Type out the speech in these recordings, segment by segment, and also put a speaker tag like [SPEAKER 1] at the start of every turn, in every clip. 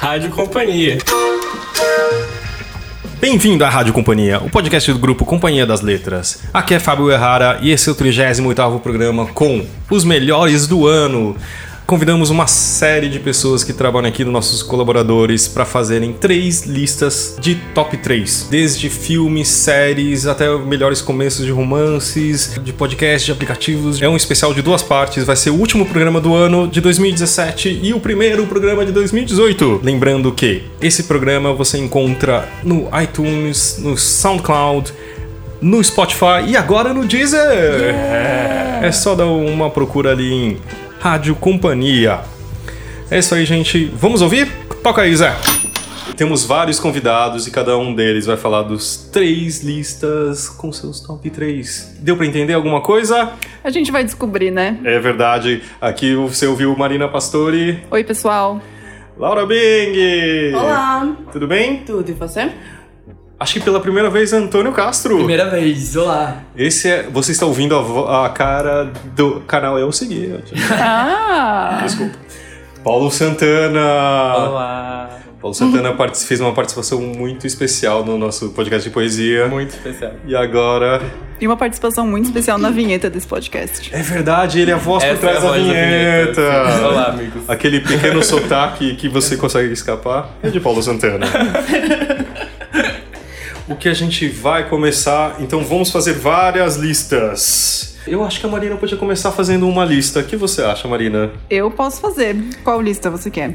[SPEAKER 1] Rádio Companhia.
[SPEAKER 2] Bem-vindo à Rádio Companhia, o podcast do grupo Companhia das Letras. Aqui é Fábio Errara e esse é o 38º programa com os melhores do ano. Convidamos uma série de pessoas que trabalham aqui, nossos colaboradores, para fazerem três listas de top 3. Desde filmes, séries, até melhores começos de romances, de podcasts, de aplicativos. É um especial de duas partes, vai ser o último programa do ano de 2017 e o primeiro programa de 2018. Lembrando que esse programa você encontra no iTunes, no SoundCloud, no Spotify e agora no Deezer. Yeah. É só dar uma procura ali em Rádio Companhia. É isso aí, gente. Vamos ouvir? Toca aí, Zé. Temos vários convidados e cada um deles vai falar dos três listas com seus top 3. Deu para entender alguma coisa?
[SPEAKER 3] A gente vai descobrir, né?
[SPEAKER 2] É verdade. Aqui você ouviu Marina Pastori.
[SPEAKER 3] Oi, pessoal.
[SPEAKER 2] Laura Bing.
[SPEAKER 4] Olá.
[SPEAKER 2] Tudo bem?
[SPEAKER 4] Tudo, e você?
[SPEAKER 2] Acho que pela primeira vez, Antônio Castro.
[SPEAKER 1] Primeira vez, olá.
[SPEAKER 2] Esse é. Você está ouvindo a, a cara do canal Eu Segui.
[SPEAKER 3] Ah!
[SPEAKER 2] Desculpa. Paulo Santana.
[SPEAKER 1] Olá.
[SPEAKER 2] Paulo Santana fez uma participação muito especial no nosso podcast de poesia.
[SPEAKER 1] Muito especial.
[SPEAKER 2] E agora.
[SPEAKER 3] E uma participação muito especial na vinheta desse podcast.
[SPEAKER 2] É verdade, ele é a voz
[SPEAKER 1] Essa
[SPEAKER 2] por trás
[SPEAKER 1] é a
[SPEAKER 2] da,
[SPEAKER 1] voz da
[SPEAKER 2] vinheta.
[SPEAKER 1] vinheta. Olá, amigos.
[SPEAKER 2] Aquele pequeno sotaque que você consegue escapar é de Paulo Santana. o que a gente vai começar. Então vamos fazer várias listas. Eu acho que a Marina podia começar fazendo uma lista. O que você acha, Marina?
[SPEAKER 3] Eu posso fazer. Qual lista você quer?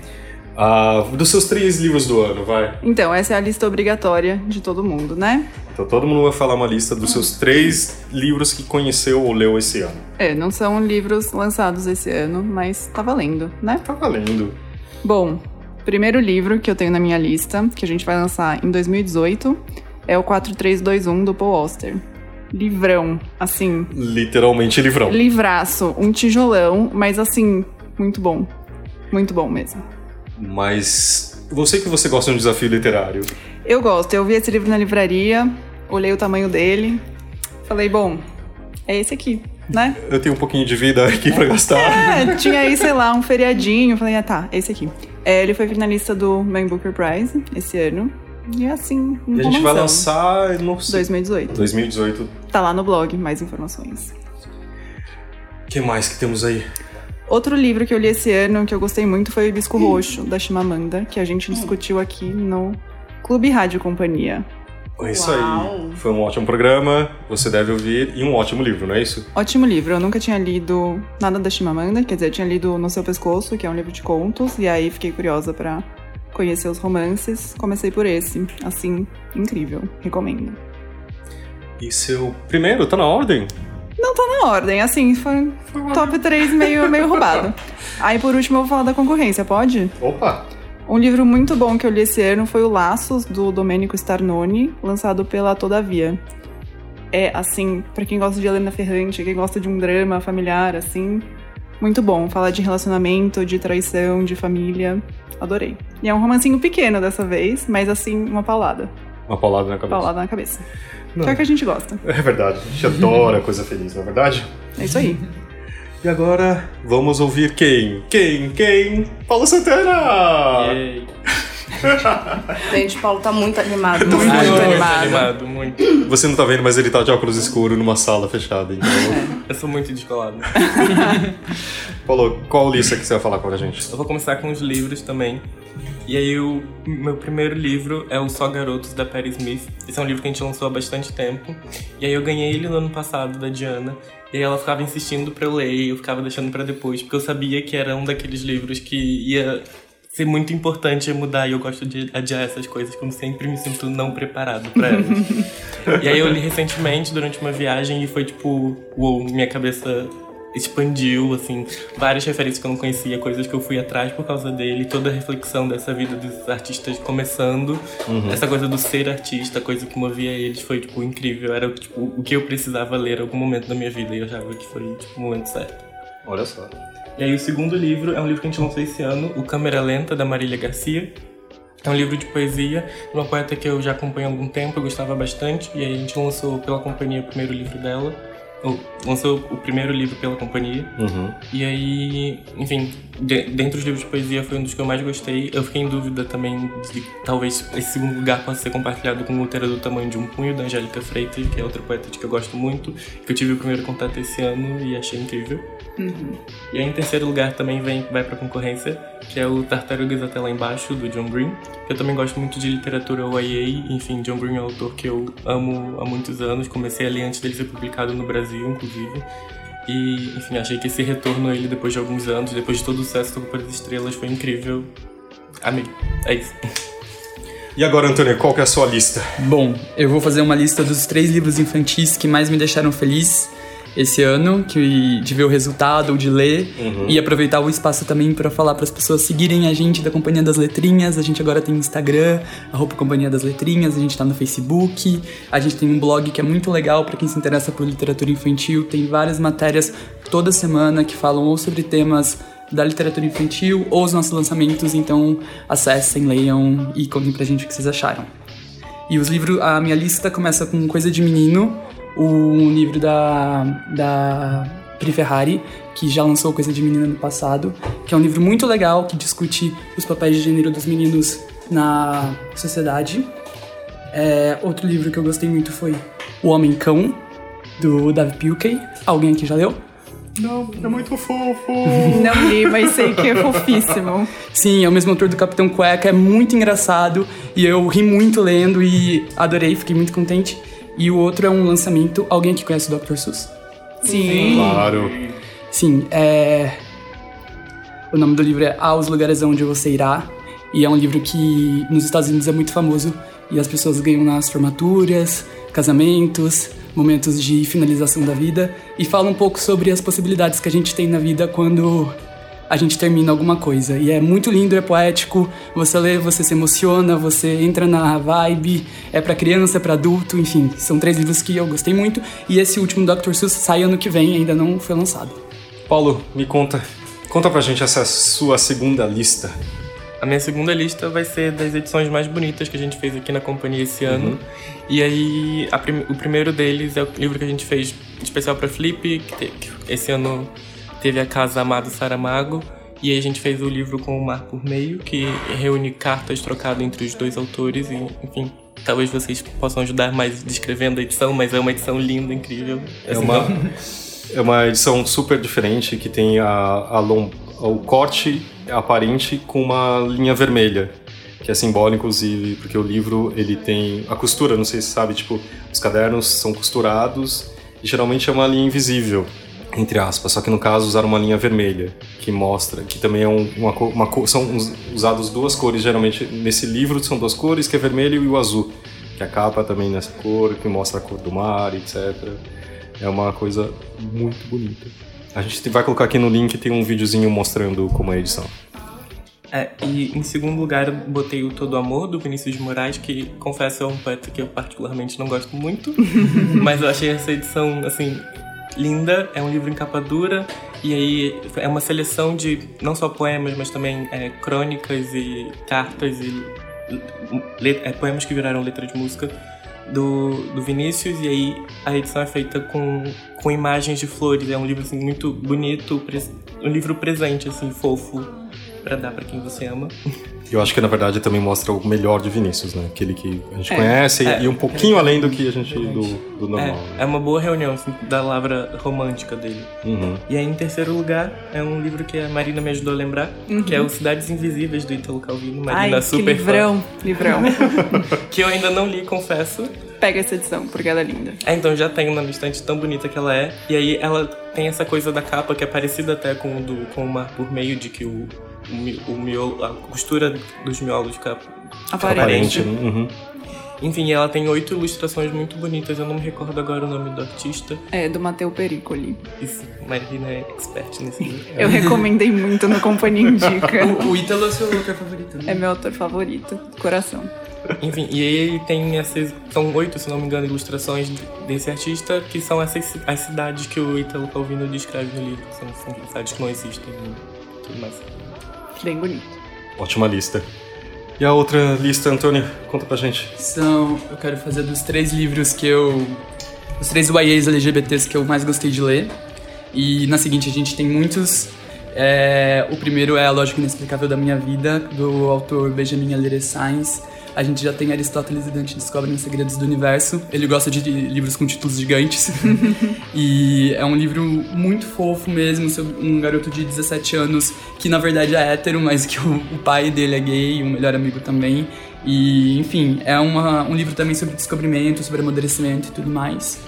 [SPEAKER 2] Ah, dos seus três livros do ano, vai.
[SPEAKER 3] Então, essa é a lista obrigatória de todo mundo, né?
[SPEAKER 2] Então todo mundo vai falar uma lista dos seus três livros que conheceu ou leu esse ano.
[SPEAKER 3] É, não são livros lançados esse ano, mas tá valendo, né?
[SPEAKER 2] Tá valendo.
[SPEAKER 3] Bom, primeiro livro que eu tenho na minha lista, que a gente vai lançar em 2018, é o 4321 do Paul Auster. Livrão, assim.
[SPEAKER 2] Literalmente livrão.
[SPEAKER 3] Livraço, um tijolão, mas assim, muito bom. Muito bom mesmo.
[SPEAKER 2] Mas você que você gosta de um desafio literário.
[SPEAKER 3] Eu gosto, eu vi esse livro na livraria, olhei o tamanho dele, falei, bom, é esse aqui, né?
[SPEAKER 2] Eu tenho um pouquinho de vida aqui pra gastar.
[SPEAKER 3] É, tinha aí, sei lá, um feriadinho, falei, ah tá, é esse aqui. É, ele foi finalista do Man Booker Prize esse ano. E é assim, um
[SPEAKER 2] E a gente vai lançar no
[SPEAKER 3] 2018.
[SPEAKER 2] 2018.
[SPEAKER 3] Tá lá no blog, mais informações.
[SPEAKER 2] O que mais que temos aí?
[SPEAKER 3] Outro livro que eu li esse ano que eu gostei muito foi o Hibisco Roxo, da Chimamanda, que a gente discutiu aqui no Clube Rádio Companhia.
[SPEAKER 2] É isso
[SPEAKER 4] Uau.
[SPEAKER 2] aí. Foi um ótimo programa, você deve ouvir, e um ótimo livro, não é isso?
[SPEAKER 3] Ótimo livro, eu nunca tinha lido nada da Chimamanda, quer dizer, eu tinha lido No Seu Pescoço, que é um livro de contos, e aí fiquei curiosa pra conhecer os romances. Comecei por esse, assim, incrível, recomendo.
[SPEAKER 2] E seu primeiro, tá na ordem?
[SPEAKER 3] Não tá na ordem, assim, foi top 3 meio, meio roubado. Aí por último eu vou falar da concorrência, pode?
[SPEAKER 2] Opa!
[SPEAKER 3] Um livro muito bom que eu li esse ano foi o Laços, do Domenico Starnoni, lançado pela Todavia. É, assim, pra quem gosta de Helena Ferrante, quem gosta de um drama familiar, assim, muito bom. Fala de relacionamento, de traição, de família. Adorei. E é um romancinho pequeno dessa vez, mas assim, uma paulada.
[SPEAKER 2] Uma paulada na cabeça.
[SPEAKER 3] Paulada na cabeça.
[SPEAKER 2] Não.
[SPEAKER 3] Que é o que a gente gosta.
[SPEAKER 2] É verdade, a gente adora coisa feliz, não é verdade?
[SPEAKER 3] É isso aí.
[SPEAKER 2] E agora, vamos ouvir quem? Quem? Quem? Paulo Santana!
[SPEAKER 1] Yay.
[SPEAKER 4] Gente, o Paulo tá muito animado.
[SPEAKER 3] Muito
[SPEAKER 1] Ai, muito
[SPEAKER 3] animado.
[SPEAKER 1] animado, muito.
[SPEAKER 2] Você não tá vendo, mas ele tá de óculos escuros numa sala fechada, então...
[SPEAKER 1] Eu sou muito descolado.
[SPEAKER 2] Paulo, qual lista que você vai falar com a gente?
[SPEAKER 1] Eu vou começar com os livros também. E aí, o meu primeiro livro é o Só Garotos, da Perry Smith. Esse é um livro que a gente lançou há bastante tempo. E aí, eu ganhei ele no ano passado, da Diana. E aí, ela ficava insistindo pra eu ler, e eu ficava deixando pra depois, porque eu sabia que era um daqueles livros que ia ser muito importante mudar. E eu gosto de adiar essas coisas, como sempre me sinto não preparado pra elas. e aí, eu li recentemente, durante uma viagem, e foi tipo, uou, minha cabeça expandiu, assim, várias referências que eu não conhecia, coisas que eu fui atrás por causa dele, toda a reflexão dessa vida dos artistas começando, essa coisa do ser artista, coisa que movia eles, foi, tipo, incrível. Era, tipo, o que eu precisava ler em algum momento da minha vida e eu achava que foi, tipo, o momento certo.
[SPEAKER 2] Olha só.
[SPEAKER 1] E aí o segundo livro é um livro que a gente lançou esse ano, O Câmera Lenta, da Marília Garcia. É um livro de poesia, de uma poeta que eu já acompanho há algum tempo, eu gostava bastante, e aí a gente lançou pela companhia o primeiro livro dela. o- lançou o primeiro livro pela companhia.
[SPEAKER 2] Uhum.
[SPEAKER 1] E aí, enfim, de, dentre os livros de poesia foi um dos que eu mais gostei. Eu fiquei em dúvida também de que talvez esse segundo lugar possa ser compartilhado com Útero do Tamanho de um Punho, da Angélica Freitas, que é outra poeta de que eu gosto muito, que eu tive o primeiro contato esse ano e achei incrível. E aí, em terceiro lugar também vem, vai pra concorrência, que é o Tartarugas Até Lá Embaixo, do John Green. que Eu também gosto muito de literatura YA, enfim, John Green é um autor que eu amo há muitos anos, comecei a ler antes dele ser publicado no Brasil, inclusive. E, enfim, achei que esse retorno a ele depois de alguns anos, depois de todo o sucesso do das Estrelas, foi incrível. Amei. É isso.
[SPEAKER 2] E agora, Antônio, qual que é a sua lista?
[SPEAKER 5] Bom, eu vou fazer uma lista dos três livros infantis que mais me deixaram feliz esse ano, que de ver o resultado ou de ler e aproveitar o espaço também para falar para as pessoas seguirem a gente da Companhia das Letrinhas. A gente agora tem Instagram, arroba Companhia das Letrinhas, a gente tá no Facebook, a gente tem um blog que é muito legal para quem se interessa por literatura infantil, tem várias matérias toda semana que falam ou sobre temas da literatura infantil ou os nossos lançamentos, então acessem, leiam e contem pra gente o que vocês acharam. E os livros, a minha lista começa com Coisa de Menino, um livro da, da Pri Ferrari, que já lançou Coisa de Menino no passado, que é um livro muito legal que discute os papéis de gênero dos meninos na sociedade. É, outro livro que eu gostei muito foi O Homem Cão, do David Pilkey. Alguém aqui já leu?
[SPEAKER 2] Não, é muito fofo.
[SPEAKER 3] Não li, mas sei que é fofíssimo.
[SPEAKER 5] Sim, é o mesmo autor do Capitão Cueca, é muito engraçado e eu ri muito lendo e adorei, fiquei muito contente. E o outro é um lançamento. Alguém aqui conhece o Dr. Seuss?
[SPEAKER 3] Sim.
[SPEAKER 2] Claro.
[SPEAKER 5] Sim, é. O nome do livro é Aos Lugares Onde Você Irá. E é um livro que nos Estados Unidos é muito famoso. E as pessoas ganham nas formaturas, casamentos, momentos de finalização da vida. E fala um pouco sobre as possibilidades que a gente tem na vida quando a gente termina alguma coisa. E é muito lindo, é poético. Você lê, você se emociona, você entra na vibe. É pra criança, é pra adulto, enfim. São três livros que eu gostei muito. E esse último, Dr. Seuss, sai ano que vem, ainda não foi lançado.
[SPEAKER 2] Paulo, me conta. Conta pra gente essa sua segunda lista.
[SPEAKER 1] A minha segunda lista vai ser das edições mais bonitas que a gente fez aqui na companhia esse ano. E aí, a prim- o primeiro deles é o livro que a gente fez especial pra Flip, que, que esse ano teve a Casa Amado Saramago. E a gente fez o livro com o Mar por Meio, que reúne cartas trocadas entre os dois autores. E, enfim, talvez vocês possam ajudar mais descrevendo a edição, mas é uma edição linda, incrível.
[SPEAKER 2] É uma, é uma edição super diferente que tem a, a o corte aparente com uma linha vermelha, que é simbólico, inclusive, porque o livro ele tem a costura, não sei se sabe, tipo, os cadernos são costurados e geralmente é uma linha invisível, entre aspas, só que no caso usaram uma linha vermelha, que mostra, que também é um- uma, uma são us- usadas duas cores, geralmente nesse livro são duas cores, que é vermelho e o azul, que a capa também nessa cor, que mostra a cor do mar, etc. É uma coisa muito bonita. A gente vai colocar aqui no link, tem um videozinho mostrando como é a edição.
[SPEAKER 1] É, e em segundo lugar botei o Todo Amor, do Vinícius de Moraes, que confesso é um poeta que eu particularmente não gosto muito, mas eu achei essa edição, assim, linda. É um livro em capa dura, e aí é uma seleção de não só poemas, mas também é, crônicas e cartas e é, poemas que viraram letra de música do, do Vinícius, e aí a edição é feita com, com imagens de flores. É um livro assim, muito bonito, um livro presente, assim, fofo, pra dar pra quem você ama.
[SPEAKER 2] Eu acho que na verdade também mostra o melhor de Vinícius, né? Aquele que a gente
[SPEAKER 3] É.
[SPEAKER 2] conhece
[SPEAKER 1] É.
[SPEAKER 2] e um pouquinho além do que a gente do, do normal.
[SPEAKER 1] É,
[SPEAKER 2] né?
[SPEAKER 1] é uma boa reunião assim, da lavra romântica dele.
[SPEAKER 2] Uhum.
[SPEAKER 1] E aí, em terceiro lugar, é um livro que a Marina me ajudou a lembrar, que é o Cidades Invisíveis, do Italo Calvino.
[SPEAKER 3] Ai,
[SPEAKER 1] Marina
[SPEAKER 3] que
[SPEAKER 1] super
[SPEAKER 3] livrão, livrão.
[SPEAKER 1] fã. Que eu ainda não li, confesso.
[SPEAKER 3] Pega essa edição, porque ela é linda.
[SPEAKER 1] É, então já tenho na minha estante tão bonita que ela é. E aí ela tem essa coisa da capa que é parecida até com o do com o mar por meio de que o, o, mi- o miolo, a costura dos miolos fica
[SPEAKER 3] Aparente.
[SPEAKER 2] Aparente. Uhum.
[SPEAKER 1] Enfim, ela tem oito ilustrações muito bonitas. Eu não me recordo agora o nome do artista.
[SPEAKER 3] É, do Mateu Pericoli.
[SPEAKER 1] Isso, Marina é expert nesse livro.
[SPEAKER 3] Eu recomendei muito no Companhia Indica.
[SPEAKER 5] O, o Ítalo é o seu autor favorito, né?
[SPEAKER 3] É meu autor favorito, coração.
[SPEAKER 1] Enfim, e aí tem essas. São oito, se não me engano, ilustrações desse artista, que são essas as cidades que o Italo Calvino descreve no livro, que são, são cidades que não existem e tudo mais.
[SPEAKER 3] Bem bonito.
[SPEAKER 2] Ótima lista. E a outra lista, Antônio, conta pra gente.
[SPEAKER 5] São. Eu quero fazer dos três livros que eu os três YAs LGBTs que eu mais gostei de ler. E na seguinte a gente tem muitos. É, o primeiro é A Lógica Inexplicável da Minha Vida, do autor Benjamin Alire Sainz. A gente já tem Aristóteles e Dante Descobrem os Segredos do Universo. Ele gosta de livros com títulos gigantes. e é um livro muito fofo mesmo, sobre um garoto de 17 anos que na verdade é hétero, mas que o, o pai dele é gay, um melhor amigo também. E, enfim, é uma, um livro também sobre descobrimento, sobre amadurecimento e tudo mais.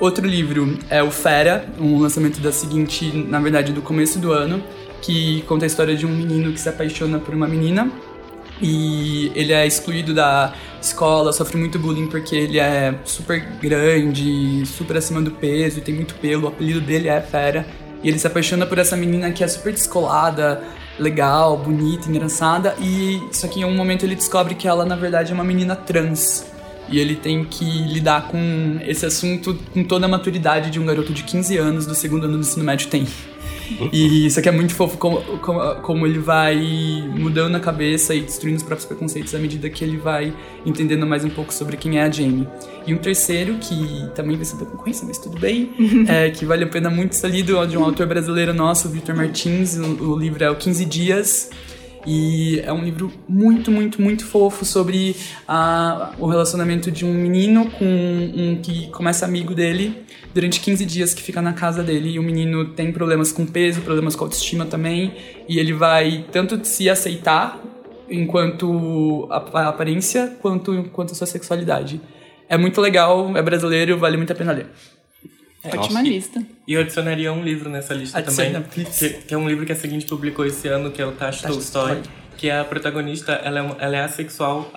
[SPEAKER 5] Outro livro é o Fera, um lançamento da seguinte, na verdade, do começo do ano, que conta a história de um menino que se apaixona por uma menina e ele é excluído da escola, sofre muito bullying porque ele é super grande, super acima do peso tem muito pelo. O apelido dele é Fera. E ele se apaixona por essa menina que é super descolada, legal, bonita, engraçada. E só que em um momento ele descobre que ela na verdade é uma menina trans. E ele tem que lidar com esse assunto com toda a maturidade de um garoto de 15 anos do segundo ano do ensino médio tem. E isso aqui é muito fofo, como, como, como, ele vai mudando a cabeça e destruindo os próprios preconceitos à medida que ele vai entendendo mais um pouco sobre quem é a Jamie. E um terceiro, que também vai ser da concorrência, mas tudo bem, é, que vale a pena muito ser lido, de um autor brasileiro nosso, Victor Martins. O, o livro é O 15 Dias. E é um livro muito, muito, muito fofo sobre a, o relacionamento de um menino com um que começa amigo dele durante 15 dias que fica na casa dele. E o menino tem problemas com peso, problemas com autoestima também. E ele vai tanto se aceitar enquanto a, aparência, quanto, quanto a sua sexualidade. É muito legal, é brasileiro, vale muito a pena ler.
[SPEAKER 3] É, Ótima lista.
[SPEAKER 1] E eu adicionaria um livro nessa lista
[SPEAKER 5] Adiciona,
[SPEAKER 1] também, que, que, é um livro que a seguinte publicou esse ano, que é o Tash Tolstoy, que é a protagonista, ela é, ela é assexual,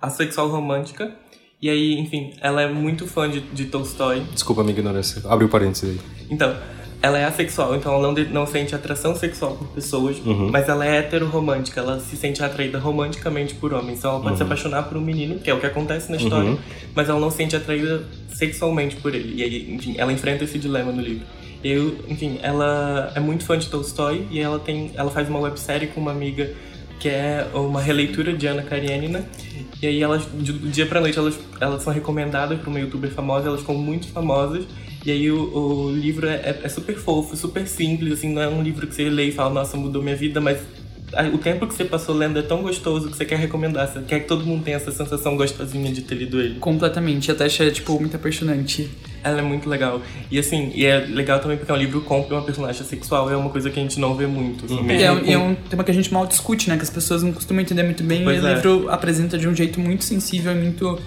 [SPEAKER 1] assexual romântica, e aí, enfim, ela é muito fã de, de Tolstói.
[SPEAKER 2] Desculpa a minha ignorância, abre o parênteses aí.
[SPEAKER 1] Então, ela é assexual, então ela não, não sente atração sexual por pessoas, uhum. mas ela é heteroromântica, ela se sente atraída romanticamente por homens. Então ela pode uhum. se apaixonar por um menino, que é o que acontece na história, uhum. mas ela não se sente atraída sexualmente por ele. E aí, enfim, ela enfrenta esse dilema no livro. Eu, enfim, ela é muito fã de Tolstói e ela tem, ela faz uma websérie com uma amiga que é uma releitura de Ana Karenina. E aí elas, do dia pra noite, elas, elas são recomendadas por uma youtuber famosa, elas ficam muito famosas. E aí o, o livro é, é, é, super fofo, super simples, assim, não é um livro que você lê e fala, nossa, mudou minha vida, mas o tempo que você passou lendo é tão gostoso que você quer recomendar, você quer que todo mundo tenha essa sensação gostosinha de ter lido ele.
[SPEAKER 5] Completamente, até achei, tipo, muito apaixonante.
[SPEAKER 1] Ela é muito legal. E assim, e é legal também porque é um livro compra uma personagem sexual, é uma coisa que a gente não vê muito. Assim,
[SPEAKER 5] uhum. e, é, com... é, um tema que a gente mal discute, né? Que as pessoas não costumam entender muito bem. Pois e é. o livro apresenta de um jeito muito sensível e muito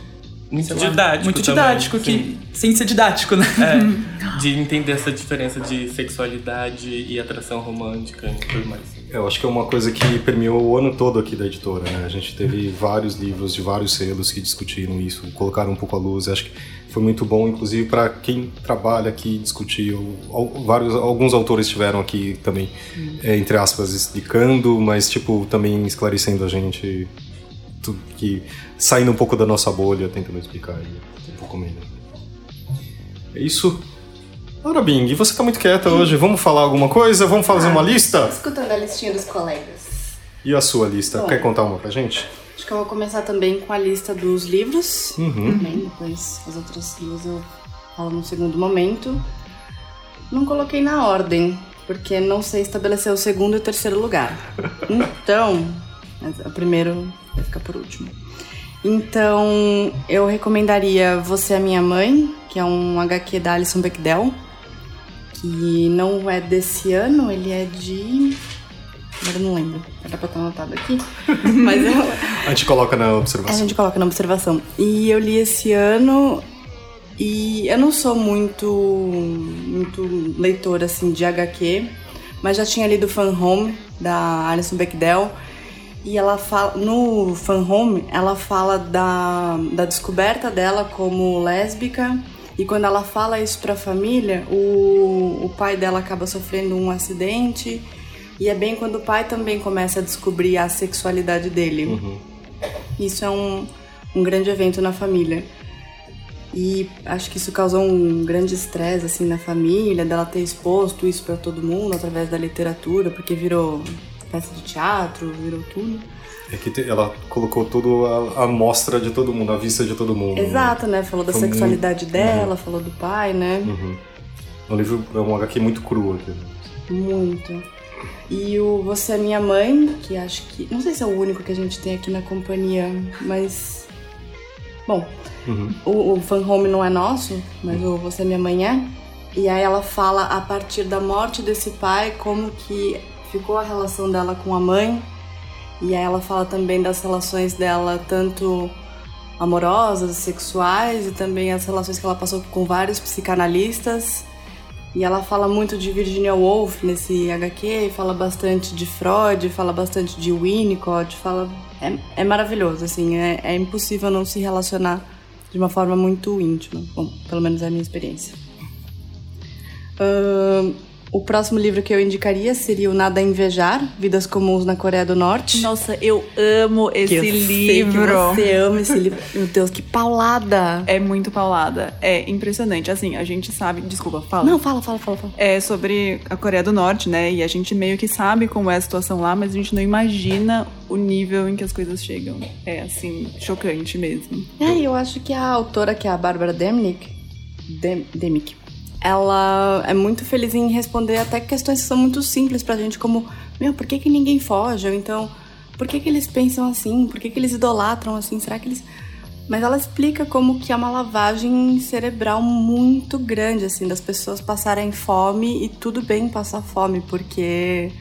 [SPEAKER 1] muito didático.
[SPEAKER 5] Muito didático,
[SPEAKER 1] também,
[SPEAKER 5] que, sem ser didático, né?
[SPEAKER 1] É, de entender essa diferença de sexualidade e atração romântica e tudo mais.
[SPEAKER 2] Eu acho que é uma coisa que permeou o ano todo aqui da editora, né? A gente teve vários livros de vários selos que discutiram isso, colocaram um pouco a luz. Acho que foi muito bom, inclusive para quem trabalha aqui discutir. Vários, alguns autores estiveram aqui também, é, entre aspas, explicando, mas tipo também esclarecendo a gente tudo que saindo um pouco da nossa bolha, tentando explicar um pouco melhor. É isso. Ora, Bing, você tá muito quieta hoje. Vamos falar alguma coisa? Vamos fazer ah, uma lista?
[SPEAKER 4] Escutando a listinha dos colegas.
[SPEAKER 2] E a sua lista? Bom, Quer contar uma pra gente?
[SPEAKER 4] Acho que eu vou começar também com a lista dos livros. Uhum. Também, depois as outras duas eu falo no segundo momento. Não coloquei na ordem, porque não sei estabelecer o segundo e o terceiro lugar. Então, o primeiro vai ficar por último. Então, eu recomendaria Você é Minha Mãe, que é um HQ da Alison Bechdel, que não é desse ano, ele é de. Agora não lembro, era pra estar anotado aqui. Mas eu...
[SPEAKER 2] A gente coloca na observação.
[SPEAKER 4] A gente coloca na observação. E eu li esse ano e eu não sou muito, muito leitora assim, de HQ, mas já tinha lido Fan Home, da Alison Bechdel. E ela fala, no Fan Home, ela fala da, da descoberta dela como lésbica. E quando ela fala isso pra família, o, o pai dela acaba sofrendo um acidente. E é bem quando o pai também começa a descobrir a sexualidade dele. Uhum. Isso é um, um grande evento na família. E acho que isso causou um grande estresse assim na família, dela ter exposto isso para todo mundo através da literatura, porque virou peça de teatro, virou tudo.
[SPEAKER 2] É que te- ela colocou tudo a, a mostra de todo mundo, a vista de todo mundo. né?
[SPEAKER 4] Exato, né? Falou da
[SPEAKER 2] Foi
[SPEAKER 4] sexualidade dela, falou do pai, né?
[SPEAKER 2] Uhum. Um livro, é um HQ muito cru aqui.
[SPEAKER 4] Muito. E o Você é Minha Mãe, que acho que. Não sei se é o único que a gente tem aqui na companhia, mas. Bom,
[SPEAKER 2] Uhum.
[SPEAKER 4] o, o Fan Home não é nosso, mas o Você é Minha Mãe é. E aí ela fala a partir da morte desse pai, como que ficou a relação dela com a mãe. E aí ela fala também das relações dela, tanto amorosas, sexuais, e também as relações que ela passou com vários psicanalistas. E ela fala muito de Virginia Woolf nesse HQ, fala bastante de Freud, fala bastante de Winnicott, fala... É, é maravilhoso, assim, é, é impossível não se relacionar de uma forma muito íntima. Bom, pelo menos é a minha experiência. Ahn, o próximo livro que eu indicaria seria o Nada a Invejar, Vidas Comuns na Coreia do Norte.
[SPEAKER 3] Nossa, eu amo esse
[SPEAKER 4] Que eu
[SPEAKER 3] livro.
[SPEAKER 4] você ama esse livro. Meu Deus, que paulada!
[SPEAKER 3] É muito paulada. É impressionante. Assim, a gente sabe. Desculpa, fala.
[SPEAKER 4] Não, fala, fala, fala, fala.
[SPEAKER 3] É sobre a Coreia do Norte, né? E a gente meio que sabe como é a situação lá, mas a gente não imagina o nível em que as coisas chegam. É, assim, chocante mesmo.
[SPEAKER 4] É, eu acho que a autora, que é a Bárbara Demnick, Dem, Demick, ela é muito feliz em responder até questões que são muito simples pra gente, como, meu, por que, que ninguém foge? Ou então, por que, que eles pensam assim? Por que, que eles idolatram assim? Será que eles. Mas ela explica como que é uma lavagem cerebral muito grande, assim, das pessoas passarem fome e tudo bem passar fome, porque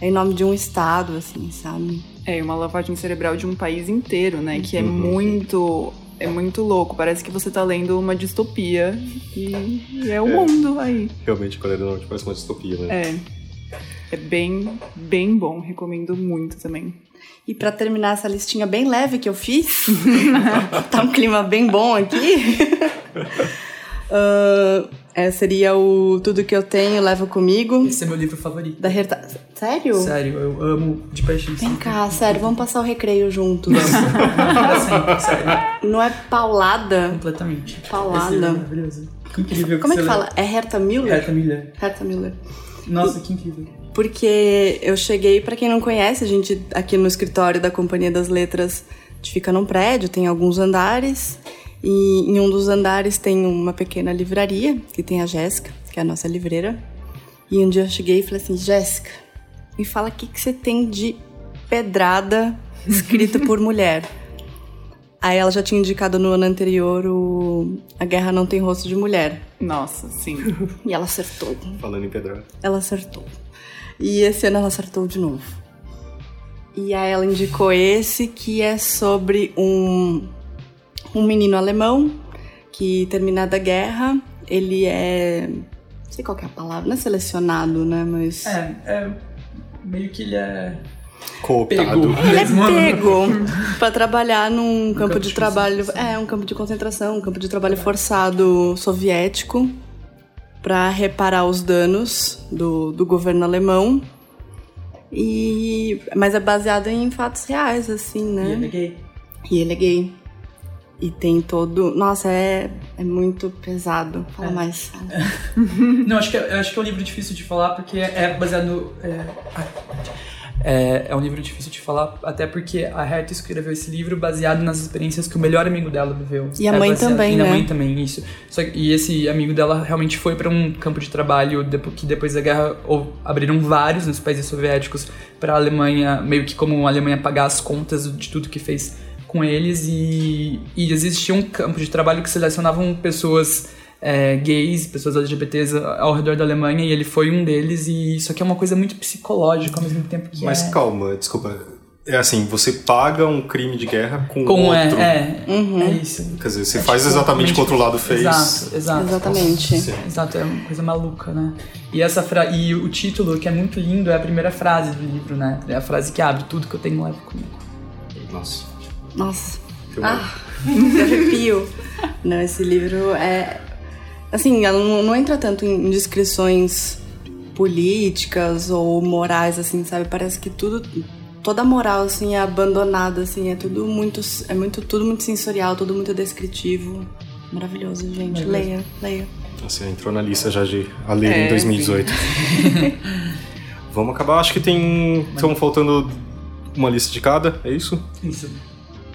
[SPEAKER 4] é em nome de um Estado, assim, sabe?
[SPEAKER 3] É uma lavagem cerebral de um país inteiro, né? Que é muito. É muito louco. Parece que você tá lendo uma distopia. E, e é o mundo aí.
[SPEAKER 2] Realmente, a Coreia do Norte parece uma distopia, né?
[SPEAKER 3] É. É bem, bem bom. Recomendo muito também.
[SPEAKER 4] E pra terminar essa listinha bem leve que eu fiz, tá um clima bem bom aqui. Ah, é, seria o Tudo Que Eu Tenho, Levo Comigo,
[SPEAKER 5] Esse é meu livro favorito.
[SPEAKER 4] da Herta... Sério?
[SPEAKER 5] Sério, eu amo de paixão.
[SPEAKER 4] Vem cá, sério, vamos passar o recreio juntos.
[SPEAKER 5] Pra sempre, sério.
[SPEAKER 4] Não é paulada?
[SPEAKER 5] Completamente.
[SPEAKER 4] Paulada.
[SPEAKER 5] Esse livro é maravilhoso. Que incrível
[SPEAKER 4] Como é que
[SPEAKER 5] você
[SPEAKER 4] fala? É Herta. Miller?
[SPEAKER 5] Herta Miller.
[SPEAKER 4] Herta Miller.
[SPEAKER 5] Nossa, que incrível.
[SPEAKER 4] Porque eu cheguei, pra quem não conhece, a gente aqui no escritório da Companhia das Letras, a gente fica num prédio, tem alguns andares, e em um dos andares tem uma pequena livraria, que tem a Jéssica, que é a nossa livreira. E um dia eu cheguei e falei assim: Jéssica, me fala o que, que você tem de pedrada escrita por mulher. Aí ela já tinha indicado no ano anterior o A Guerra Não Tem Rosto de Mulher.
[SPEAKER 3] Nossa, sim.
[SPEAKER 4] E ela acertou.
[SPEAKER 2] Falando em pedrada.
[SPEAKER 4] Ela acertou. E esse ano ela acertou de novo. E aí ela indicou esse que é sobre um, um menino alemão que, terminada a guerra, ele é. Não sei qual que é a palavra, não é selecionado, né? Mas.
[SPEAKER 5] É, é. Meio que ele é.
[SPEAKER 2] Cooptado.
[SPEAKER 5] Pego.
[SPEAKER 4] Ele é
[SPEAKER 5] mesmo.
[SPEAKER 4] pego pra trabalhar num campo,
[SPEAKER 5] campo
[SPEAKER 4] de
[SPEAKER 5] de
[SPEAKER 4] trabalho. É, um campo de concentração, um campo de trabalho forçado soviético pra reparar os danos do, do governo alemão. E, mas é baseado em fatos reais, assim,
[SPEAKER 5] E
[SPEAKER 4] né?
[SPEAKER 5] ele é gay.
[SPEAKER 4] E ele é gay. E tem todo. Nossa, é, é muito pesado. Fala
[SPEAKER 5] É.
[SPEAKER 4] mais.
[SPEAKER 5] Não, acho que, é- acho que é um livro difícil de falar porque é baseado no. É, é, é um livro difícil de falar, até porque a Herta escreveu esse livro baseado nas experiências que o melhor amigo dela viveu.
[SPEAKER 4] E a
[SPEAKER 5] É
[SPEAKER 4] mãe
[SPEAKER 5] baseado-
[SPEAKER 4] também,
[SPEAKER 5] e
[SPEAKER 4] né?
[SPEAKER 5] a mãe também, isso. Que- e esse amigo dela realmente foi para um campo de trabalho que depois da guerra ou, abriram vários nos países soviéticos para a Alemanha, meio que como a Alemanha pagar as contas de tudo que fez com eles. E, e existia um campo de trabalho que selecionavam pessoas é, gays, pessoas LGBTs ao redor da Alemanha e ele foi um deles e isso aqui é uma coisa muito psicológica ao mesmo tempo que
[SPEAKER 2] Mas
[SPEAKER 5] é...
[SPEAKER 2] calma, desculpa. É assim, você paga um crime de guerra com
[SPEAKER 5] com é,
[SPEAKER 2] outro.
[SPEAKER 5] é, é isso.
[SPEAKER 2] Quer dizer, você faz exatamente o que o outro lado fez.
[SPEAKER 5] Exato, exato.
[SPEAKER 4] Exatamente.
[SPEAKER 2] Sim.
[SPEAKER 5] Exato, é uma coisa maluca, né? E essa fra... e o título, que é muito lindo, é a primeira frase do livro, né? É a frase que abre tudo que eu tenho leve comigo.
[SPEAKER 2] Nossa.
[SPEAKER 4] Nossa.
[SPEAKER 2] Que
[SPEAKER 4] Ah, que arrepio. Não, esse livro é. Assim, ela não, não entra tanto em descrições políticas ou morais, assim, sabe? Parece que tudo. Toda a moral, assim, é abandonada, assim, é tudo muito. É muito, tudo muito sensorial, tudo muito descritivo. Maravilhoso, gente. Leia, leia.
[SPEAKER 2] Você entrou na lista já de a ler em
[SPEAKER 3] É,
[SPEAKER 2] 2018. vamos acabar. Acho que tem. Estão faltando uma lista de cada, é isso?
[SPEAKER 5] Isso.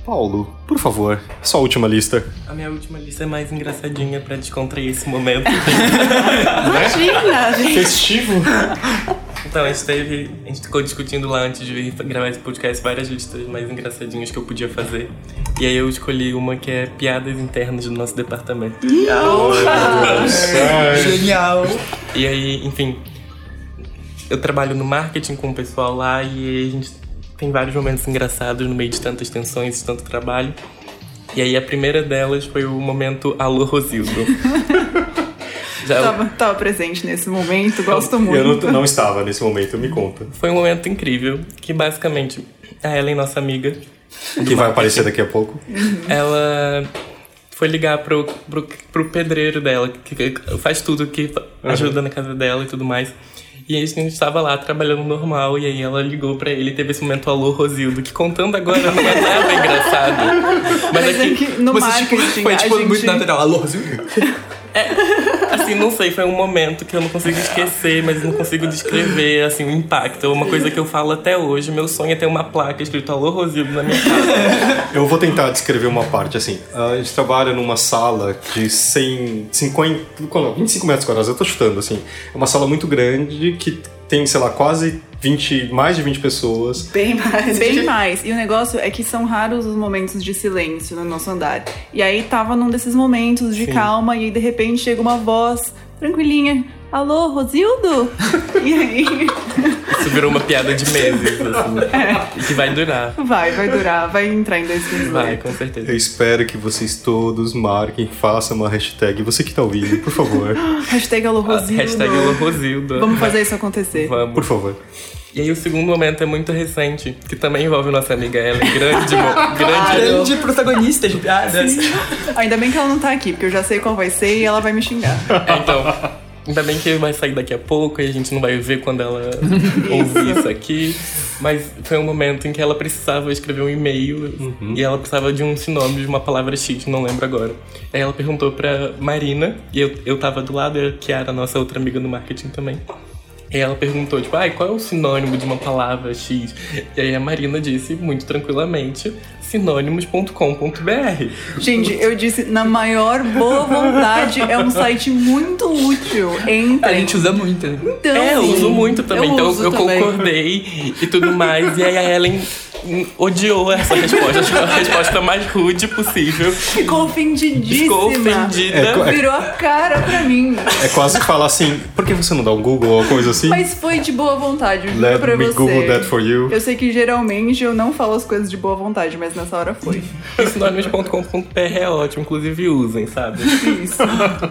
[SPEAKER 2] Paulo, por favor, sua última lista.
[SPEAKER 1] A minha última lista é mais engraçadinha pra descontrair esse momento.
[SPEAKER 4] Imagina, gente.
[SPEAKER 2] Festivo?
[SPEAKER 1] então, a gente teve. A gente ficou discutindo lá antes de vir gravar esse podcast várias listas mais engraçadinhas que eu podia fazer. E aí eu escolhi uma que é piadas internas do nosso departamento.
[SPEAKER 5] Genial.
[SPEAKER 1] E aí, enfim, eu trabalho no marketing com o pessoal lá e a gente tem vários momentos engraçados no meio de tantas tensões, de tanto trabalho. E aí a primeira delas foi o momento Alô Rosildo. Já
[SPEAKER 3] Tava, tava presente nesse momento, gosto muito.
[SPEAKER 2] Eu não, não estava nesse momento, me conta.
[SPEAKER 1] foi um momento incrível que basicamente a Ellen, nossa amiga,
[SPEAKER 2] Que vai aparecer daqui a pouco.
[SPEAKER 1] ela foi ligar pro, pro, pro pedreiro dela, que que faz tudo, que ajuda na casa dela e tudo mais. E aí a gente estava lá trabalhando normal, e aí ela ligou pra ele e teve esse momento alô Rosildo, que contando agora não é nada engraçado. Mas,
[SPEAKER 3] Mas
[SPEAKER 1] é
[SPEAKER 3] é
[SPEAKER 1] que,
[SPEAKER 3] que no
[SPEAKER 5] Mas tipo,
[SPEAKER 3] marketing,
[SPEAKER 5] foi tipo
[SPEAKER 3] gente...
[SPEAKER 5] muito natural. Alô, Rosil?
[SPEAKER 1] assim, não sei, foi um momento que eu não consigo esquecer, mas não consigo descrever, assim, o impacto. É uma coisa que eu falo até hoje. Meu sonho é ter uma placa escrito alô Rosildo na minha casa.
[SPEAKER 2] Eu vou tentar descrever uma parte assim. A gente trabalha numa sala de 100, 50, qual é? 25 metros quadrados, eu tô chutando assim. É uma sala muito grande que tem, sei lá, quase 20, mais de 20 pessoas.
[SPEAKER 4] Bem mais.
[SPEAKER 3] Bem mais. E o negócio é que são raros os momentos de silêncio no nosso andar. E aí tava num desses momentos de
[SPEAKER 1] Sim.
[SPEAKER 3] calma e aí de repente chega uma voz tranquilinha. Alô, Rosildo? e aí
[SPEAKER 1] Isso virou uma piada de meses, assim. E que vai durar.
[SPEAKER 3] vai, vai durar, vai entrar em 2018.
[SPEAKER 1] Vai, com certeza.
[SPEAKER 2] Eu espero que vocês todos marquem, façam uma hashtag. Você que tá ouvindo, por favor.
[SPEAKER 3] Hashtag Alô, Rosildo.
[SPEAKER 1] Hashtag alô Rosildo.
[SPEAKER 3] Vamos fazer isso acontecer.
[SPEAKER 1] Vamos.
[SPEAKER 2] Por favor.
[SPEAKER 1] E aí o segundo momento é muito recente, que também envolve nossa amiga Ellen, grande, grande
[SPEAKER 5] Grande protagonista de piadas.
[SPEAKER 3] Ainda bem que ela não tá aqui, porque eu já sei qual vai ser e ela vai me xingar.
[SPEAKER 1] É, então, ainda bem que vai sair daqui a pouco e a gente não vai ver quando ela ouvir isso aqui. Mas foi um momento em que ela precisava escrever um e-mail e ela precisava de um sinônimo de uma palavra X, não lembro agora. Aí ela perguntou pra Marina, e eu, eu tava do lado, e a Kiara, nossa outra amiga no marketing também. E ela perguntou, tipo, ai, qual é o sinônimo de uma palavra X? E aí a Marina disse, muito tranquilamente, sinônimos.com.br.
[SPEAKER 3] Gente, eu disse, na maior boa vontade, é um site muito útil.
[SPEAKER 5] A
[SPEAKER 3] Entrem.
[SPEAKER 5] gente usa muito. né?
[SPEAKER 3] Então,
[SPEAKER 1] É, eu uso muito também,
[SPEAKER 4] Eu
[SPEAKER 1] então
[SPEAKER 4] uso
[SPEAKER 1] eu
[SPEAKER 4] também.
[SPEAKER 1] concordei e tudo mais. E aí a Ellen odiou essa resposta. Acho que foi a resposta mais rude possível.
[SPEAKER 3] Ficou ofendidíssima.
[SPEAKER 1] Ficou ofendida.
[SPEAKER 2] É, co-
[SPEAKER 3] Virou a cara pra mim.
[SPEAKER 2] É quase falar assim, por que você não dá um Google ou coisa assim?
[SPEAKER 3] Mas foi de boa vontade, juro
[SPEAKER 2] Let
[SPEAKER 3] pra
[SPEAKER 2] me
[SPEAKER 3] você.
[SPEAKER 2] Google that for you.
[SPEAKER 3] Eu sei que geralmente eu não falo as coisas de boa vontade, mas nessa hora foi.
[SPEAKER 1] Sinônimos.com.br é ótimo, inclusive usem, sabe?
[SPEAKER 3] Isso.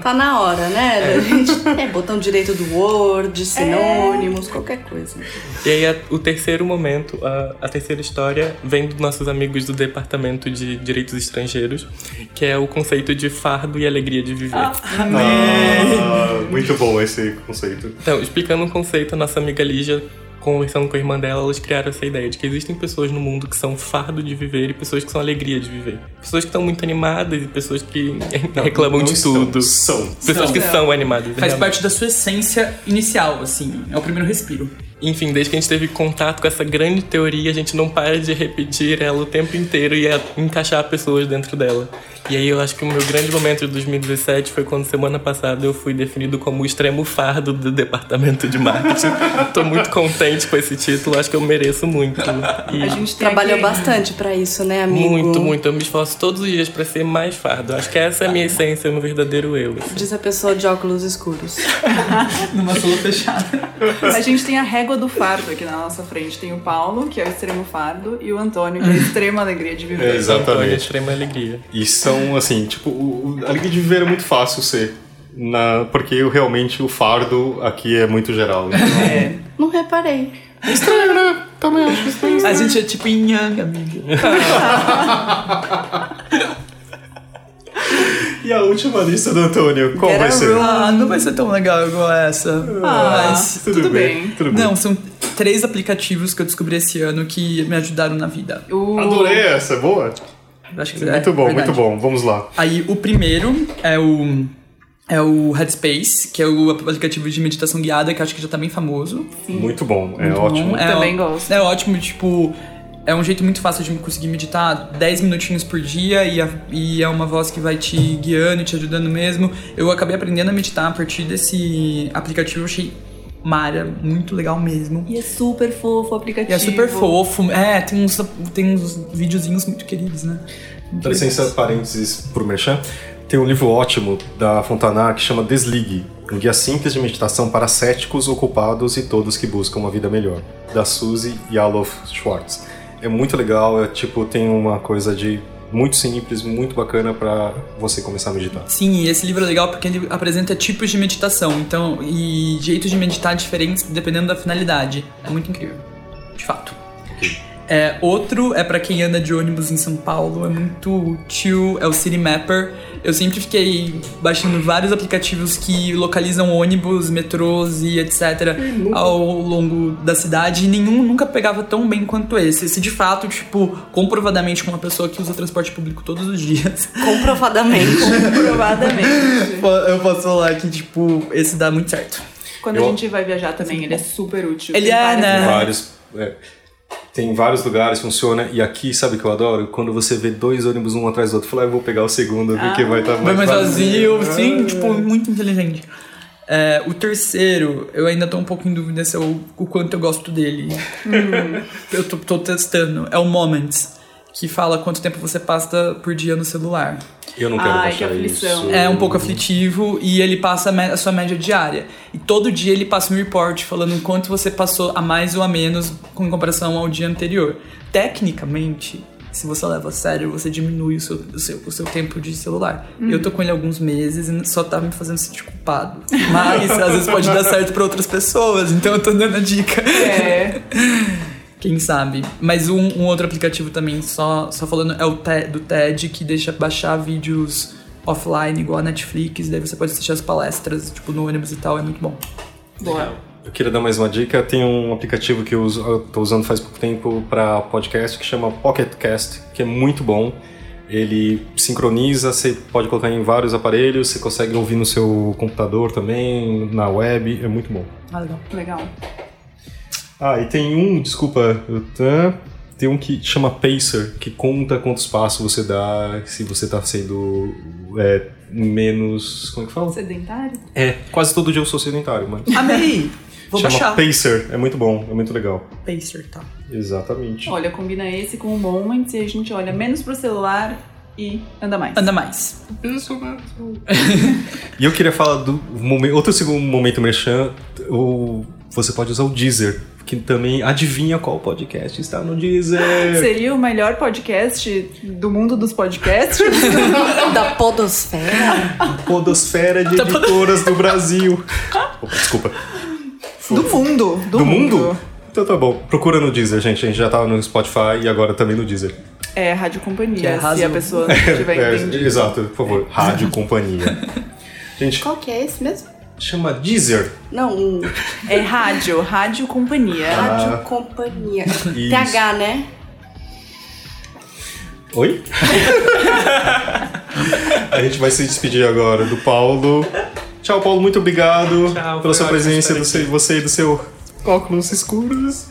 [SPEAKER 4] Tá na hora, né? Gente. É, botão direito do Word, sinônimos, qualquer coisa.
[SPEAKER 1] E aí a- o terceiro momento, a, a terceira história, vem dos nossos amigos do Departamento de Direitos Estrangeiros, que é o conceito de fardo e alegria de viver.
[SPEAKER 2] Ah, muito bom esse conceito.
[SPEAKER 1] Então, explicando o conceito, a nossa amiga Lígia, conversando com a irmã dela, elas criaram essa ideia de que existem pessoas no mundo que são fardo de viver e pessoas que são alegria de viver. Pessoas que estão muito animadas e pessoas que reclamam
[SPEAKER 2] Não
[SPEAKER 1] de
[SPEAKER 2] estão,
[SPEAKER 1] tudo.
[SPEAKER 2] São.
[SPEAKER 1] Pessoas que são animadas.
[SPEAKER 5] Faz
[SPEAKER 1] realmente.
[SPEAKER 5] parte da sua essência inicial, assim. É o primeiro respiro.
[SPEAKER 1] Enfim, desde que a gente teve contato com essa grande teoria, a gente não para de repetir ela o tempo inteiro e a- encaixar pessoas dentro dela. E aí eu acho que o meu grande momento de 2017 foi quando semana passada eu fui definido como o extremo fardo do departamento de marketing. Tô muito contente com esse título, acho que eu mereço muito. E
[SPEAKER 3] A gente
[SPEAKER 4] Trabalhou
[SPEAKER 3] aqui-
[SPEAKER 4] bastante pra isso, né, amigo?
[SPEAKER 1] muito, muito. Eu me esforço todos os dias pra ser mais fardo. Acho que essa é a minha essência, o meu verdadeiro eu. assim.
[SPEAKER 4] Diz a pessoa de óculos escuros.
[SPEAKER 5] Numa sala fechada.
[SPEAKER 3] A gente tem a régua do fardo aqui na nossa frente. Tem o Paulo, que é o extremo fardo, e o Antônio, que é a extrema alegria de viver.
[SPEAKER 2] É, exatamente.
[SPEAKER 1] Antônio, extrema alegria.
[SPEAKER 2] E são, assim, tipo, o, o- a alegria de viver é muito fácil ser. Na, porque eu, realmente o fardo aqui é muito geral. Então,
[SPEAKER 3] É.
[SPEAKER 4] Não reparei.
[SPEAKER 2] Estranho, né? Também acho estranho.
[SPEAKER 5] A gente é tipo yin yang, amigo.
[SPEAKER 2] E a última lista do Antônio, qual
[SPEAKER 4] Get
[SPEAKER 2] vai ser?
[SPEAKER 5] Ah, não vai ser tão legal igual essa.
[SPEAKER 3] Ah,
[SPEAKER 5] Mas-
[SPEAKER 3] tudo, bem.
[SPEAKER 2] Tudo bem.
[SPEAKER 5] Não, são três aplicativos que eu descobri esse ano que me ajudaram na vida.
[SPEAKER 3] O...
[SPEAKER 2] Adorei essa, boa?
[SPEAKER 5] Eu Acho que é
[SPEAKER 2] Muito bom,
[SPEAKER 5] verdade.
[SPEAKER 2] muito bom. Vamos lá.
[SPEAKER 5] Aí o primeiro é o é o Headspace, que é o aplicativo de meditação guiada, que acho que já tá bem famoso.
[SPEAKER 2] Muito bom, é
[SPEAKER 5] Muito
[SPEAKER 2] ótimo.
[SPEAKER 5] bom. É,
[SPEAKER 3] Também gosto.
[SPEAKER 5] É ótimo, tipo, é um jeito muito fácil de conseguir meditar 10 minutinhos por dia e, a- e é uma voz que vai te guiando e te ajudando mesmo. Eu acabei aprendendo a meditar a partir desse aplicativo, eu achei Mara, muito legal mesmo.
[SPEAKER 3] E é super fofo o aplicativo.
[SPEAKER 5] E é super fofo. É, tem uns, tem uns videozinhos muito queridos, né?
[SPEAKER 2] Dá licença, parênteses pro Merchan. Tem um livro ótimo da Fontanar que chama Desligue, um guia simples de meditação para céticos, ocupados e todos que buscam uma vida melhor, da Suzy e Alof Schwartz. É muito legal, é tipo, tem uma coisa de muito simples, muito bacana para você começar a meditar.
[SPEAKER 5] Sim, e esse livro é legal porque ele apresenta tipos de meditação, então, e jeitos de meditar diferentes dependendo da finalidade. É muito incrível. De fato. É, outro é pra quem anda de ônibus em São Paulo, é muito chill, é o City Mapper. Eu sempre fiquei baixando vários aplicativos que localizam ônibus, metrôs e etc. ao longo da cidade e nenhum nunca pegava tão bem quanto esse. Esse de fato, tipo, comprovadamente com uma pessoa que usa transporte público todos os dias.
[SPEAKER 4] Comprovadamente.
[SPEAKER 3] Provadamente.
[SPEAKER 5] Eu posso falar que, tipo, esse dá muito certo.
[SPEAKER 3] Quando
[SPEAKER 2] Eu-
[SPEAKER 3] a gente vai viajar também, ele é super útil.
[SPEAKER 5] Ele é,
[SPEAKER 3] várias
[SPEAKER 5] né?
[SPEAKER 2] Vários. é, tem vários lugares, funciona. E aqui, sabe o que eu adoro? Quando você vê dois ônibus um atrás do outro, fala, ah, eu vou pegar o segundo, porque vai estar
[SPEAKER 5] Vai
[SPEAKER 2] mais
[SPEAKER 5] mais vazio, sim,
[SPEAKER 2] Ah.
[SPEAKER 5] tipo, muito inteligente. É, o terceiro, eu ainda tô um pouco em dúvida se eu, o quanto eu gosto dele. eu tô, tô testando. É o Moments, que fala quanto tempo você passa por dia no celular.
[SPEAKER 2] Eu não quero
[SPEAKER 3] Ai, que
[SPEAKER 2] baixar
[SPEAKER 3] aflição.
[SPEAKER 2] isso.
[SPEAKER 5] É um pouco aflitivo e ele passa a, a sua média diária. E todo dia ele passa um report falando quanto você passou a mais ou a menos com comparação ao dia anterior. Tecnicamente, se você leva a sério, você diminui o seu, o seu, o seu tempo de celular. Eu tô com ele há alguns meses e só tá me fazendo sentir culpado. Mas às vezes pode dar certo pra outras pessoas, então eu tô dando a dica.
[SPEAKER 3] É.
[SPEAKER 5] Quem sabe? Mas um, um outro aplicativo também, só, só falando, é o TED, do TED, que deixa baixar vídeos offline, igual a Netflix, daí você pode assistir as palestras, tipo, no ônibus e tal, é muito bom.
[SPEAKER 3] Boa.
[SPEAKER 2] Eu queria dar mais uma dica. Tem um aplicativo que eu, uso, eu tô usando faz pouco tempo para podcast que chama Pocket Cast, que é muito bom. Ele sincroniza, você pode colocar em vários aparelhos, você consegue ouvir no seu computador também, na web, é muito bom.
[SPEAKER 5] Ah, legal.
[SPEAKER 3] Legal.
[SPEAKER 2] Ah, e tem um, desculpa, eu tem um que chama Pacer, que conta quantos passos você dá, se você tá sendo é, menos. Como é que fala?
[SPEAKER 3] Sedentário?
[SPEAKER 2] É, quase todo dia eu sou sedentário, mano.
[SPEAKER 5] Amei! Vou
[SPEAKER 2] chama
[SPEAKER 5] baixar.
[SPEAKER 2] Pacer, é muito bom, é muito legal.
[SPEAKER 5] Pacer, tá.
[SPEAKER 2] Exatamente.
[SPEAKER 3] Olha, combina esse com o Moments e a gente olha menos pro celular e anda mais.
[SPEAKER 5] Anda mais.
[SPEAKER 2] E eu queria falar do momen- outro segundo momento merchan, o, você pode usar o Deezer, que também adivinha qual podcast está no Deezer.
[SPEAKER 3] Seria o melhor podcast do mundo dos podcasts?
[SPEAKER 4] da podosfera.
[SPEAKER 2] Podosfera de editoras do Brasil. Opa, desculpa.
[SPEAKER 3] do mundo. Do,
[SPEAKER 2] Do mundo? Então tá bom. Procura no Deezer, gente. A gente já tá no Spotify e agora também no Deezer.
[SPEAKER 3] É, Rádio Companhia, se
[SPEAKER 5] arrasou.
[SPEAKER 3] a pessoa não tiver
[SPEAKER 2] É,
[SPEAKER 3] entendido.
[SPEAKER 2] exato, por favor. Rádio Companhia. Gente,
[SPEAKER 4] Qual que é esse mesmo?
[SPEAKER 2] Chama Deezer.
[SPEAKER 4] Não,
[SPEAKER 3] É rádio, Rádio Companhia.
[SPEAKER 4] Rádio Companhia.
[SPEAKER 2] Isso.
[SPEAKER 4] TH, né?
[SPEAKER 2] Oi? a gente vai se despedir agora do Paulo. Tchau, Paulo. Muito obrigado
[SPEAKER 1] Tchau,
[SPEAKER 2] pela sua presença, do seu, você e do seu óculos escuros.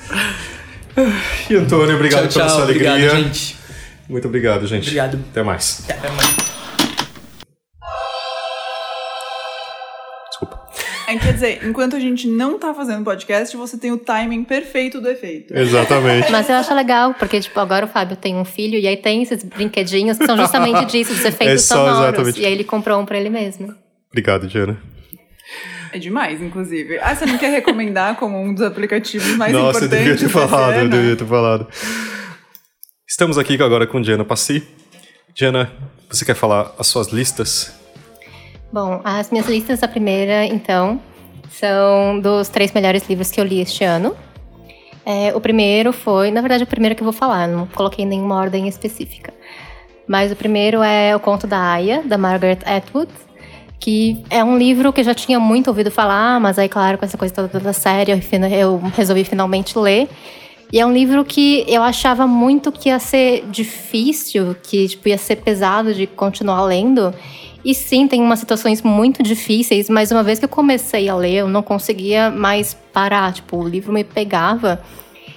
[SPEAKER 2] E Antônio, obrigado
[SPEAKER 5] tchau,
[SPEAKER 2] pela
[SPEAKER 5] tchau.
[SPEAKER 2] sua alegria.
[SPEAKER 5] Obrigado, gente.
[SPEAKER 2] Muito obrigado, gente.
[SPEAKER 5] Obrigado.
[SPEAKER 2] Até mais.
[SPEAKER 5] Até mais.
[SPEAKER 3] É, quer dizer, enquanto a gente não tá fazendo podcast, você tem o timing perfeito do efeito.
[SPEAKER 2] Exatamente.
[SPEAKER 6] Mas eu acho legal, porque, tipo, agora o Fábio tem um filho e aí tem esses brinquedinhos que são justamente disso, dos efeitos
[SPEAKER 2] É só
[SPEAKER 6] sonoros.
[SPEAKER 2] exatamente.
[SPEAKER 6] E aí ele comprou um pra ele mesmo.
[SPEAKER 2] Obrigado, Diana.
[SPEAKER 3] É demais, inclusive. Ah, você não quer recomendar como um dos aplicativos mais
[SPEAKER 2] Nossa, eu
[SPEAKER 3] importantes
[SPEAKER 2] devia ter falado, eu devia ter falado. Estamos aqui agora com Diana Passi. Diana, você quer falar as suas listas?
[SPEAKER 6] Bom, as minhas listas, a primeira, então, são dos três melhores livros que eu li este ano. É, o primeiro foi, na verdade, o primeiro que eu vou falar, não coloquei nenhuma ordem específica. Mas o primeiro é O Conto da Aya, da Margaret Atwood, que é um livro que eu já tinha muito ouvido falar, mas aí, claro, com essa coisa toda da série, eu resolvi finalmente ler. E é um livro que eu achava muito que ia ser difícil, que tipo, ia ser pesado de continuar lendo. E sim, tem umas situações muito difíceis, mas uma vez que eu comecei a ler, eu não conseguia mais parar. Tipo, o livro me pegava.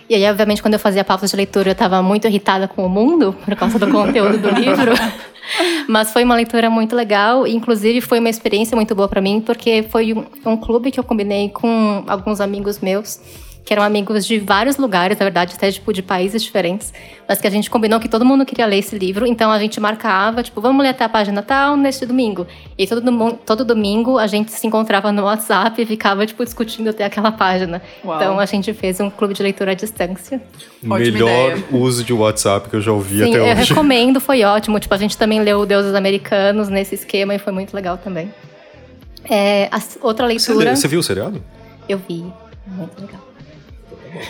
[SPEAKER 6] E aí, obviamente, quando eu fazia pauta de leitura, eu estava muito irritada com o mundo por causa do conteúdo do livro. Mas foi uma leitura muito legal, inclusive foi uma experiência muito boa para mim, porque foi um, um clube que eu combinei com alguns amigos meus que eram amigos de vários lugares, na verdade, até tipo de países diferentes, mas que a gente combinou que todo mundo queria ler esse livro, então a gente marcava, tipo, vamos ler até a página tal neste domingo. E todo, todo domingo a gente se encontrava no WhatsApp e ficava, tipo, discutindo até aquela página. Uau. Então a gente fez um clube de leitura à distância.
[SPEAKER 2] Melhor uso de WhatsApp que eu já ouvi Sim, até hoje.
[SPEAKER 6] Eu recomendo, foi ótimo. Tipo, a gente também leu Deuses Americanos nesse esquema e foi muito legal também. É, outra leitura.
[SPEAKER 2] Você, você viu o seriado?
[SPEAKER 6] Eu vi. Muito legal.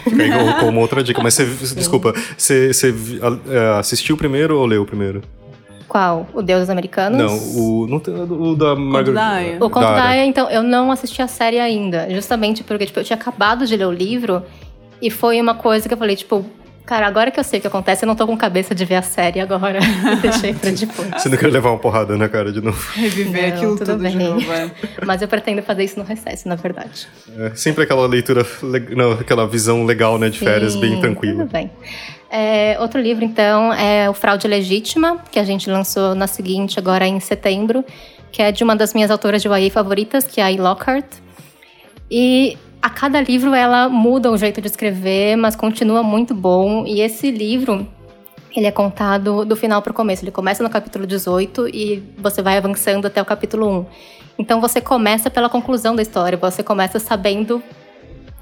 [SPEAKER 2] Fica aí como outra dica. Mas você, desculpa, você, você é, assistiu primeiro ou leu primeiro?
[SPEAKER 6] Qual? O Deus dos Americanos?
[SPEAKER 2] Não, o, não tem, o da Margaret.
[SPEAKER 6] O Conto da Aya, então, eu não assisti a série ainda. Justamente porque tipo, eu tinha acabado de ler o livro e foi uma coisa que eu falei, tipo, Cara, agora que eu sei o que acontece, eu não tô com cabeça de ver a série agora. Deixei pra depois.
[SPEAKER 2] Você não quer levar uma porrada na cara de novo?
[SPEAKER 3] Reviver não, aquilo tudo, tudo bem. de novo, é.
[SPEAKER 6] Mas eu pretendo fazer isso no recesso, na verdade.
[SPEAKER 2] É, sempre aquela leitura, não, aquela visão legal, né, de Sim, férias, bem tranquila.
[SPEAKER 6] Tudo bem. É, outro livro, então, é O Fraude Legítima, que a gente lançou na seguinte, agora em setembro, que é de uma das minhas autoras de YA favoritas, que é a I. Lockhart. E a cada livro ela muda o jeito de escrever, mas continua muito bom. E esse livro, ele é contado do final para o começo. Ele começa no capítulo 18 e você vai avançando até o capítulo 1. Então você começa pela conclusão da história, você começa sabendo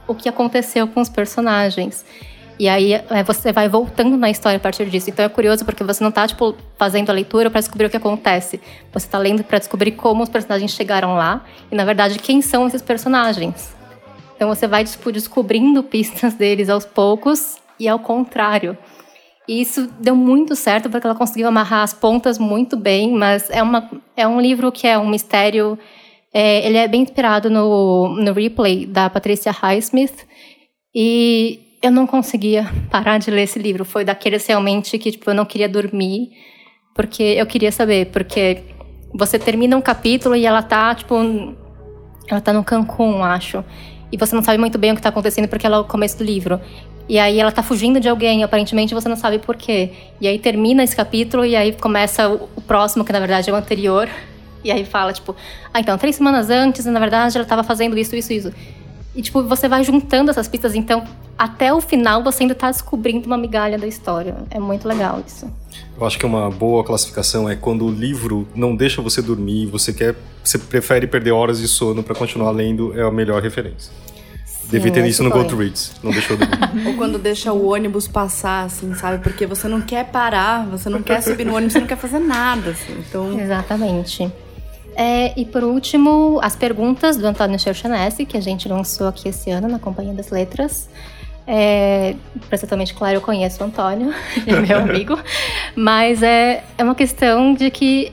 [SPEAKER 6] o que aconteceu com os personagens. E aí é, você vai voltando na história a partir disso. Então é curioso porque você não está tipo fazendo a leitura para descobrir o que acontece. Você está lendo para descobrir como os personagens chegaram lá e na verdade quem são esses personagens. Então você vai tipo, descobrindo pistas deles aos poucos e ao contrário. E isso deu muito certo porque ela conseguiu amarrar as pontas muito bem, mas é, uma, é um livro que é um mistério. É, ele é bem inspirado no, no replay da Patricia Highsmith. E eu não conseguia parar de ler esse livro. Foi daqueles realmente que tipo, eu não queria dormir, porque eu queria saber. Porque você termina um capítulo e ela tá, tipo. Ela tá no Cancún, acho e você não sabe muito bem o que está acontecendo porque ela é o começo do livro. E aí ela tá fugindo de alguém, aparentemente você não sabe por quê. E aí termina esse capítulo e aí começa o, o próximo, que na verdade é o anterior. E aí fala, tipo, ah, então, três semanas antes, na verdade, ela estava fazendo isso, isso, isso. E, tipo, você vai juntando essas pistas, então, até o final, você ainda tá descobrindo uma migalha da história. É muito legal isso.
[SPEAKER 2] Eu acho que uma boa classificação é quando o livro não deixa você dormir, você quer, você prefere perder horas de sono para continuar lendo, é a melhor referência. Devia ter isso no Goodreads, não deixou dormir.
[SPEAKER 4] Ou quando deixa o ônibus passar, assim, sabe? Porque você não quer parar, você não quer subir no ônibus, você não quer fazer nada, assim. Então...
[SPEAKER 6] Exatamente. É, e por último, as perguntas do Antônio Cherchanese, que a gente lançou aqui esse ano na Companhia das Letras. É, pra ser totalmente claro, eu conheço o Antônio, ele é meu amigo, mas é, é uma questão de que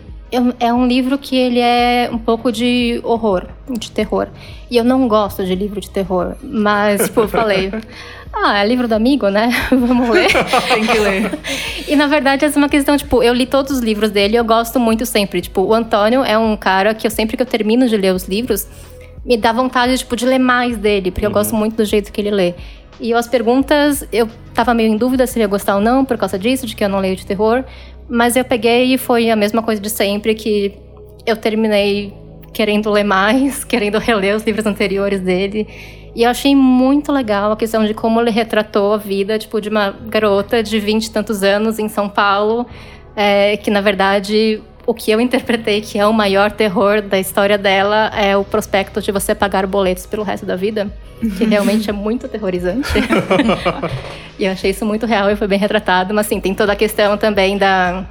[SPEAKER 6] é um livro que ele é um pouco de horror, de terror. E eu não gosto de livro de terror, mas, tipo, eu falei, ah, é livro do amigo, né? Vamos ler.
[SPEAKER 3] Tem que ler.
[SPEAKER 6] E na verdade, essa é uma questão, tipo, eu li todos os livros dele e eu gosto muito sempre. Tipo, o Antônio é um cara que eu sempre que eu termino de ler os livros, me dá vontade, tipo, de ler mais dele, porque uhum. eu gosto muito do jeito que ele lê. E as perguntas, eu tava meio em dúvida se ia gostar ou não, por causa disso, de que eu não leio de terror. Mas eu peguei e foi a mesma coisa de sempre, que eu terminei querendo ler mais, querendo reler os livros anteriores dele. E eu achei muito legal a questão de como ele retratou a vida, tipo, de uma garota de vinte e tantos anos em São Paulo, é, que na verdade o que eu interpretei que é o maior terror da história dela é o prospecto de você pagar boletos pelo resto da vida, que realmente é muito aterrorizante. e eu achei isso muito real e foi bem retratado, mas assim, tem toda a questão também da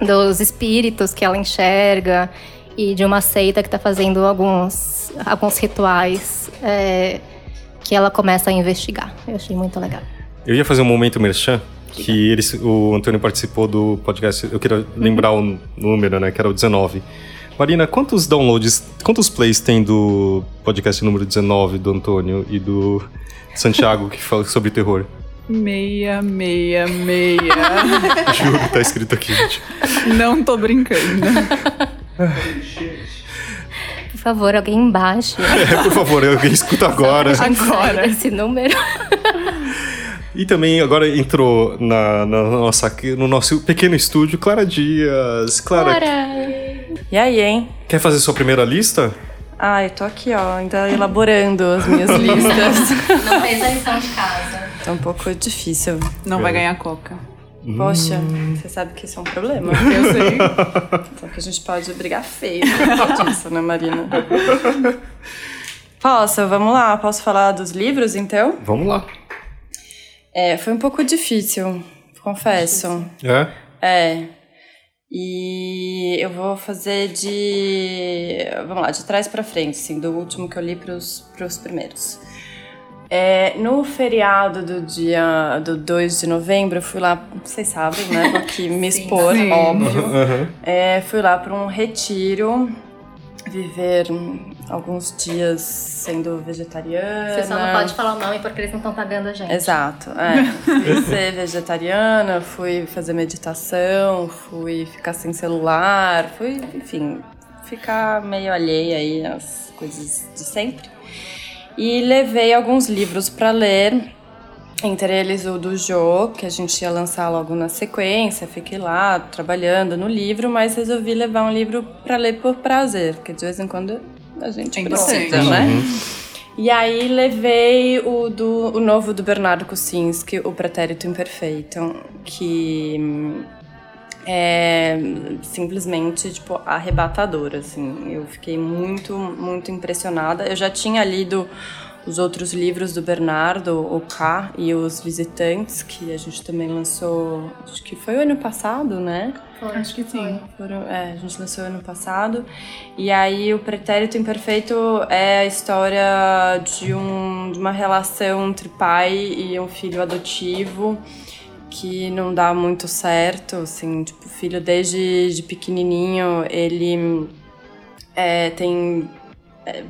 [SPEAKER 6] dos espíritos que ela enxerga e de uma seita que está fazendo alguns, alguns rituais é, que ela começa a investigar. Eu achei muito legal.
[SPEAKER 2] Eu ia fazer um momento merchan, que eles, o Antônio participou do podcast, eu queria lembrar o número, né, que era o 19. Marina, quantos downloads, quantos plays tem do podcast número 19 do Antônio e do Santiago que fala sobre terror?
[SPEAKER 3] Meia, meia, meia.
[SPEAKER 2] Juro, tá escrito aqui, gente.
[SPEAKER 3] Não tô brincando.
[SPEAKER 6] Por favor, alguém embaixo.
[SPEAKER 2] É, por favor, alguém escuta agora.
[SPEAKER 3] Agora.
[SPEAKER 6] Esse número.
[SPEAKER 2] E também agora entrou na, na nossa, no nosso pequeno estúdio Clara Dias. Clara,
[SPEAKER 6] Bora!
[SPEAKER 7] E aí, hein?
[SPEAKER 2] quer fazer sua primeira lista?
[SPEAKER 7] Ah, eu tô aqui, ó, ainda elaborando as minhas listas.
[SPEAKER 6] Não fez a lição de casa.
[SPEAKER 7] tá um pouco difícil.
[SPEAKER 3] Não vai ganhar coca.
[SPEAKER 7] Poxa, você sabe que isso é um problema.
[SPEAKER 3] Eu sei.
[SPEAKER 7] Só que a gente pode brigar feio disso, né, Marina? Posso? Vamos lá. Posso falar dos livros, então?
[SPEAKER 2] Vamos lá.
[SPEAKER 7] É, foi um pouco difícil, confesso.
[SPEAKER 2] É?
[SPEAKER 7] É. E eu vou fazer de. Vamos lá, de trás pra frente, assim, do último que eu li pros, pros primeiros. É, no feriado do dia do 2 de novembro, eu fui lá, vocês sabem, né? Vou aqui me expor,
[SPEAKER 3] Sim.
[SPEAKER 7] óbvio. É, fui lá para um retiro, viver alguns dias sendo vegetariana.
[SPEAKER 6] Você só não pode falar o nome porque eles não estão pagando a gente.
[SPEAKER 7] Exato, é. Fui ser vegetariana, fui fazer meditação, fui ficar sem celular, fui, enfim, ficar meio alheia aí às coisas de sempre. E levei alguns livros para ler, entre eles o do Jô, que a gente ia lançar logo na sequência. Fiquei lá trabalhando no livro, mas resolvi levar um livro para ler por prazer, porque de vez em quando a gente
[SPEAKER 3] importante.
[SPEAKER 7] precisa, né? E aí levei o, do, o novo do Bernardo Kucinski, O Pretérito Imperfeito, que hum, é simplesmente, tipo, arrebatador, assim. Eu fiquei muito, muito impressionada. Eu já tinha lido os outros livros do Bernardo, O K e Os Visitantes, que a gente também lançou, acho que foi o ano passado, né?
[SPEAKER 3] Acho que sim.
[SPEAKER 7] Foram- é, a gente lançou ano passado. E aí, o Pretérito Imperfeito é a história de, um, de uma relação entre pai e um filho adotivo que não dá muito certo, assim, tipo, o filho desde de pequenininho, ele é, tem é,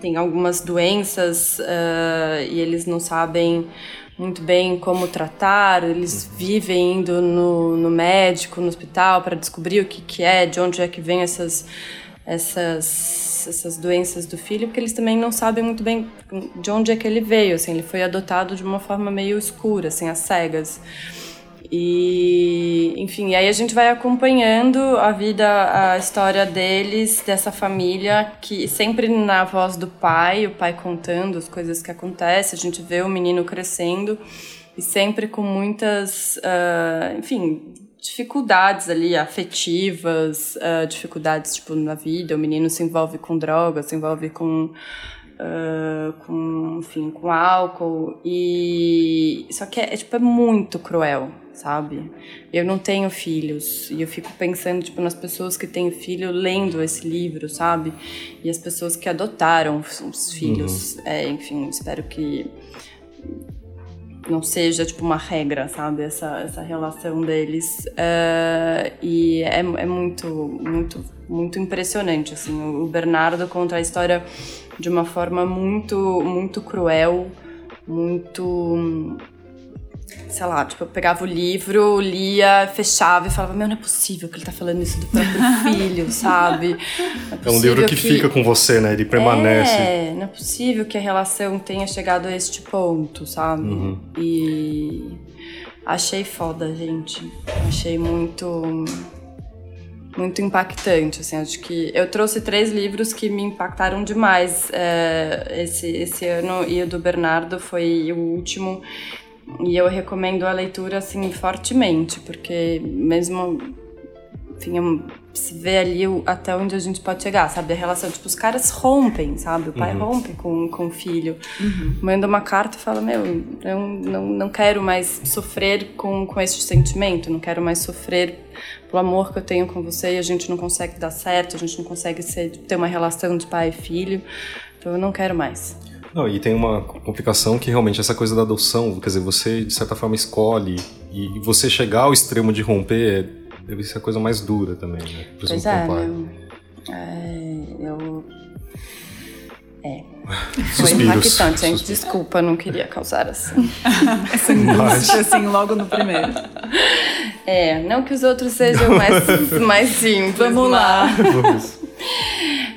[SPEAKER 7] tem algumas doenças ah, e eles não sabem muito bem como tratar, eles vivem indo no, no médico, no hospital, para descobrir o que, que é, de onde é que vem essas, essas, essas doenças do filho, porque eles também não sabem muito bem de onde é que ele veio, assim, ele foi adotado de uma forma meio escura, assim, às cegas. E, enfim, aí a gente vai acompanhando a vida, a história deles, dessa família, que sempre na voz do pai, o pai contando as coisas que acontecem, a gente vê o menino crescendo e sempre com muitas, ah, enfim, dificuldades ali afetivas, ah, dificuldades tipo na vida, o menino se envolve com drogas, se envolve com ah, com, enfim, com álcool e só que é, é, tipo é muito cruel, sabe? Eu não tenho filhos e eu fico pensando tipo nas pessoas que têm filho lendo esse livro, sabe? E as pessoas que adotaram os, os filhos, É, enfim, espero que não seja tipo uma regra, sabe? Essa, essa relação deles. É, e é, é muito, muito, muito impressionante, assim. O Bernardo conta a história de uma forma muito, muito cruel, muito... Sei lá, tipo, eu pegava o livro, lia, fechava e falava, meu, não é possível que ele tá falando isso do próprio filho, sabe? Não
[SPEAKER 2] É um livro
[SPEAKER 7] possível
[SPEAKER 2] que, fica com você, né? Ele permanece.
[SPEAKER 7] é, não é possível que a relação tenha chegado a este ponto, sabe?
[SPEAKER 2] Uhum.
[SPEAKER 7] E achei foda, gente. Achei muito muito impactante, assim, acho que eu trouxe três livros que me impactaram demais é, esse, esse ano e o do Bernardo foi o último e eu recomendo a leitura, assim, fortemente, porque mesmo enfim, se vê ali o- até onde a gente pode chegar, sabe? A relação, tipo, os caras rompem, sabe? O pai rompe com, com o filho. Manda uma carta e fala, meu, eu não, não quero mais sofrer com, com esse sentimento, não quero mais sofrer pelo amor que eu tenho com você e a gente não consegue dar certo, a gente não consegue ser, ter uma relação de pai e filho, então eu não quero mais.
[SPEAKER 2] Não, e tem uma complicação que realmente essa coisa da adoção, quer dizer, você de certa forma escolhe e você chegar ao extremo de romper é- deve ser a coisa mais dura também, né?
[SPEAKER 7] Pois é, meu. É, eu. É. Foi impactante, gente. Desculpa, não queria causar assim.
[SPEAKER 3] Essa angústia, assim, logo no primeiro.
[SPEAKER 7] É, não que os outros sejam mais, mais simples.
[SPEAKER 3] Vamos lá.
[SPEAKER 7] mas-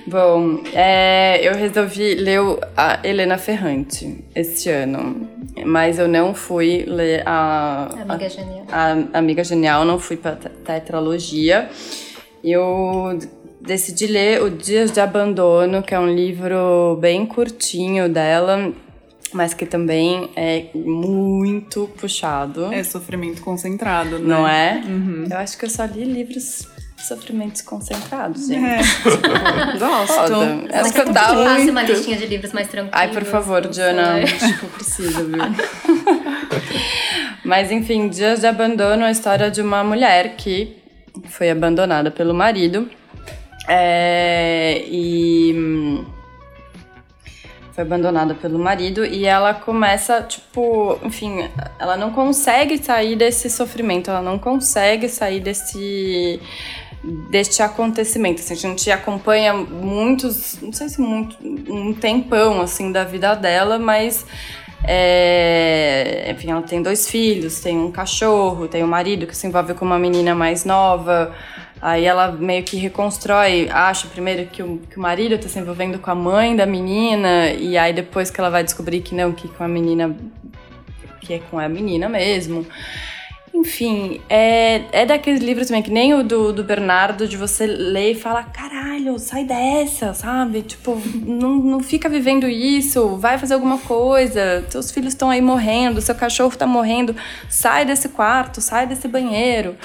[SPEAKER 7] Bom, é, eu resolvi ler o- a Helena Ferrante esse ano, mas eu não fui ler a,
[SPEAKER 6] Amiga Genial.
[SPEAKER 7] a Amiga Genial, não fui para tetralogia. Eu decidi ler O Dias de Abandono, que é um livro bem curtinho dela, mas que também é muito puxado.
[SPEAKER 3] É sofrimento concentrado, né?
[SPEAKER 7] Não é? Eu acho que eu só li livros sofrimentos concentrados, gente.
[SPEAKER 3] É.
[SPEAKER 7] Gosto.
[SPEAKER 3] Gosto.
[SPEAKER 7] É
[SPEAKER 6] Mas
[SPEAKER 7] o que eu tava
[SPEAKER 6] passa uma
[SPEAKER 7] muito.
[SPEAKER 6] listinha de livros mais tranquilos.
[SPEAKER 7] Ai, por favor, Diana,
[SPEAKER 6] sei.
[SPEAKER 7] acho que eu preciso, viu? Mas enfim, Dias de Abandono é a história de uma mulher que foi abandonada pelo marido. É, e hum, foi abandonada pelo marido e ela começa, tipo, enfim, ela não consegue sair desse sofrimento, ela não consegue sair desse deste acontecimento. Assim, a gente acompanha muitos, não sei se muito, um tempão assim da vida dela, mas é, enfim, ela tem dois filhos, tem um cachorro, tem um marido que se envolve com uma menina mais nova. Aí ela meio que reconstrói, acha primeiro que o, que o marido tá se envolvendo com a mãe da menina, e aí depois que ela vai descobrir que não, que com a menina, que é com a menina mesmo. Enfim, é, é daqueles livros também, que nem o do, do Bernardo, de você ler e falar, caralho, sai dessa, sabe? Tipo, não, não fica vivendo isso, vai fazer alguma coisa, seus filhos estão aí morrendo, seu cachorro tá morrendo, sai desse quarto, sai desse banheiro.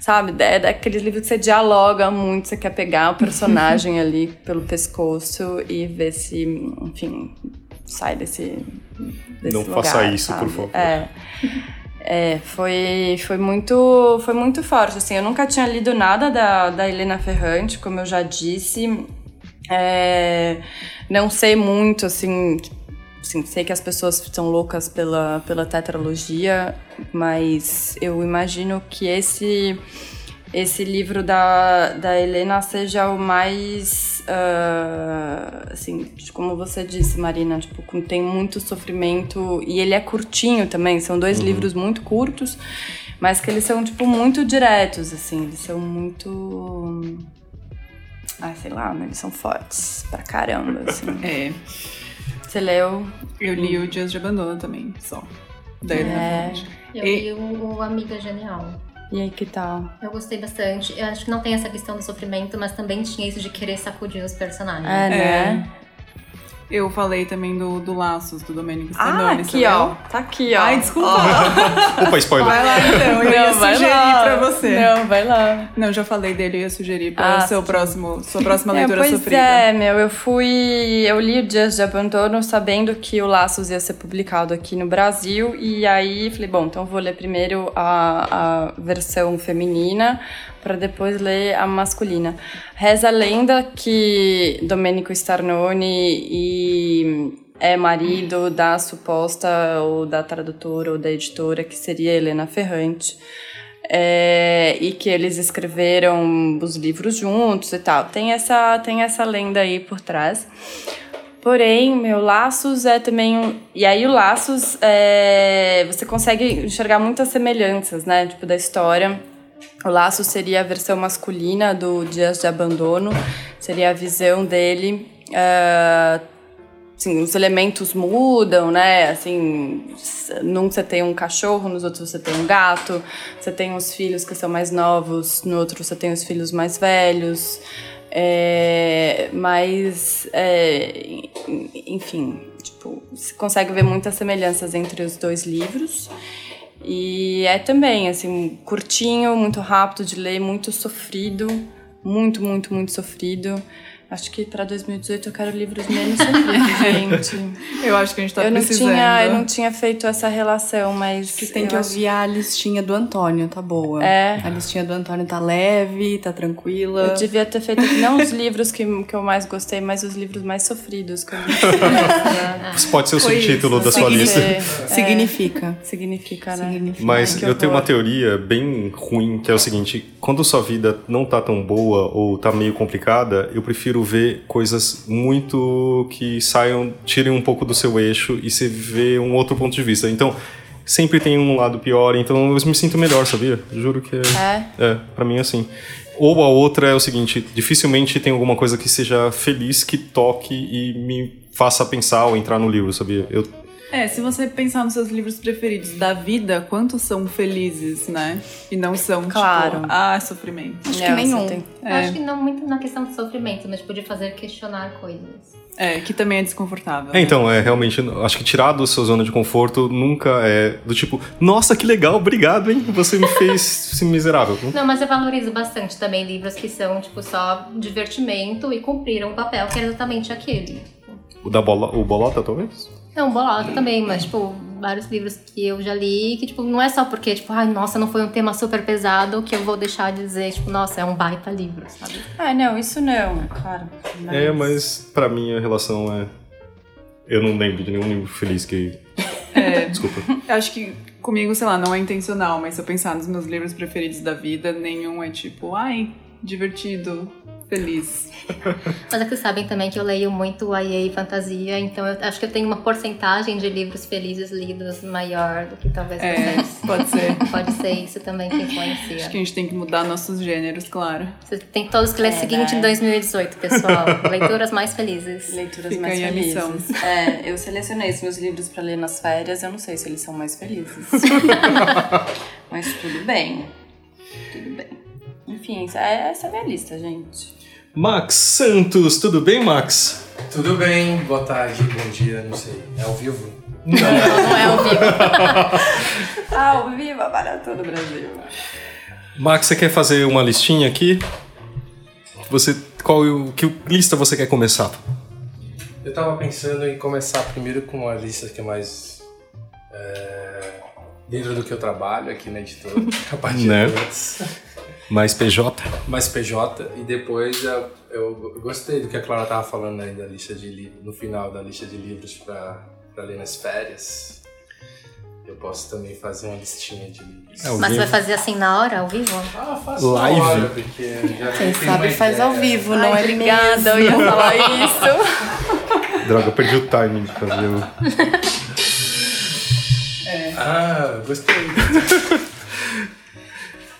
[SPEAKER 7] Sabe? É daqueles livros que você dialoga muito, você quer pegar o personagem ali pelo pescoço e ver se, enfim, sai desse, desse
[SPEAKER 2] Não
[SPEAKER 7] lugar,
[SPEAKER 2] faça isso,
[SPEAKER 7] sabe?
[SPEAKER 2] por favor.
[SPEAKER 7] É. É, foi, foi, muito, foi muito forte, assim, eu nunca tinha lido nada da, da Helena Ferrante, como eu já disse, É, não sei muito, assim, assim, sei que as pessoas são loucas pela, pela tetralogia, mas eu imagino que esse esse livro da, da Helena seja o mais, ah, assim, como você disse, Marina, tipo, tem muito sofrimento e ele é curtinho também, são dois livros muito curtos, mas que eles são, tipo, muito diretos, assim, eles são muito... Ah, sei lá, mas eles são fortes pra caramba, assim.
[SPEAKER 3] É.
[SPEAKER 7] Você leu?
[SPEAKER 3] Eu li o Dias de Abandono também, só. Da Helena
[SPEAKER 7] É.
[SPEAKER 6] Eu li o, o Amiga Genial.
[SPEAKER 7] E aí, que tal?
[SPEAKER 6] Eu gostei bastante. Eu acho que não tem essa questão do sofrimento, mas também tinha isso de querer sacudir os personagens.
[SPEAKER 7] É, né?
[SPEAKER 3] Eu falei também do, do Laços, do Domênico
[SPEAKER 7] Ah,
[SPEAKER 3] Sternoni, você
[SPEAKER 7] aqui, ó.
[SPEAKER 3] leu?
[SPEAKER 7] Tá aqui, ó.
[SPEAKER 3] Ai, desculpa.
[SPEAKER 2] Opa, spoiler.
[SPEAKER 3] Vai lá então, eu ia
[SPEAKER 7] Não, vai
[SPEAKER 3] sugerir
[SPEAKER 7] lá.
[SPEAKER 3] pra você.
[SPEAKER 7] Não, vai lá.
[SPEAKER 3] Não, já falei dele, eu ia sugerir para
[SPEAKER 7] Ah,
[SPEAKER 3] seu
[SPEAKER 7] sim.
[SPEAKER 3] próximo, sua próxima
[SPEAKER 7] É,
[SPEAKER 3] leitura
[SPEAKER 7] pois
[SPEAKER 3] sofrida.
[SPEAKER 7] é, meu, eu fui. Eu li o Dias de Abandono sabendo que o Laços ia ser publicado aqui no Brasil. E aí falei, bom, então vou ler primeiro a, a versão feminina para depois ler a masculina. Reza a lenda que Domenico Starnoni e é marido da suposta ou da tradutora ou da editora que seria Helena Ferrante. É, e que eles escreveram os livros juntos e tal. Tem essa, tem essa lenda aí por trás. Porém, meu Laços é também um. E aí, o Laços, é, você consegue enxergar muitas semelhanças, né? Tipo, da história. O Laços seria a versão masculina do Dias de Abandono, seria a visão dele. ah, assim, os elementos mudam, né? Assim, num você tem um cachorro, nos outros você tem um gato, você tem os filhos que são mais novos, no outro você tem os filhos mais velhos. É, mas, é, en- enfim, tipo, você consegue ver muitas semelhanças entre os dois livros. E é também, assim, curtinho, muito rápido de ler, muito sofrido. Muito, muito, muito sofrido. Acho que pra 2018 eu quero livros menos sofridos, gente.
[SPEAKER 3] Eu acho que a gente tá
[SPEAKER 7] eu, não
[SPEAKER 3] precisando.
[SPEAKER 7] tinha, eu não tinha feito essa relação, mas. Que eu tem acho- acho- que ouvir. A listinha do Antônio, tá boa. É. A listinha do Antônio tá leve, tá tranquila. Eu devia ter feito não os livros que, que eu mais gostei, mas os livros mais sofridos que eu né?
[SPEAKER 2] Isso pode ser o
[SPEAKER 3] Foi
[SPEAKER 2] subtítulo
[SPEAKER 3] isso.
[SPEAKER 2] da sua lista.
[SPEAKER 7] Significa. Significa, né? Significa.
[SPEAKER 2] Mas
[SPEAKER 7] Ai, que
[SPEAKER 2] eu tenho uma teoria bem ruim, que é o seguinte: quando sua vida não tá tão boa ou tá meio complicada, eu prefiro ver coisas muito que saiam, tirem um pouco do seu eixo e você vê um outro ponto de vista. Então, sempre tem um lado pior, então eu me sinto melhor, sabia? Juro que é.
[SPEAKER 4] É?
[SPEAKER 2] É, pra mim é assim. Ou a outra é o seguinte: dificilmente tem alguma coisa que seja feliz, que toque e me faça pensar ou entrar no livro, sabia? Eu,
[SPEAKER 3] É, se você pensar nos seus livros preferidos da vida, quantos são felizes, né? E não são,
[SPEAKER 4] Claro.
[SPEAKER 3] tipo, ah, sofrimento.
[SPEAKER 4] Acho
[SPEAKER 3] É,
[SPEAKER 4] que nenhum.
[SPEAKER 3] você tem- É,
[SPEAKER 6] acho que não muito na questão de sofrimento, mas tipo, de fazer questionar coisas.
[SPEAKER 3] é, que também é desconfortável.
[SPEAKER 2] É,
[SPEAKER 3] né?
[SPEAKER 2] então, é realmente, acho que tirar da sua zona de conforto nunca é do tipo, nossa, que legal, obrigado, hein? Você me fez ser miserável.
[SPEAKER 6] Não, mas eu valorizo bastante também livros que são, tipo, só divertimento e cumpriram um papel que era exatamente aquele.
[SPEAKER 2] O da bola, o Bolota, talvez?
[SPEAKER 6] Não, bolota também, mas, tipo, vários livros que eu já li que, tipo, não é só porque, tipo, ai, nossa, não foi um tema super pesado que eu vou deixar de dizer, tipo, nossa, é um baita livro, sabe?
[SPEAKER 4] Ah, não, isso não, claro.
[SPEAKER 2] É, mas pra mim a relação é. Eu não lembro de nenhum livro feliz que.
[SPEAKER 3] É,
[SPEAKER 2] Desculpa.
[SPEAKER 3] eu acho que comigo, sei lá, não é intencional, mas se eu pensar nos meus livros preferidos da vida, nenhum é tipo, ai, divertido, feliz.
[SPEAKER 6] Mas é que vocês sabem também que eu leio muito YA e fantasia, então eu acho que eu tenho uma porcentagem de livros felizes lidos maior do que talvez
[SPEAKER 3] É,
[SPEAKER 6] vocês.
[SPEAKER 3] pode ser.
[SPEAKER 6] Pode ser isso também que influencia.
[SPEAKER 3] Acho que a gente tem que mudar nossos gêneros, claro.
[SPEAKER 6] Vocês têm todos que ler o
[SPEAKER 4] É,
[SPEAKER 6] seguinte
[SPEAKER 4] né?
[SPEAKER 6] em 2018, pessoal. Leituras mais felizes.
[SPEAKER 4] Leituras
[SPEAKER 3] Fica
[SPEAKER 4] mais
[SPEAKER 3] a
[SPEAKER 4] felizes.
[SPEAKER 3] missão.
[SPEAKER 4] É, eu selecionei os meus livros pra ler nas férias, eu não sei se eles são mais felizes. Mas tudo bem. Tudo bem. Enfim, essa é, a minha lista, gente.
[SPEAKER 2] Max Santos, tudo bem, Max?
[SPEAKER 8] Tudo bem, boa tarde, bom dia, não sei. É ao vivo?
[SPEAKER 4] Não, não é ao vivo. Ah, ao vivo para todo o Brasil.
[SPEAKER 2] Max, você quer fazer uma listinha aqui? Você. Qual que lista você quer começar?
[SPEAKER 8] Eu tava pensando em começar primeiro com uma lista que é mais. é, dentro do que eu trabalho aqui na editora, a partir
[SPEAKER 2] Né?
[SPEAKER 8] de antes.
[SPEAKER 2] Mais PJ?
[SPEAKER 8] mais PJ, e depois eu, eu gostei do que a Clara tava falando aí da lista de livros, no final da lista de livros pra, pra ler nas férias. Eu posso também fazer uma listinha de livros.
[SPEAKER 2] É,
[SPEAKER 6] Mas você
[SPEAKER 2] vivo.
[SPEAKER 6] vai fazer assim na hora, ao vivo?
[SPEAKER 8] Ah, faço
[SPEAKER 2] Live.
[SPEAKER 8] na hora, porque já
[SPEAKER 4] Quem sabe faz
[SPEAKER 8] ideia.
[SPEAKER 4] ao vivo, não
[SPEAKER 6] Ai,
[SPEAKER 4] é
[SPEAKER 6] obrigada,
[SPEAKER 4] eu ia falar isso.
[SPEAKER 2] Droga, eu perdi o timing de fazer o.
[SPEAKER 8] Ah, gostei.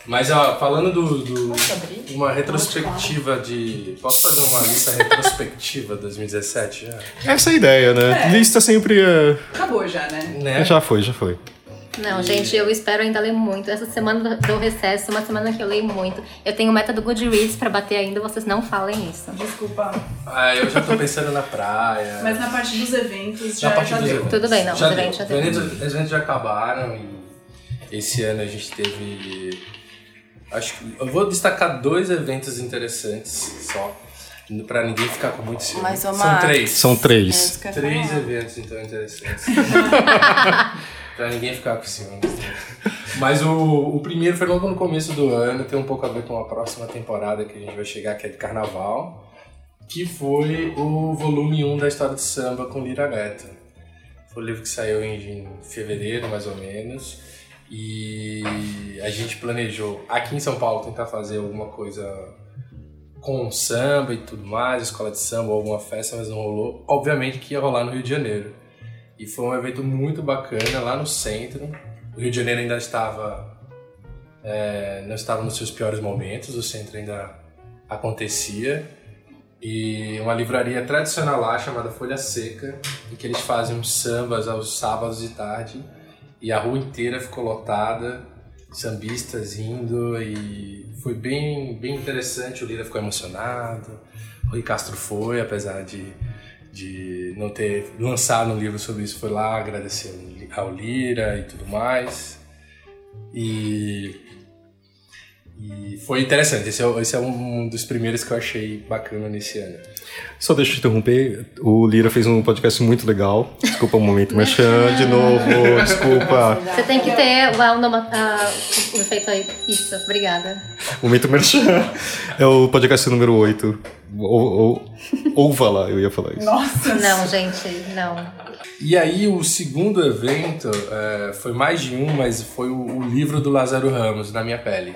[SPEAKER 8] Mas ó, falando do, do uma retrospectiva de, posso fazer uma lista retrospectiva 2017 já?
[SPEAKER 2] Essa é a ideia, né? Lista sempre é.
[SPEAKER 3] Acabou já, né?
[SPEAKER 8] Né?
[SPEAKER 2] Já foi, já foi.
[SPEAKER 6] Não, gente, eu espero ainda ler muito. Essa semana do recesso, uma semana que eu leio muito. Eu tenho meta do Goodreads pra bater ainda, vocês não falem isso.
[SPEAKER 3] Desculpa.
[SPEAKER 8] Ah, eu já tô pensando na praia.
[SPEAKER 3] Mas na parte dos eventos
[SPEAKER 8] Na
[SPEAKER 3] já,
[SPEAKER 8] parte
[SPEAKER 3] já
[SPEAKER 8] dos
[SPEAKER 3] deu.
[SPEAKER 8] eventos.
[SPEAKER 6] Tudo bem, não,
[SPEAKER 8] Já
[SPEAKER 6] os
[SPEAKER 8] deu.
[SPEAKER 6] eventos já deu.
[SPEAKER 8] Os eventos já acabaram e esse ano a gente teve. Acho que. Eu vou destacar dois eventos interessantes só. Pra ninguém ficar com muito ciúme.
[SPEAKER 4] Mas,
[SPEAKER 8] São três.
[SPEAKER 2] São
[SPEAKER 4] É
[SPEAKER 2] três.
[SPEAKER 4] ia
[SPEAKER 8] Três
[SPEAKER 4] falar.
[SPEAKER 8] eventos, então, interessantes. pra ninguém ficar com ciúmes. Mas o, o primeiro foi logo no começo do ano, tem um pouco a ver com a próxima temporada que a gente vai chegar, que é de carnaval, que foi o volume 1 da história de samba com Lira Neto. Foi o livro que saiu em fevereiro, mais ou menos. E a gente planejou aqui em São Paulo tentar fazer alguma coisa com samba e tudo mais, escola de samba, alguma festa, mas não rolou. Obviamente que ia rolar no Rio de Janeiro. E foi um evento muito bacana lá no centro. O Rio de Janeiro ainda estava é, não estava nos seus piores momentos, o centro ainda acontecia. E uma livraria tradicional lá chamada Folha Seca, em que eles fazem uns sambas aos sábados de tarde. E a rua inteira ficou lotada, sambistas indo e foi bem, bem interessante. O Lira ficou emocionado, o Rui Castro foi, apesar de, de não ter lançado um livro sobre isso, foi lá agradecer ao Lira e tudo mais. E, e foi interessante, esse é, esse é um dos primeiros que eu achei bacana nesse ano.
[SPEAKER 2] Só deixa eu te interromper. O Lira fez um podcast muito legal. Desculpa o momento, merchan de novo. Desculpa.
[SPEAKER 6] Você tem que ter o, onoma- ah, o efeito aí. Isso, obrigada.
[SPEAKER 2] Momento merchan. É o podcast número 8. Ou, ou, ouva lá, eu ia falar isso.
[SPEAKER 3] Nossa.
[SPEAKER 6] Não, gente, não.
[SPEAKER 8] E aí o segundo evento é, foi mais de um, mas foi o, o livro do Lázaro Ramos, Na Minha Pele.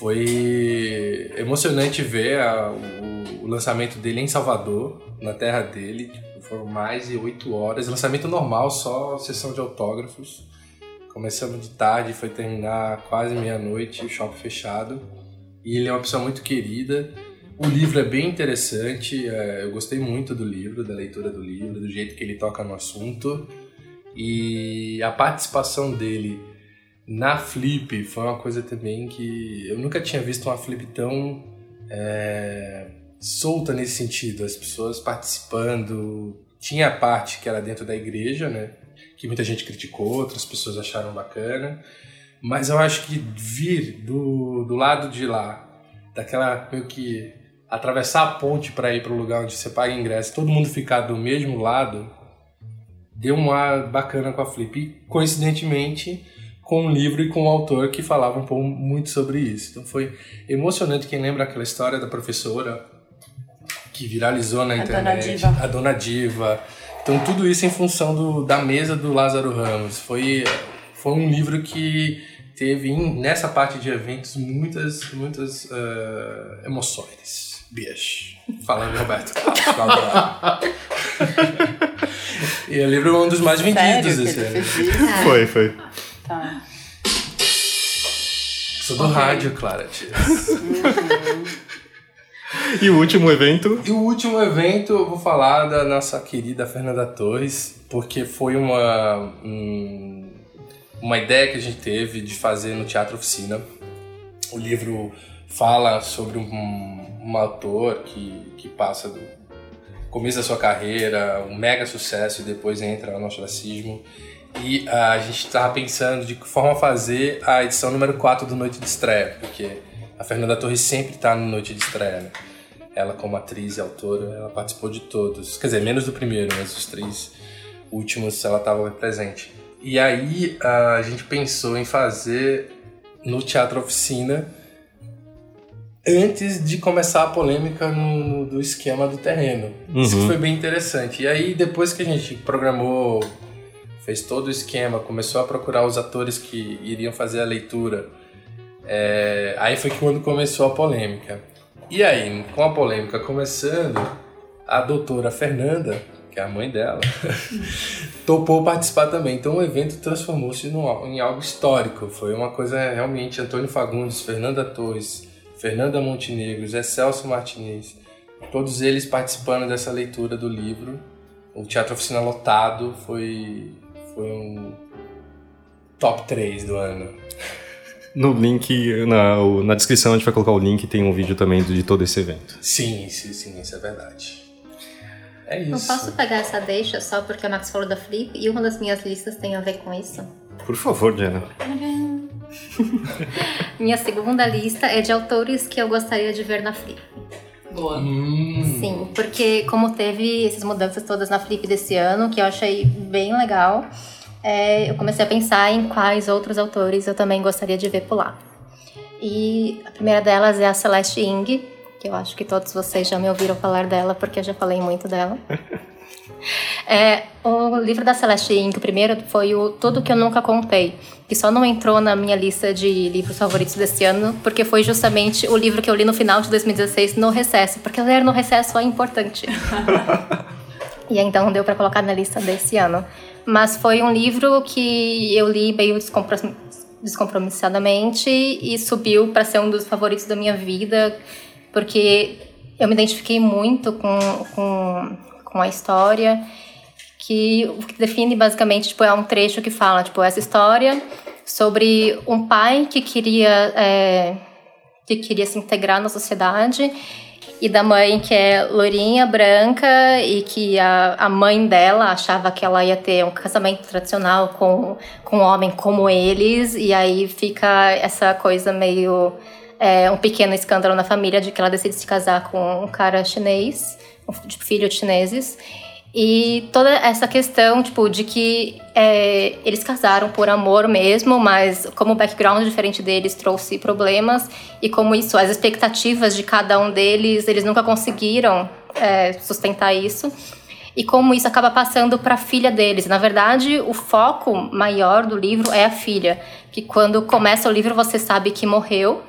[SPEAKER 8] Foi emocionante ver a- o, o lançamento dele em Salvador, na terra dele. Tipo, foram mais de oito horas. Lançamento normal, só sessão de autógrafos. Começamos de tarde, foi terminar quase meia-noite, shopping fechado. E ele é uma pessoa muito querida. O livro é bem interessante, é, eu gostei muito do livro, da leitura do livro, do jeito que ele toca no assunto. E a participação dele na Flip foi uma coisa também que eu nunca tinha visto uma Flip tão é, solta nesse sentido, as pessoas participando. Tinha a parte que era dentro da igreja, né? Que muita gente criticou, outras pessoas acharam bacana. Mas eu acho que vir do, do lado de lá, daquela meio que atravessar a ponte para ir para o lugar onde você paga ingresso, todo mundo ficar do mesmo lado, deu um ar bacana com a Flip. E, coincidentemente, com um livro e com um autor que falava um pouco muito sobre isso. Então foi emocionante. Quem lembra aquela história da professora que viralizou na
[SPEAKER 4] A
[SPEAKER 8] internet?
[SPEAKER 4] Dona Diva.
[SPEAKER 8] A Dona Diva. Então tudo isso em função do, da mesa do Lázaro Ramos. Foi, foi um livro que teve em- nessa parte de eventos muitas muitas eh, emoções. Beijo. Falando Roberto e o livro é um dos mais vendidos
[SPEAKER 4] Sério
[SPEAKER 8] esse ano.
[SPEAKER 2] Foi, foi.
[SPEAKER 8] Sou do rádio, Clara tia.
[SPEAKER 2] E o último evento?
[SPEAKER 8] E o último evento eu vou falar da nossa querida Fernanda Torres, porque foi uma, um- uma ideia que a gente teve de fazer no Teatro Oficina. O livro fala sobre um, um autor que, que passa do começo da sua carreira, um mega sucesso e depois entra no ostracismo. E ah, a gente estava pensando de que forma fazer a edição número 4 do Noite de Estreia, porque a Fernanda Torres sempre está no Noite de Estreia, né? Ela como atriz e autora, ela participou de todos. Quer dizer, menos do primeiro, mas os três últimos ela estava presente. E aí a gente pensou em fazer no Teatro Oficina antes de começar a polêmica no, no- do esquema do terreno. Isso que foi bem interessante. E aí depois que a gente programou, fez todo o esquema, começou a procurar os atores que iriam fazer a leitura, é, aí foi quando começou a polêmica. E aí, com a polêmica começando, a doutora Fernanda, que é a mãe dela, topou participar também. Então o evento transformou-se em algo histórico. Foi uma coisa realmente Antônio Fagundes, Fernanda Torres, Fernanda Montenegro, Zé Celso Martinez, todos eles participando dessa leitura do livro. O Teatro Oficina lotado foi, foi um top 3 do ano.
[SPEAKER 2] No link, na, na descrição a gente vai colocar o link, tem um vídeo também de todo esse evento.
[SPEAKER 8] Sim, sim, sim, isso é verdade. É isso.
[SPEAKER 6] Eu posso pegar essa deixa só porque o Max falou da Flip e uma das minhas listas tem a ver com isso?
[SPEAKER 2] Por favor, Diana.
[SPEAKER 6] Minha segunda lista é de autores que eu gostaria de ver na Flip.
[SPEAKER 4] Boa.
[SPEAKER 8] Hum,
[SPEAKER 6] Sim, porque como teve essas mudanças todas na Flip desse ano, que eu achei bem legal, é, eu comecei a pensar em quais outros autores eu também gostaria de ver por lá. E a primeira delas é a Celeste Ing, que eu acho que todos vocês já me ouviram falar dela, porque eu já falei muito dela. É, o livro da Celeste Ing, o primeiro, foi o Tudo Que Eu Nunca Contei, que só não entrou na minha lista de livros favoritos desse ano, porque foi justamente o livro que eu li no final de 2016 no recesso, porque ler no recesso é importante. e então deu para colocar na lista desse ano. Mas foi um livro que eu li meio descompro- descompromissadamente e subiu para ser um dos favoritos da minha vida, porque eu me identifiquei muito com, com, com a história, que define basicamente tipo, é um trecho que fala tipo, essa história sobre um pai que queria, é, que queria se integrar na sociedade e da mãe que é loirinha, branca e que a, a mãe dela achava que ela ia ter um casamento tradicional com, com um homem como eles e aí fica essa coisa meio é, um pequeno escândalo na família de que ela decide se casar com um cara chinês, um tipo, filho de chineses e toda essa questão, tipo, de que é, eles casaram por amor mesmo, mas como o background diferente deles trouxe problemas e como isso, as expectativas de cada um deles, eles nunca conseguiram é, sustentar isso. E como isso acaba passando para a filha deles. Na verdade, o foco maior do livro é a filha, que quando começa o livro você sabe que morreu,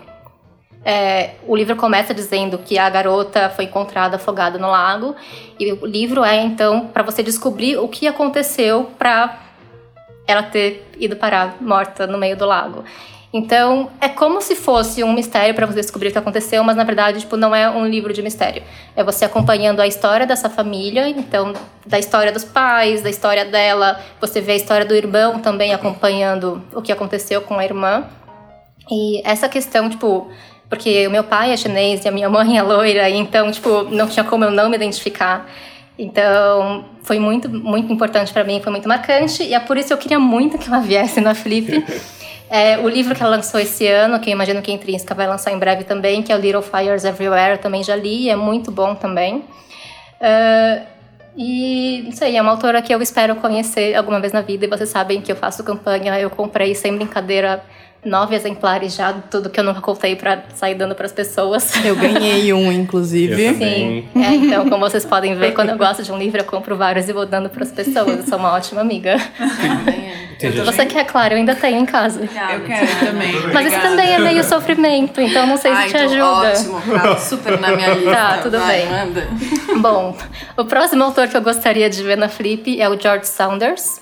[SPEAKER 6] é, o livro começa dizendo que a garota foi encontrada afogada no lago e o livro é então para você descobrir o que aconteceu para ela ter ido parar morta no meio do lago. Então, é como se fosse um mistério para você descobrir o que aconteceu, mas na verdade, tipo, não é um livro de mistério. É você acompanhando a história dessa família, então, da história dos pais, da história dela, você vê a história do irmão também acompanhando o que aconteceu com a irmã. E essa questão, tipo, porque o meu pai é chinês e a minha mãe é loira, então, tipo, não tinha como eu não me identificar. Então, foi muito, muito importante para mim, foi muito marcante, e é por isso que eu queria muito que ela viesse na Flip. É, o livro que ela lançou esse ano, que eu imagino que a Intrínseca vai lançar em breve também, que é o Little Fires Everywhere, eu também já li, é muito bom também. Uh, e não sei, é uma autora que eu espero conhecer alguma vez na vida, e vocês sabem que eu faço campanha, eu comprei sem brincadeira nove exemplares já de tudo que eu nunca contei para sair dando para as pessoas.
[SPEAKER 4] Eu ganhei um, inclusive.
[SPEAKER 6] Sim. É, então, como vocês podem ver, quando eu gosto de um livro, eu compro vários e vou dando para as pessoas. Eu sou uma ótima amiga. Você quer, claro, eu ainda tenho em casa.
[SPEAKER 3] Eu quero também.
[SPEAKER 6] Mas isso também é meio sofrimento, então não sei se
[SPEAKER 7] Ah,
[SPEAKER 6] te
[SPEAKER 7] então
[SPEAKER 6] ajuda.
[SPEAKER 7] Ótimo, tá super na minha lista.
[SPEAKER 6] Tá, tudo
[SPEAKER 7] Vai,
[SPEAKER 6] bem.
[SPEAKER 7] manda.
[SPEAKER 6] Bom, o próximo autor que eu gostaria de ver na Flip é o George Saunders.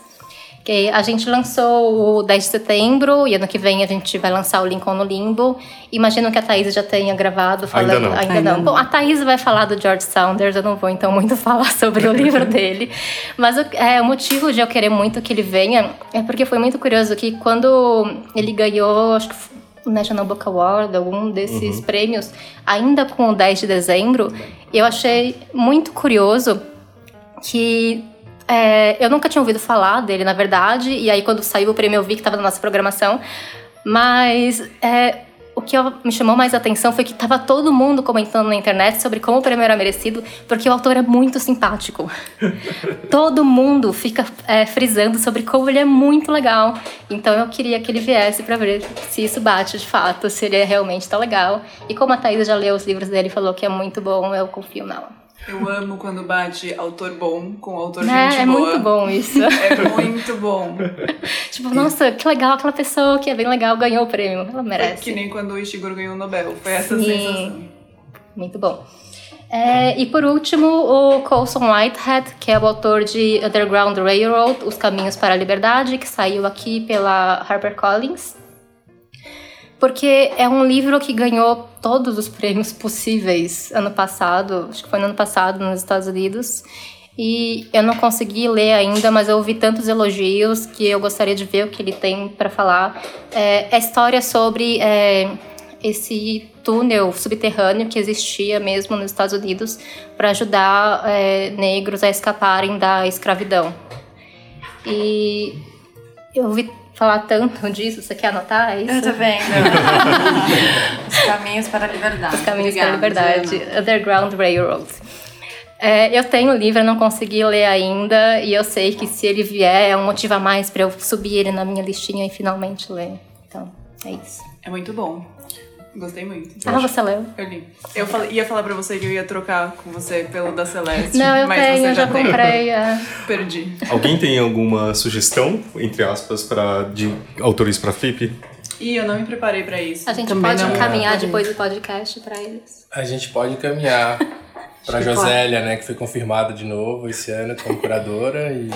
[SPEAKER 6] Que a gente lançou o 10 de setembro e ano que vem a gente vai lançar o Lincoln no Limbo. Imagino que a Thaís já tenha gravado falando.
[SPEAKER 2] Ainda não.
[SPEAKER 6] Ainda,
[SPEAKER 4] Ainda
[SPEAKER 6] não.
[SPEAKER 4] não.
[SPEAKER 6] Bom, a Thaís vai falar do George Saunders, eu não vou então muito falar sobre o livro dele. Mas o, é, o motivo de eu querer muito que ele venha é porque foi muito curioso que quando ele ganhou, acho que o National Book Award, algum desses prêmios, ainda com o 10 de dezembro, eu achei muito curioso que é, eu nunca tinha ouvido falar dele, na verdade, e aí quando saiu o prêmio eu vi que estava na nossa programação, mas é, o que me chamou mais atenção foi que estava todo mundo comentando na internet sobre como o prêmio era merecido, porque o autor é muito simpático. todo mundo fica é, frisando sobre como ele é muito legal. Então eu queria que ele viesse para ver se isso bate de fato, se ele realmente tão legal. E como a Thaís já leu os livros dele e falou que é muito bom, eu confio nela.
[SPEAKER 3] Eu amo quando bate autor bom com autor
[SPEAKER 6] É,
[SPEAKER 3] gente
[SPEAKER 6] é
[SPEAKER 3] boa.
[SPEAKER 6] muito bom isso.
[SPEAKER 3] É muito bom.
[SPEAKER 6] tipo, nossa, que legal aquela pessoa que é bem legal ganhou o prêmio. Ela
[SPEAKER 3] É
[SPEAKER 6] merece.
[SPEAKER 3] que nem quando o Ishiguro ganhou o Nobel. Foi essa
[SPEAKER 6] Sim.
[SPEAKER 3] sensação.
[SPEAKER 6] Muito bom. É, e por último, o Colson Whitehead, que é o autor de Underground Railroad, Os Caminhos para a Liberdade, que saiu aqui pela HarperCollins. Porque é um livro que ganhou todos os prêmios possíveis ano passado, acho que foi no ano passado nos Estados Unidos. E eu não consegui ler ainda, mas eu ouvi tantos elogios que eu gostaria de ver o que ele tem para falar. É, é a história sobre é, esse túnel subterrâneo que existia mesmo nos Estados Unidos para ajudar é, negros a escaparem da escravidão. E eu ouvi falar tanto disso, você quer anotar É isso?
[SPEAKER 7] Eu tô vendo. Os caminhos para a liberdade.
[SPEAKER 6] Os Caminhos
[SPEAKER 7] Obrigada,
[SPEAKER 6] para a Liberdade,
[SPEAKER 7] Diana.
[SPEAKER 6] Underground Railroad. É, eu tenho o livro, eu não consegui ler ainda, e eu sei que se ele vier é um motivo a mais para eu subir ele na minha listinha e finalmente ler. Então, é isso.
[SPEAKER 3] É muito bom. Gostei muito.
[SPEAKER 6] Ah, você leu?
[SPEAKER 3] Eu li. Eu falei- ia falar pra você que eu ia trocar com você pelo da Celeste.
[SPEAKER 6] Não, eu
[SPEAKER 3] mas
[SPEAKER 6] tenho,
[SPEAKER 3] você
[SPEAKER 6] eu já
[SPEAKER 3] tem.
[SPEAKER 6] comprei. é.
[SPEAKER 3] Perdi.
[SPEAKER 2] Alguém tem alguma sugestão, entre aspas, pra, de autores pra Flip?
[SPEAKER 3] Ih, eu não me preparei pra isso.
[SPEAKER 6] A gente
[SPEAKER 4] Também
[SPEAKER 6] pode
[SPEAKER 4] não.
[SPEAKER 6] encaminhar
[SPEAKER 4] É.
[SPEAKER 6] depois do podcast para eles.
[SPEAKER 8] A gente pode caminhar pra Josélia, né? Que foi confirmada de novo esse ano como curadora e.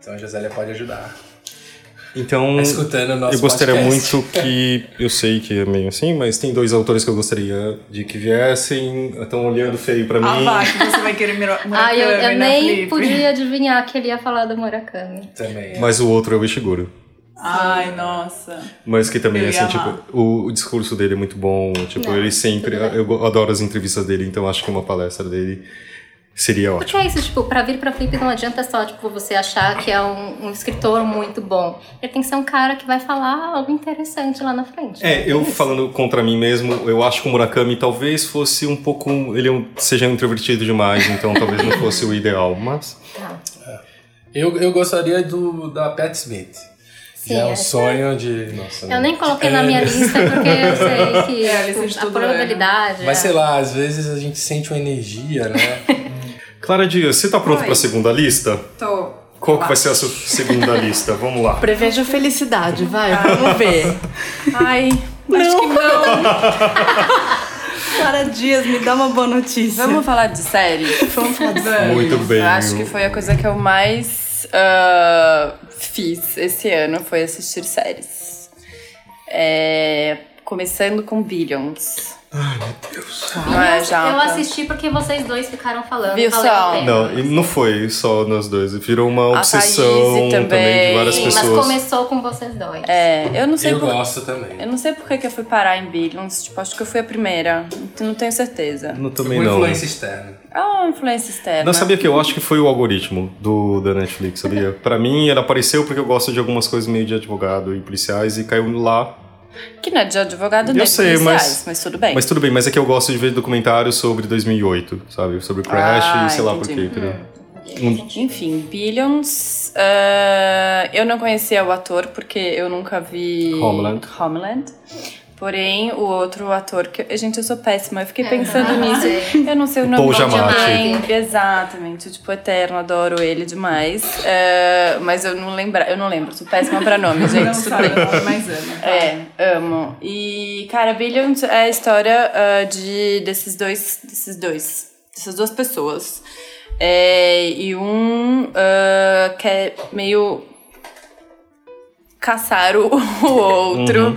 [SPEAKER 8] Então a Josélia pode ajudar.
[SPEAKER 2] Então,
[SPEAKER 8] Tá escutando o nosso
[SPEAKER 2] eu gostaria
[SPEAKER 8] podcast.
[SPEAKER 2] muito que. Eu sei que é meio assim, mas tem dois autores que eu gostaria de que viessem. Estão olhando feio pra
[SPEAKER 3] Ah,
[SPEAKER 2] mim.
[SPEAKER 3] vai, que você vai querer Mura- Murakami
[SPEAKER 6] Ah, eu, eu
[SPEAKER 3] na
[SPEAKER 6] nem
[SPEAKER 3] Flip.
[SPEAKER 6] podia adivinhar que ele ia falar do Murakami.
[SPEAKER 8] Também.
[SPEAKER 2] Mas o outro é o Ishiguro.
[SPEAKER 3] Ai, nossa.
[SPEAKER 2] Mas que também,
[SPEAKER 3] Eu ia
[SPEAKER 2] assim, tipo, o, o discurso dele é muito bom. Tipo,
[SPEAKER 6] Não,
[SPEAKER 2] ele sempre. Eu adoro as entrevistas dele, então acho que uma palestra dele seria
[SPEAKER 6] Porque
[SPEAKER 2] ótimo.
[SPEAKER 6] é isso, tipo, pra vir pra Flip não adianta só, tipo, você achar que é um, um escritor muito bom. Ele tem que ser um cara que vai falar algo interessante lá na frente.
[SPEAKER 2] É, eu falando contra mim mesmo, eu acho que o Murakami talvez fosse um pouco. Ele é um- seja introvertido demais, então talvez não fosse o ideal, mas.
[SPEAKER 6] Tá.
[SPEAKER 8] Eu, eu gostaria do da Pat Smith.
[SPEAKER 6] Sim,
[SPEAKER 8] é um sonho de. Nossa,
[SPEAKER 6] Eu nem coloquei na minha lista porque eu sei que
[SPEAKER 3] É, a
[SPEAKER 6] tipo, a
[SPEAKER 3] tudo é.
[SPEAKER 6] probabilidade.
[SPEAKER 8] Mas
[SPEAKER 6] é.
[SPEAKER 8] sei lá, às vezes a gente sente uma energia, né?
[SPEAKER 2] Clara Dias, você tá pronto
[SPEAKER 7] Oi.
[SPEAKER 2] pra segunda lista?
[SPEAKER 7] Tô.
[SPEAKER 2] Qual que vai ser a sua segunda lista? Vamos lá.
[SPEAKER 4] Prevejo felicidade, vai, vamos ver.
[SPEAKER 7] Ai, acho que não.
[SPEAKER 4] Clara Dias, me dá uma boa notícia.
[SPEAKER 7] Vamos falar de série?
[SPEAKER 4] Vamos falar de série.
[SPEAKER 2] Muito bem.
[SPEAKER 7] Eu acho que foi a coisa que eu mais ah, fiz esse ano foi assistir séries. É, começando com Billions.
[SPEAKER 2] Ai, meu Deus.
[SPEAKER 7] É,
[SPEAKER 6] eu
[SPEAKER 7] Japa?
[SPEAKER 6] assisti porque vocês dois ficaram falando.
[SPEAKER 7] Viu só?
[SPEAKER 2] Não, e não foi só nós dois. Virou uma obsessão também.
[SPEAKER 7] também.
[SPEAKER 2] de várias
[SPEAKER 6] Sim, mas
[SPEAKER 2] pessoas.
[SPEAKER 6] começou com vocês dois.
[SPEAKER 7] É, eu não sei
[SPEAKER 8] Eu
[SPEAKER 7] por...
[SPEAKER 8] gosto também.
[SPEAKER 7] Eu não sei por que que eu fui parar em Billions. Tipo, acho que eu fui a primeira. Não tenho certeza.
[SPEAKER 2] Não, também
[SPEAKER 8] Com
[SPEAKER 2] não.
[SPEAKER 8] influência externa.
[SPEAKER 7] É uma influência externa.
[SPEAKER 2] Não sabia que eu acho que foi o algoritmo do da Netflix, sabia? Pra mim, ela apareceu porque eu gosto de algumas coisas meio de advogado e policiais e caiu lá.
[SPEAKER 7] Que não é de advogado
[SPEAKER 2] Eu
[SPEAKER 7] nem
[SPEAKER 2] sei, mas-
[SPEAKER 7] mas tudo bem.
[SPEAKER 2] Mas tudo bem, mas é que eu gosto de ver documentários sobre 2008, sabe? Sobre Crash
[SPEAKER 7] Ah,
[SPEAKER 2] e sei lá por
[SPEAKER 7] entendi.
[SPEAKER 2] quê, entendeu?
[SPEAKER 7] Enfim, Billions. ah, eu não conhecia o ator porque eu nunca vi
[SPEAKER 2] Homeland.
[SPEAKER 7] Homeland. Porém, o outro ator que. Gente, eu sou péssima. Eu fiquei
[SPEAKER 6] É,
[SPEAKER 7] pensando
[SPEAKER 6] eu
[SPEAKER 7] nisso. Eu não sei o nome
[SPEAKER 2] Paul
[SPEAKER 7] dele.
[SPEAKER 2] Giamatti.
[SPEAKER 7] Exatamente. Tipo, eterno, adoro ele demais. Ah, mas eu não lembro. Eu não lembro. Sou péssima pra nome, gente.
[SPEAKER 3] Não sabe mas ama. tá?
[SPEAKER 7] É, amo. E, cara, Billions é a história ah, de, desses dois. Desses dois. Dessas duas pessoas. É, e um ah, quer meio caçar o, o outro.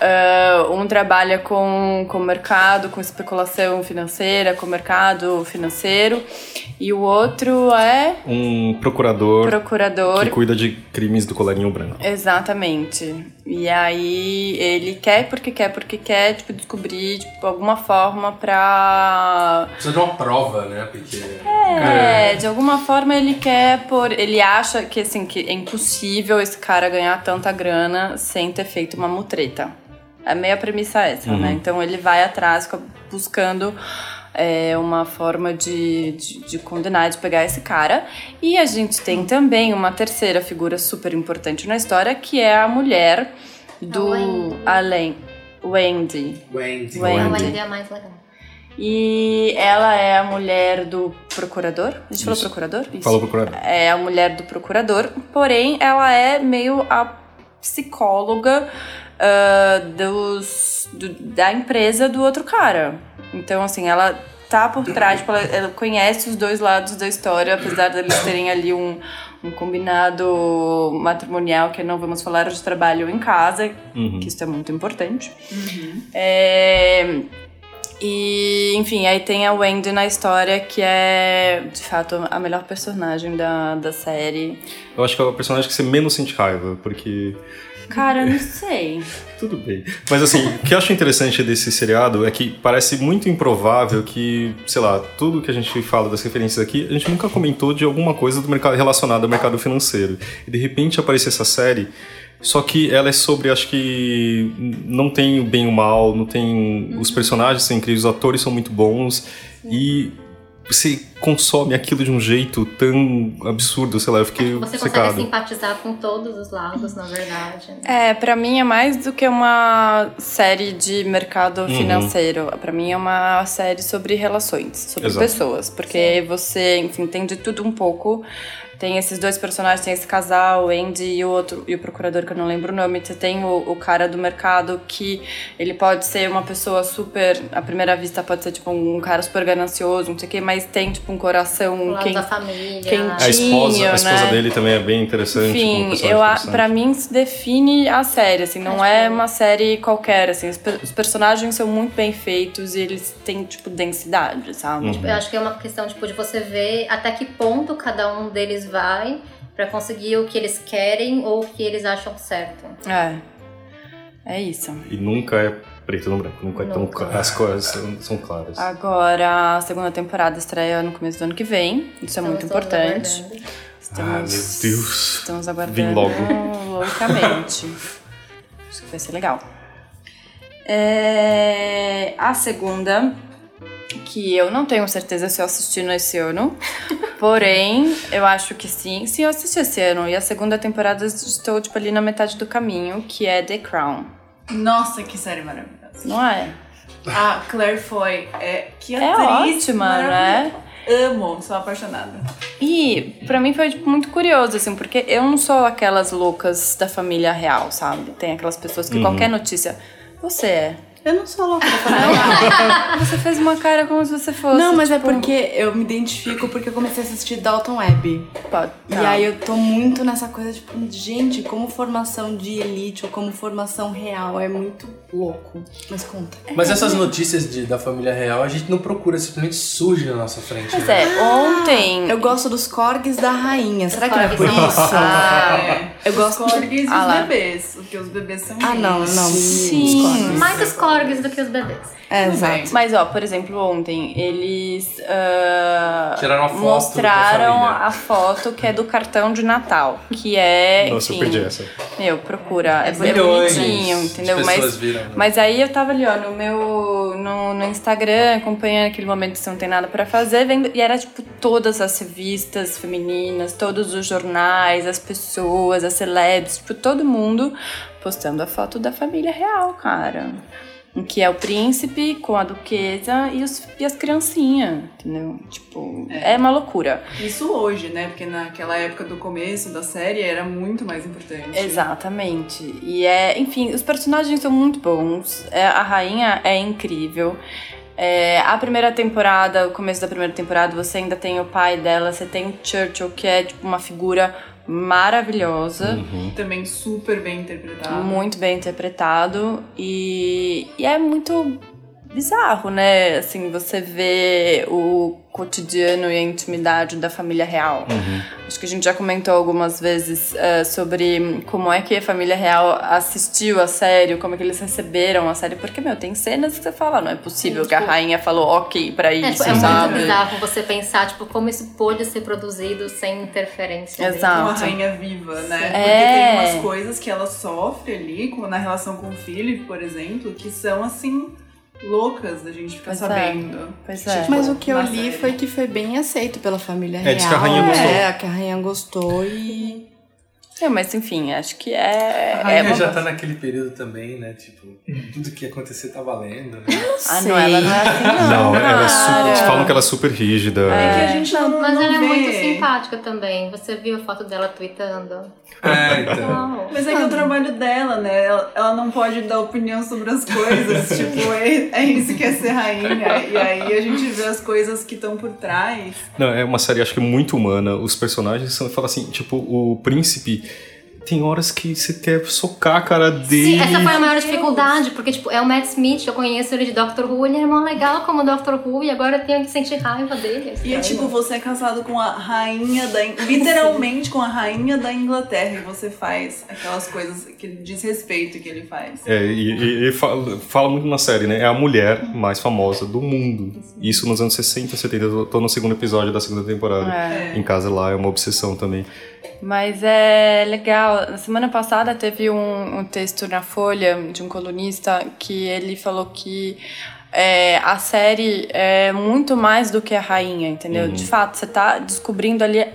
[SPEAKER 7] Ah, um trabalha com, com mercado, com especulação financeira, com mercado financeiro. E o outro é
[SPEAKER 2] Um procurador
[SPEAKER 7] procurador
[SPEAKER 2] que cuida de crimes do colarinho branco.
[SPEAKER 7] Exatamente. E aí ele quer porque quer, porque quer, tipo, descobrir, tipo, alguma forma pra.
[SPEAKER 8] Precisa de uma prova, né? Porque.
[SPEAKER 7] É, de alguma forma ele quer por. Ele acha que assim, que é impossível esse cara ganhar tanta grana sem ter feito uma mutreta. É meio a premissa essa, né? Então ele vai atrás buscando. É, uma forma de, de, de condenar, de pegar esse cara. E a gente tem também uma terceira figura super importante na história, que é a mulher do
[SPEAKER 6] Wendy.
[SPEAKER 7] Além. Wendy.
[SPEAKER 8] Wendy.
[SPEAKER 7] Wendy.
[SPEAKER 6] Mas é mais legal.
[SPEAKER 7] E ela é a mulher do procurador. A gente falou
[SPEAKER 2] Isso.
[SPEAKER 7] procurador? Isso.
[SPEAKER 2] Falou procurador.
[SPEAKER 7] É a mulher do procurador, porém ela é meio a psicóloga ah, dos, do- da empresa do outro cara. Então, assim, ela tá por trás, tipo, ela, ela conhece os dois lados da história, apesar deles terem ali um, um combinado matrimonial que não vamos falar de trabalho em casa,
[SPEAKER 2] Uhum.
[SPEAKER 7] que isso é muito importante. É, e, enfim, aí tem a Wendy na história, que é, de fato, a melhor personagem da, da série.
[SPEAKER 2] Eu acho que é o personagem que você menos sente raiva, porque.
[SPEAKER 7] Cara, não sei.
[SPEAKER 2] Tudo bem. Mas assim, o que eu acho interessante desse seriado é que parece muito improvável que, sei lá, tudo que a gente fala das referências aqui, a gente nunca comentou de alguma coisa do mercado relacionada ao mercado financeiro. E de repente aparece essa série, só que ela é sobre, acho que não tem o bem e o mal, não tem. Os personagens são incríveis, os atores são muito bons e você consome aquilo de um jeito tão absurdo, sei lá, eu fiquei
[SPEAKER 6] Você
[SPEAKER 2] secado.
[SPEAKER 6] consegue simpatizar com todos os lados, na verdade. né?
[SPEAKER 7] É, pra mim é mais do que uma série de mercado financeiro. Pra mim é uma série sobre relações, sobre
[SPEAKER 2] Exato.
[SPEAKER 7] pessoas. Porque você, enfim, tem de tudo um pouco. Tem esses dois personagens, tem esse casal, o Andy e o outro, e o procurador, que eu não lembro o nome. Você tem o, o cara do mercado que ele pode ser uma pessoa super. À primeira vista, pode ser tipo um cara super ganancioso, não sei o quê, mas tem tipo um coração
[SPEAKER 6] lado
[SPEAKER 7] quem,
[SPEAKER 6] da família.
[SPEAKER 7] quem
[SPEAKER 2] A esposa, a esposa
[SPEAKER 7] né?
[SPEAKER 2] dele também é bem interessante. um
[SPEAKER 7] Enfim, eu, a-
[SPEAKER 2] interessante.
[SPEAKER 7] pra mim se define a série, assim, não é uma série qualquer, assim, os, os personagens são muito bem feitos e eles têm, tipo, densidade, sabe?
[SPEAKER 2] Uhum.
[SPEAKER 6] Eu acho que é uma questão tipo, de você ver até que ponto cada um deles vai pra conseguir o que eles querem ou o que eles acham certo.
[SPEAKER 7] É. É isso.
[SPEAKER 2] E nunca é preto no branco, nunca, é tão
[SPEAKER 6] Nunca.
[SPEAKER 2] As cores são, são claras.
[SPEAKER 7] Agora, a segunda temporada estreia no começo do ano que vem. Isso é muito
[SPEAKER 6] Estamos
[SPEAKER 7] importante.
[SPEAKER 6] aguardando.
[SPEAKER 7] Estamos,
[SPEAKER 2] Ah, meu Deus.
[SPEAKER 7] Estamos
[SPEAKER 2] Vem
[SPEAKER 7] aguardando
[SPEAKER 2] logo.
[SPEAKER 7] loucamente. Acho que vai ser legal. É, a segunda, que eu não tenho certeza se eu assisti nesse ano, porém, eu acho que sim. Sim, eu assisti esse ano. E a segunda temporada estou, tipo, ali na metade do caminho, que é The Crown.
[SPEAKER 3] Nossa, que série maravilhosa.
[SPEAKER 7] Não é?
[SPEAKER 3] A Claire Foy, é, que
[SPEAKER 7] É
[SPEAKER 3] atriz
[SPEAKER 7] ótima, né?
[SPEAKER 3] Amo, sou apaixonada.
[SPEAKER 7] E pra mim foi tipo, muito curioso, assim, porque eu não sou aquelas loucas da família real, sabe? Tem aquelas pessoas que qualquer notícia. Você é.
[SPEAKER 4] Eu não sou louca pra falar.
[SPEAKER 7] Você fez uma cara como se você fosse.
[SPEAKER 4] Não, mas é
[SPEAKER 7] tipo,
[SPEAKER 4] porque eu me identifico porque eu comecei a assistir Dalton Web.
[SPEAKER 7] Pode,
[SPEAKER 4] E
[SPEAKER 7] tá.
[SPEAKER 4] aí eu tô muito nessa coisa, tipo, gente, como formação de elite ou como formação real é muito louco. Mas conta.
[SPEAKER 8] Mas essas notícias de, da família real a gente não procura, simplesmente surge na nossa frente.
[SPEAKER 7] Pois
[SPEAKER 8] né?
[SPEAKER 7] é, ontem.
[SPEAKER 4] Eu gosto dos corgis da rainha. Será que não é por isso?
[SPEAKER 3] É,
[SPEAKER 4] Eu gosto
[SPEAKER 3] os corgis e
[SPEAKER 7] Ah
[SPEAKER 3] os bebês, porque os bebês são
[SPEAKER 4] Ah, não,
[SPEAKER 3] lindos.
[SPEAKER 4] não.
[SPEAKER 7] Sim.
[SPEAKER 4] Os corgis.
[SPEAKER 6] Mais os corgis do que os bebês.
[SPEAKER 4] É, exato.
[SPEAKER 7] Mas, ó, por exemplo, ontem eles ah,
[SPEAKER 8] Tiraram a foto
[SPEAKER 7] mostraram a foto que é do cartão de Natal, que é,
[SPEAKER 2] Nossa, eu
[SPEAKER 7] enfim,
[SPEAKER 2] perdi essa.
[SPEAKER 7] meu, procura, é, é
[SPEAKER 8] Milhões
[SPEAKER 7] bonitinho,
[SPEAKER 8] de
[SPEAKER 7] entendeu?
[SPEAKER 8] pessoas
[SPEAKER 7] Mas,
[SPEAKER 8] viram, né?
[SPEAKER 7] mas aí eu tava ali, ó, no meu, no, no Instagram, acompanhando aquele momento que você não tem nada pra fazer, vendo, e era, tipo, todas as revistas femininas, todos os jornais, as pessoas, as celebs, tipo, todo mundo postando a foto da família real, cara. Em que é o príncipe com a duquesa e, os, e as criancinhas, entendeu? Tipo, é. uma loucura.
[SPEAKER 3] Isso hoje, né? Porque naquela época do começo da série era muito mais importante.
[SPEAKER 7] Exatamente. E é, enfim, os personagens são muito bons. É, a rainha é incrível. É, a primeira temporada, o começo da primeira temporada, você ainda tem o pai dela, você tem o Churchill, que é tipo uma figura maravilhosa.
[SPEAKER 3] Também super bem interpretado.
[SPEAKER 7] Muito bem interpretado e, e é muito bizarro, né? Assim, você vê o cotidiano e a intimidade da família real. Acho que a gente já comentou algumas vezes eh, sobre como é que a família real assistiu a série, como é que eles receberam a série, porque, meu, tem cenas que você fala, não é possível
[SPEAKER 6] Sim,
[SPEAKER 7] que a
[SPEAKER 6] tipo-
[SPEAKER 7] rainha falou ok pra
[SPEAKER 6] É,
[SPEAKER 7] isso,
[SPEAKER 6] tipo, é
[SPEAKER 7] sabe?
[SPEAKER 6] muito bizarro você pensar, tipo, como isso pôde ser produzido sem interferência. dele.
[SPEAKER 7] Exato.
[SPEAKER 3] Uma rainha viva, né?
[SPEAKER 7] Sim.
[SPEAKER 3] Porque
[SPEAKER 7] É.
[SPEAKER 3] tem umas coisas que ela sofre ali, como na relação com o Philip, por exemplo, que são assim loucas da gente ficar
[SPEAKER 7] Pois é.
[SPEAKER 3] sabendo.
[SPEAKER 7] Pois é.
[SPEAKER 4] Mas o que eu li foi que foi bem aceito pela família
[SPEAKER 2] É,
[SPEAKER 4] real.
[SPEAKER 2] diz que a rainha gostou.
[SPEAKER 4] É, que a rainha gostou e...
[SPEAKER 7] É, mas enfim, acho que é.
[SPEAKER 8] A
[SPEAKER 7] é
[SPEAKER 8] rainha
[SPEAKER 7] uma-
[SPEAKER 8] já tá naquele período também, né? Tipo, tudo que ia acontecer tá valendo, né?
[SPEAKER 7] Ah, não, ela não é assim, não.
[SPEAKER 2] Não, ela é super. Falam que ela é super rígida.
[SPEAKER 3] É que a gente não,
[SPEAKER 6] Mas
[SPEAKER 3] não
[SPEAKER 6] ela é
[SPEAKER 3] vê.
[SPEAKER 6] muito simpática também. Você viu a foto dela tweetando?
[SPEAKER 8] É, então.
[SPEAKER 6] Não.
[SPEAKER 3] Mas é que é o trabalho dela, né? Ela, ela não pode dar opinião sobre as coisas. tipo, é, é isso que é ser rainha. E aí a gente vê as coisas que estão por trás.
[SPEAKER 2] Não, é uma série, acho que muito humana. Os personagens são. Fala assim, tipo, o príncipe. Tem horas que você quer socar a cara dele.
[SPEAKER 6] Sim, essa foi a maior dificuldade, porque, tipo, é o Matt Smith, eu conheço ele de Doctor Who, ele é mó legal como Doctor Who, e agora eu tenho que sentir raiva dele.
[SPEAKER 3] E é tipo, você é casado com a rainha da. Literalmente com a rainha da Inglaterra. E você faz aquelas coisas, aquele desrespeito que ele faz.
[SPEAKER 2] É, e, e- e fala, fala muito na série, né? É a mulher mais famosa do mundo. Isso nos anos 60, 70. Eu tô no segundo episódio da segunda temporada.
[SPEAKER 7] É.
[SPEAKER 2] Em casa lá é uma obsessão também.
[SPEAKER 7] Mas é legal. Na semana passada teve um, um texto na Folha de um colunista que ele falou que é, a série é muito mais do que a rainha, entendeu? De fato, você tá descobrindo ali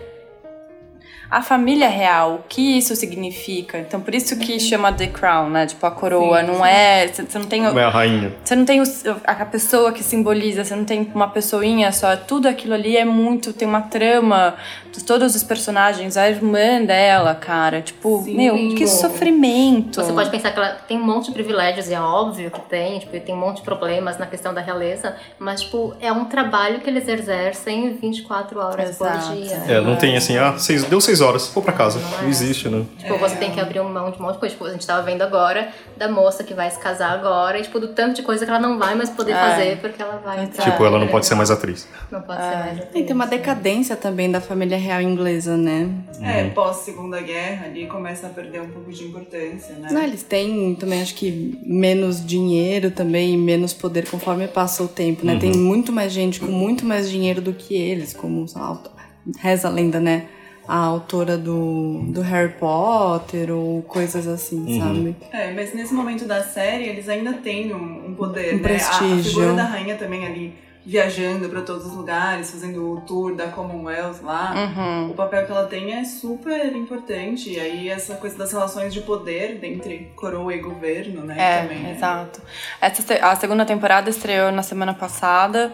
[SPEAKER 7] a família real, o que isso significa. Então, por isso que chama The Crown, né? Tipo, a coroa.
[SPEAKER 3] Sim,
[SPEAKER 7] não
[SPEAKER 3] sim.
[SPEAKER 7] é. Você não tem.
[SPEAKER 2] Não é a rainha.
[SPEAKER 7] Você não tem o- a pessoa que simboliza, você não tem uma pessoinha só. Tudo aquilo ali é muito. Tem uma trama de todos os personagens. A irmã dela, cara. Tipo,
[SPEAKER 3] Sim.
[SPEAKER 7] meu, que sofrimento.
[SPEAKER 6] Você pode pensar que ela tem um monte de privilégios, e é óbvio que tem, tipo, e tem um monte de problemas na questão da realeza, mas, tipo, é um trabalho que eles exercem 24 horas
[SPEAKER 7] Exato.
[SPEAKER 6] por dia.
[SPEAKER 2] É, não tem assim, ah, seis, deu seis horas, vou pra casa.
[SPEAKER 6] Não é.
[SPEAKER 2] Não existe, né?
[SPEAKER 6] Tipo, você tem que abrir um mão de um monte de coisa. Tipo, a gente tava vendo agora da moça que vai se casar agora, e, tipo, do tanto de coisa que ela não vai mais poder
[SPEAKER 7] É.
[SPEAKER 6] fazer porque ela vai.
[SPEAKER 7] Exato.
[SPEAKER 2] Tipo, ela não pode ser mais atriz.
[SPEAKER 6] Não pode ser mais.
[SPEAKER 4] Tem, tem uma decadência também da família real inglesa, né?
[SPEAKER 3] É, pós-segunda guerra ali começa a perder um pouco de importância, né?
[SPEAKER 4] Não, eles têm também, acho que, menos dinheiro também, menos poder conforme passa o tempo, né? Tem muito mais gente com muito mais dinheiro do que eles, como sei lá, auto- reza a lenda, né? A autora do, do Harry Potter ou coisas assim, sabe?
[SPEAKER 3] É, mas nesse momento da série eles ainda têm um, um poder,
[SPEAKER 4] Um
[SPEAKER 3] né? A- A,
[SPEAKER 4] prestígio.
[SPEAKER 3] figura da rainha também ali viajando pra todos os lugares, fazendo o tour da Commonwealth lá.
[SPEAKER 7] Uhum.
[SPEAKER 3] O papel que ela tem é super importante. E aí essa coisa das relações de poder entre coroa e governo, né?
[SPEAKER 7] É,
[SPEAKER 3] também,
[SPEAKER 7] exato. Essa, a segunda temporada estreou na semana passada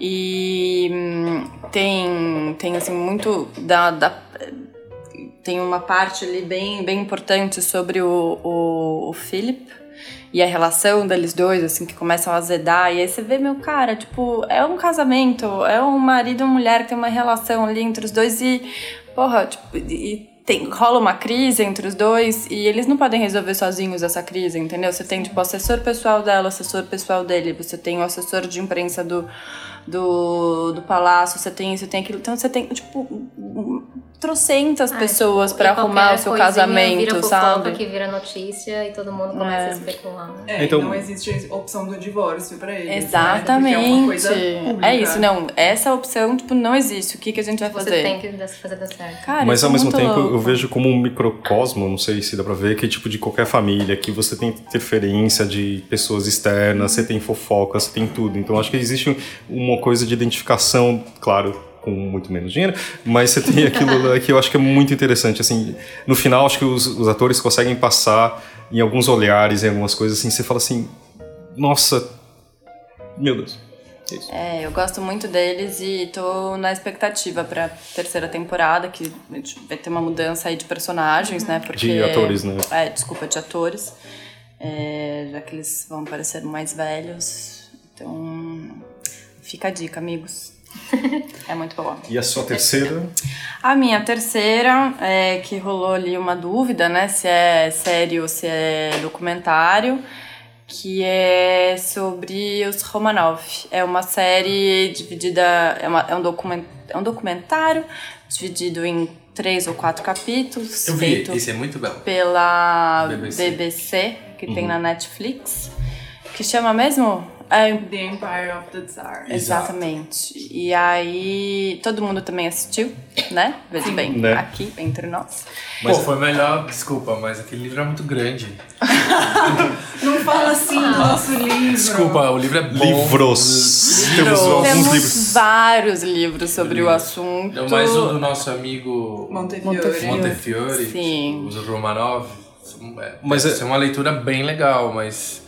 [SPEAKER 7] e hum, tem, tem assim, muito da, da- tem uma parte ali bem, bem importante sobre o, o, o Philip, e a relação deles dois, assim, que começam a azedar. E aí você vê, meu cara, tipo, é um casamento, é um marido e uma mulher que tem uma relação ali entre os dois e, porra, tipo, e tem, rola uma crise entre os dois e eles não podem resolver sozinhos essa crise, entendeu? Você tem, tipo, o assessor pessoal dela, o assessor pessoal dele, você tem o assessor de imprensa do, do, do palácio, você tem isso, tem aquilo. Então você tem, tipo, trocentas
[SPEAKER 6] Ah,
[SPEAKER 7] pessoas
[SPEAKER 6] tipo,
[SPEAKER 7] pra
[SPEAKER 6] e
[SPEAKER 7] arrumar o seu casamento,
[SPEAKER 6] vira fofoca,
[SPEAKER 7] sabe?
[SPEAKER 6] que vira notícia e todo mundo começa
[SPEAKER 7] É.
[SPEAKER 6] a especular. né?
[SPEAKER 3] É,
[SPEAKER 2] Então-
[SPEAKER 3] não existe opção do divórcio pra eles. né?
[SPEAKER 7] Exatamente.
[SPEAKER 3] É uma coisa pública.
[SPEAKER 7] É isso, não. Essa opção, tipo, não existe. O que, que a gente vai
[SPEAKER 6] Você
[SPEAKER 7] fazer?
[SPEAKER 6] tem que fazer dar certo.
[SPEAKER 7] Cara,
[SPEAKER 2] Mas
[SPEAKER 7] isso
[SPEAKER 2] ao
[SPEAKER 7] é
[SPEAKER 2] mesmo tempo eu
[SPEAKER 7] louco.
[SPEAKER 2] vejo como um microcosmo, não sei se dá pra ver, que é tipo de qualquer família, que você tem interferência de pessoas externas, você tem fofoca, você tem tudo. Então acho que existe uma coisa de identificação, claro, com muito menos dinheiro, mas você tem aquilo lá que eu acho que é muito interessante. Assim, no final, acho que os, os atores conseguem passar em alguns olhares, em algumas coisas assim, você fala assim, nossa, meu Deus. É isso.
[SPEAKER 7] É, eu gosto muito deles e tô na expectativa pra terceira temporada, que a gente vai ter uma mudança aí de personagens, né? Porque,
[SPEAKER 2] De atores, né?
[SPEAKER 7] É, desculpa, de atores. É, já que eles vão parecer mais velhos. Então, fica a dica, amigos. É muito boa.
[SPEAKER 2] E a sua terceira?
[SPEAKER 7] A minha terceira, é que rolou ali uma dúvida, né? Se é série ou se é documentário, que é sobre os Romanov. É uma série dividida. É, uma- é um, document, é um documentário dividido em três ou quatro capítulos.
[SPEAKER 8] Eu vi, esse é muito belo.
[SPEAKER 7] pela
[SPEAKER 8] BBC.
[SPEAKER 7] BBC, que tem na Netflix. Que chama mesmo? É,
[SPEAKER 3] The Empire of the Tsar.
[SPEAKER 7] Exatamente. E aí, todo mundo também assistiu, né? Veja bem,
[SPEAKER 2] Né?
[SPEAKER 7] aqui entre nós.
[SPEAKER 8] Pô, foi melhor, desculpa, mas aquele livro é muito grande.
[SPEAKER 3] Não fala assim do nosso livro.
[SPEAKER 8] Desculpa, o livro é bom.
[SPEAKER 2] Livros. Temos alguns
[SPEAKER 7] Temos
[SPEAKER 2] livros.
[SPEAKER 7] vários livros sobre o assunto.
[SPEAKER 8] É mais um do nosso amigo
[SPEAKER 3] Montefiore.
[SPEAKER 7] Montefiore.
[SPEAKER 8] Montefiore,
[SPEAKER 7] Sim.
[SPEAKER 8] os Romanov. É,
[SPEAKER 2] Mas
[SPEAKER 8] mas
[SPEAKER 2] é-
[SPEAKER 8] é uma leitura bem legal, mas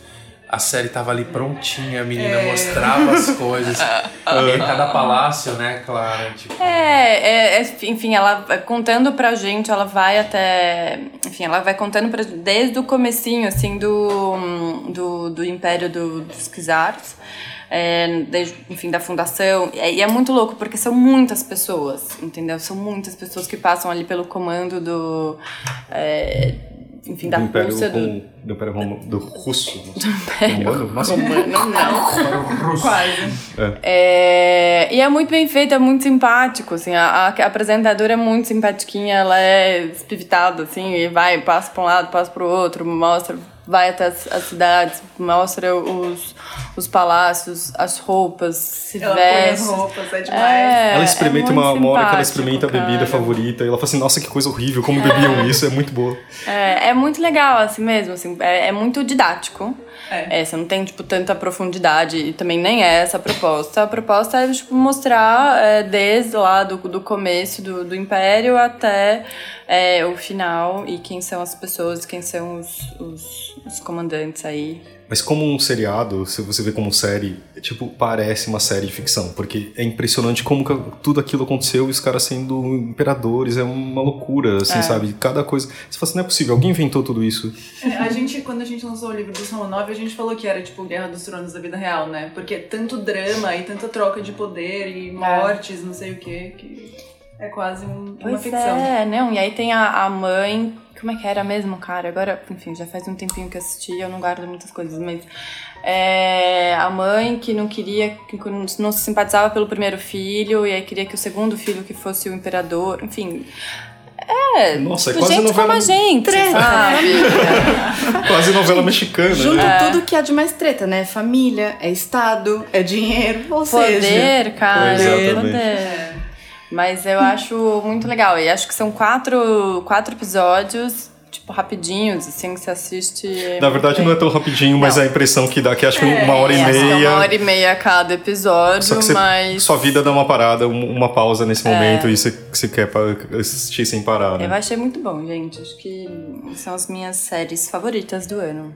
[SPEAKER 8] a série tava ali prontinha, a menina
[SPEAKER 3] É.
[SPEAKER 8] mostrava as coisas. e em cada palácio, né, Clara? Tipo,
[SPEAKER 7] É, é, é, enfim, ela vai contando pra gente, ela vai até. Enfim, ela vai contando pra, desde o comecinho, assim, do, do, do Império do, dos Czares. É, desde, enfim, da fundação. E é, e é muito louco, porque são muitas pessoas, entendeu? São muitas pessoas que passam ali pelo comando do. é, enfim, da
[SPEAKER 2] do Império,
[SPEAKER 7] Rússia, do,
[SPEAKER 2] do Império Romo- do Russo. Romano? Nossa,
[SPEAKER 7] Não, não.
[SPEAKER 3] Quase.
[SPEAKER 7] É, e é muito bem feito, é muito simpático, assim, a, a- a apresentadora é muito simpatiquinha, ela é espivitada, assim, e vai, passa pra um lado, passa pro outro, mostra, vai até as, as cidades, mostra os, os palácios, as roupas, se
[SPEAKER 3] Ela põe as
[SPEAKER 7] veste.
[SPEAKER 3] roupas, é demais.
[SPEAKER 7] É,
[SPEAKER 2] ela experimenta
[SPEAKER 7] é
[SPEAKER 2] uma, uma hora que ela experimenta a bebida
[SPEAKER 7] cara.
[SPEAKER 2] favorita e ela fala assim, nossa, que coisa horrível, como bebiam isso, é muito boa.
[SPEAKER 7] É, é muito legal, assim mesmo, assim, é, é muito didático.
[SPEAKER 3] É.
[SPEAKER 7] É, você não tem, tipo, tanta profundidade e também nem é essa a proposta. A proposta é, tipo, mostrar é, desde lá do, do começo do, do Império até é, o final e quem são as pessoas, quem são os, os, os comandantes aí.
[SPEAKER 2] Mas como um seriado, se você vê como série, é, tipo, parece uma série de ficção, porque é impressionante como que tudo aquilo aconteceu e os caras sendo imperadores, é uma loucura, assim, sabe? Cada coisa. Você fala assim, não é possível, alguém inventou tudo isso.
[SPEAKER 3] É, A gente, quando a gente lançou o livro do Romanov, a gente falou que era tipo Guerra dos Tronos da vida real, né? Porque tanto drama e tanta troca de poder e mortes, não sei o quê, que é quase um- uma
[SPEAKER 7] Pois
[SPEAKER 3] ficção.
[SPEAKER 7] é, não, e aí tem a, a mãe. Como é que era mesmo, cara? Agora, enfim, já faz um tempinho que assisti, eu não guardo muitas coisas, mas. É, a mãe que não queria, que não se simpatizava pelo primeiro filho, e aí queria que o segundo filho que fosse o imperador, enfim. É,
[SPEAKER 2] Nossa, é
[SPEAKER 7] tipo,
[SPEAKER 2] quase
[SPEAKER 7] gente
[SPEAKER 2] novela-
[SPEAKER 7] como a gente, sabe?
[SPEAKER 2] Quase novela mexicana,
[SPEAKER 4] Junto
[SPEAKER 2] né?
[SPEAKER 4] tudo que há de mais treta, né? Família, é Estado, é dinheiro, ou seja...
[SPEAKER 7] Poder, cara,
[SPEAKER 2] Exatamente.
[SPEAKER 7] poder. Mas eu acho muito legal. E acho que são quatro, quatro episódios, tipo, rapidinhos, assim, que você assiste.
[SPEAKER 2] Na verdade, não é tão rapidinho, mas
[SPEAKER 7] Não.
[SPEAKER 2] é a impressão que dá, que acho que uma hora e
[SPEAKER 7] É, é
[SPEAKER 2] meia.
[SPEAKER 7] uma hora e meia cada episódio,
[SPEAKER 2] Só que você,
[SPEAKER 7] mas.
[SPEAKER 2] sua vida dá uma parada, um- uma pausa nesse momento e você, você quer assistir sem parar,
[SPEAKER 7] Eu
[SPEAKER 2] né?
[SPEAKER 7] achei muito bom, gente. Acho que são as minhas séries favoritas do ano.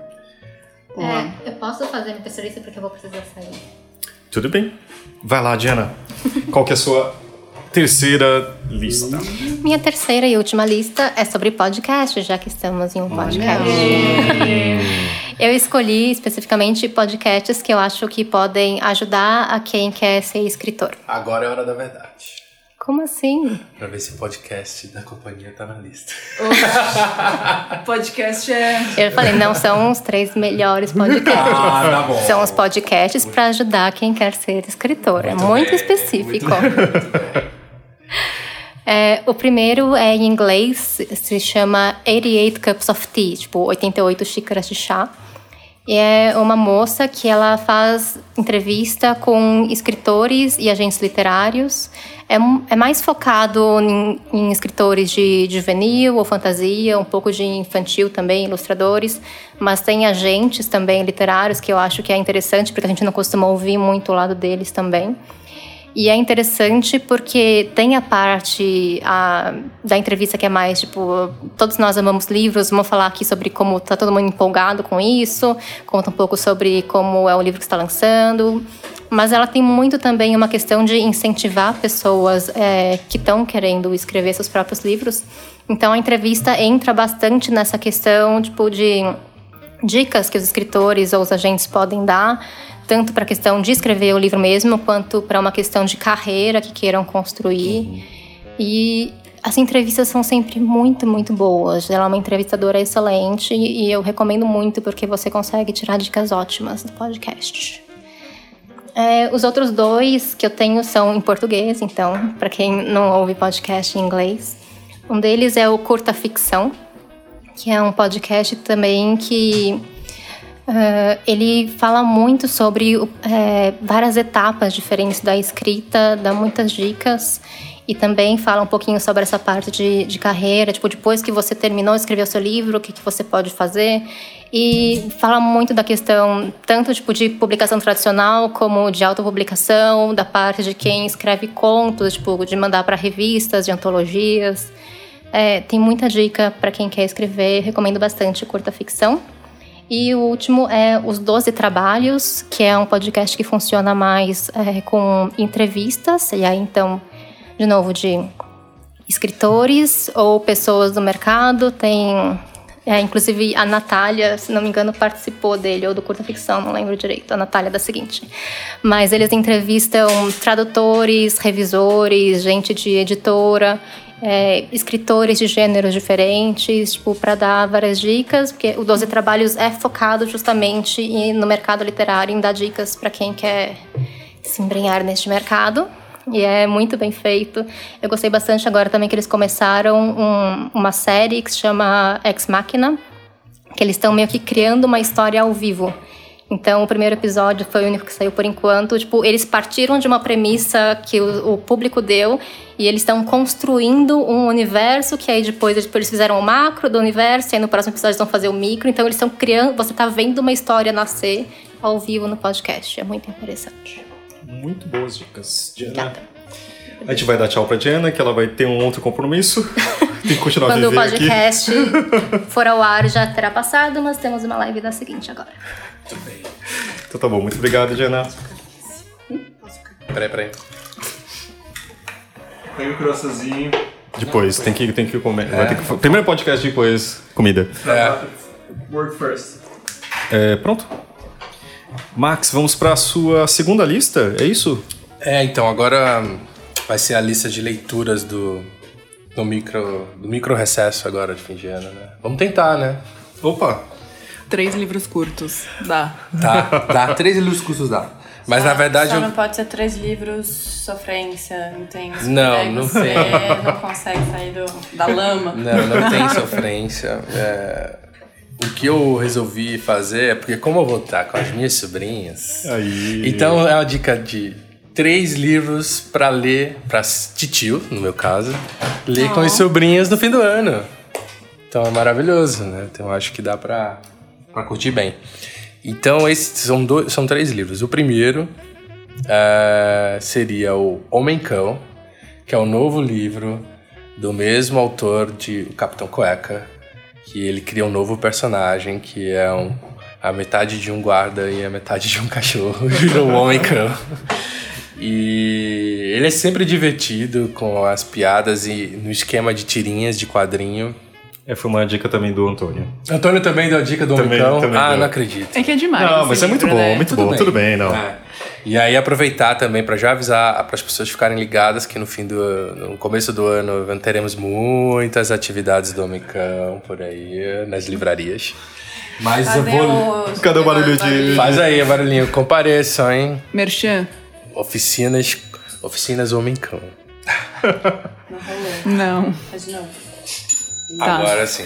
[SPEAKER 6] É, eu posso fazer minha terceira lista porque eu vou precisar sair.
[SPEAKER 2] Tudo bem. Vai lá, Diana. Qual que é a sua terceira lista?
[SPEAKER 6] Minha terceira e última lista é sobre podcast, já que estamos em um podcast. Eu escolhi especificamente podcasts que eu acho que podem ajudar a quem quer ser escritor.
[SPEAKER 8] Agora é hora da verdade.
[SPEAKER 6] Como assim?
[SPEAKER 8] Pra ver se o podcast da companhia tá na lista.
[SPEAKER 3] Podcast é.
[SPEAKER 6] Eu falei, não são os três melhores podcasts.
[SPEAKER 8] Ah, tá bom.
[SPEAKER 6] São os podcasts para ajudar quem quer ser escritor. é muito
[SPEAKER 8] bem,
[SPEAKER 6] específico. É, o primeiro é em inglês, se chama 88 Cups of Tea, tipo 88 xícaras de chá. E é uma moça que ela faz entrevista com escritores e agentes literários. É, é mais focado em, em escritores de, juvenil ou fantasia, um pouco de infantil também, ilustradores. Mas tem agentes também literários que eu acho que é interessante, porque a gente não costuma ouvir muito o lado deles também. E é interessante porque tem a parte a, da entrevista que é mais, tipo, todos nós amamos livros, vamos falar aqui sobre como está todo mundo empolgado com isso, conta um pouco sobre como é o livro que está lançando. Mas ela tem muito também uma questão de incentivar pessoas é, que estão querendo escrever seus próprios livros. Então a entrevista entra bastante nessa questão, tipo, de dicas que os escritores ou os agentes podem dar tanto para a questão de escrever o livro mesmo, quanto para uma questão de carreira que queiram construir. Uhum. E as entrevistas são sempre muito, muito boas. Ela é uma entrevistadora excelente e eu recomendo muito porque você consegue tirar dicas ótimas do podcast. É, os outros dois que eu tenho são em português, então, para quem não ouve podcast em inglês. Um deles é o Curta Ficção, que é um podcast também que Uh, ele fala muito sobre é, várias etapas diferentes da escrita, dá muitas dicas e também fala um pouquinho sobre essa parte de, de carreira, tipo, depois que você terminou de escrever o seu livro, o que, que você pode fazer. E fala muito da questão tanto tipo, de publicação tradicional como de autopublicação, da parte de quem escreve contos, tipo, de mandar para revistas, de antologias. É, tem muita dica para quem quer escrever, recomendo bastante curta ficção. E o último é Os Doze Trabalhos, que é um podcast que funciona mais é, com entrevistas, e aí então, de novo, de escritores ou pessoas do mercado. Tem, é, inclusive, a Natália, se não me engano, participou dele, ou do Curta Ficção, não lembro direito, a Natália da seguinte. Mas eles entrevistam tradutores, revisores, gente de editora é, escritores de gêneros diferentes, tipo, para dar várias dicas, porque o 12 Trabalhos é focado justamente no mercado literário, em dar dicas para quem quer se embrenhar neste mercado. E é muito bem feito. Eu gostei bastante agora também que eles começaram um, uma série que se chama Ex Machina, que eles estão meio que criando uma história ao vivo. Então, o primeiro episódio foi o único que saiu por enquanto. Tipo, eles partiram de uma premissa que o, o público deu e eles estão construindo um universo que aí depois, depois eles fizeram o macro do universo e aí no próximo episódio eles vão fazer o micro. Então, eles estão criando... Você está vendo uma história nascer ao vivo no podcast. É muito interessante.
[SPEAKER 2] Muito boas dicas. Diana. A gente vai dar tchau pra Diana, que ela vai ter um outro compromisso. Tem que continuar
[SPEAKER 6] Quando
[SPEAKER 2] a viver
[SPEAKER 6] o podcast for ao ar já terá passado, mas temos uma live da seguinte agora.
[SPEAKER 8] Muito bem.
[SPEAKER 2] Então tá bom, muito obrigado, Diana.
[SPEAKER 8] Peraí, peraí.
[SPEAKER 2] Pega o croissantzinho. Depois, tem que, tem que comer. Vai ter que, primeiro podcast, depois comida.
[SPEAKER 8] É.
[SPEAKER 9] Work first.
[SPEAKER 2] É, pronto. Max, vamos pra sua segunda lista, é isso?
[SPEAKER 8] É, então agora vai ser a lista de leituras do, do micro do micro recesso agora de fim de ano, né? Vamos tentar, né?
[SPEAKER 2] Opa!
[SPEAKER 3] Três livros curtos. Dá.
[SPEAKER 8] Tá, dá. Três livros cursos dá. Mas na verdade
[SPEAKER 7] Só
[SPEAKER 8] eu...
[SPEAKER 7] não pode ser três livros sofrência, intenso.
[SPEAKER 8] Não,
[SPEAKER 7] daí
[SPEAKER 8] não
[SPEAKER 7] você
[SPEAKER 8] tem.
[SPEAKER 7] não consegue sair do, da lama.
[SPEAKER 8] Não, não tem sofrência. É, O que eu resolvi fazer é porque como eu vou estar com as minhas sobrinhas,
[SPEAKER 2] Aí.
[SPEAKER 8] então é uma dica de três livros pra ler para titio, no meu caso, ler com as sobrinhas no fim do ano. Então é maravilhoso, né? Então eu acho que dá pra, pra curtir bem. Então esses são dois, são três livros. O primeiro é, seria o Homem Cão, que é o novo livro do mesmo autor de O Capitão Cueca, que ele cria um novo personagem que é um, a metade de um guarda e a metade de um cachorro, virou um homem cão. E ele é sempre divertido com as piadas e no esquema de tirinhas de quadrinho.
[SPEAKER 2] É, foi uma dica também do Antônio.
[SPEAKER 8] Antônio também deu a dica do
[SPEAKER 2] Também-
[SPEAKER 8] Omicão.
[SPEAKER 2] também
[SPEAKER 8] Ah,
[SPEAKER 2] deu.
[SPEAKER 8] não acredito.
[SPEAKER 3] É que é demais.
[SPEAKER 2] não, mas é muito
[SPEAKER 3] livro,
[SPEAKER 2] bom,
[SPEAKER 3] né?
[SPEAKER 2] muito bom. Tudo bem, não.
[SPEAKER 8] É. E aí aproveitar também para já avisar para as pessoas ficarem ligadas que no fim do no começo do ano teremos muitas atividades do Omicão por aí nas livrarias. Mas eu
[SPEAKER 7] Fazer
[SPEAKER 8] vou
[SPEAKER 7] os-
[SPEAKER 2] Cadê o barulho de-
[SPEAKER 8] Faz aí, barulhinho, compareçam, hein?
[SPEAKER 3] Merchan?
[SPEAKER 8] Oficinas, oficinas Omicão.
[SPEAKER 3] Não.
[SPEAKER 7] Faz de novo.
[SPEAKER 3] Tá.
[SPEAKER 8] Agora sim.